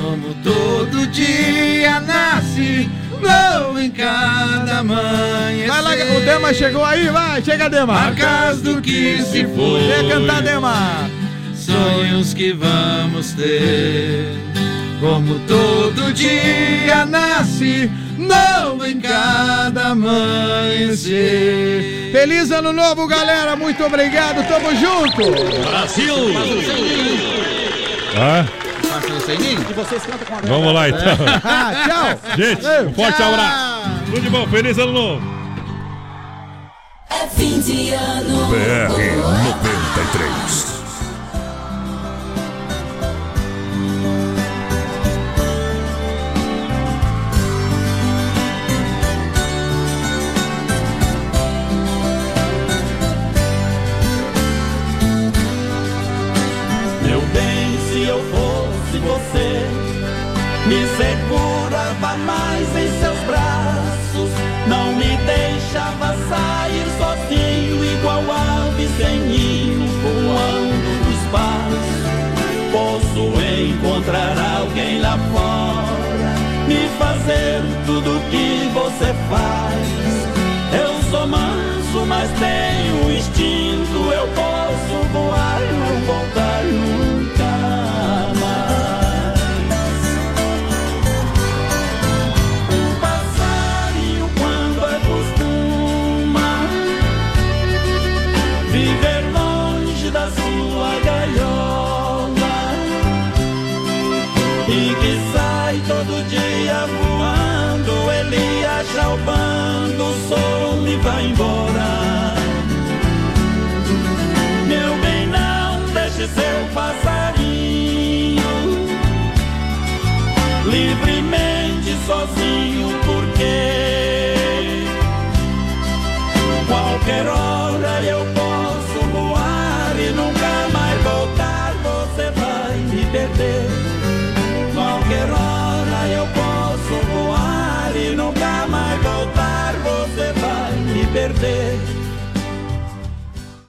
Como todo dia nasce, novo em cada manhã. Vai lá, o Dema chegou aí, vai, chega Dema. Marcas do que se foi. Vem cantar, Dema. Sonhos que vamos ter. Como todo dia nasce, novo em cada amanhecer. Feliz ano novo, galera. Muito obrigado. Tamo junto. Brasil! Ah, vocês cantam com a vamos lá então. Ah, tchau. Gente, um forte abraço. Tudo de bom, feliz ano novo. É fim de ano. BR 93. mais em seus braços. Não me deixava sair sozinho, igual ave sem ninho, voando no espaço. Posso encontrar alguém lá fora, me fazer tudo o que você faz. Eu sou manso, mas tenho instinto. Eu posso voar e não voltar nunca qualquer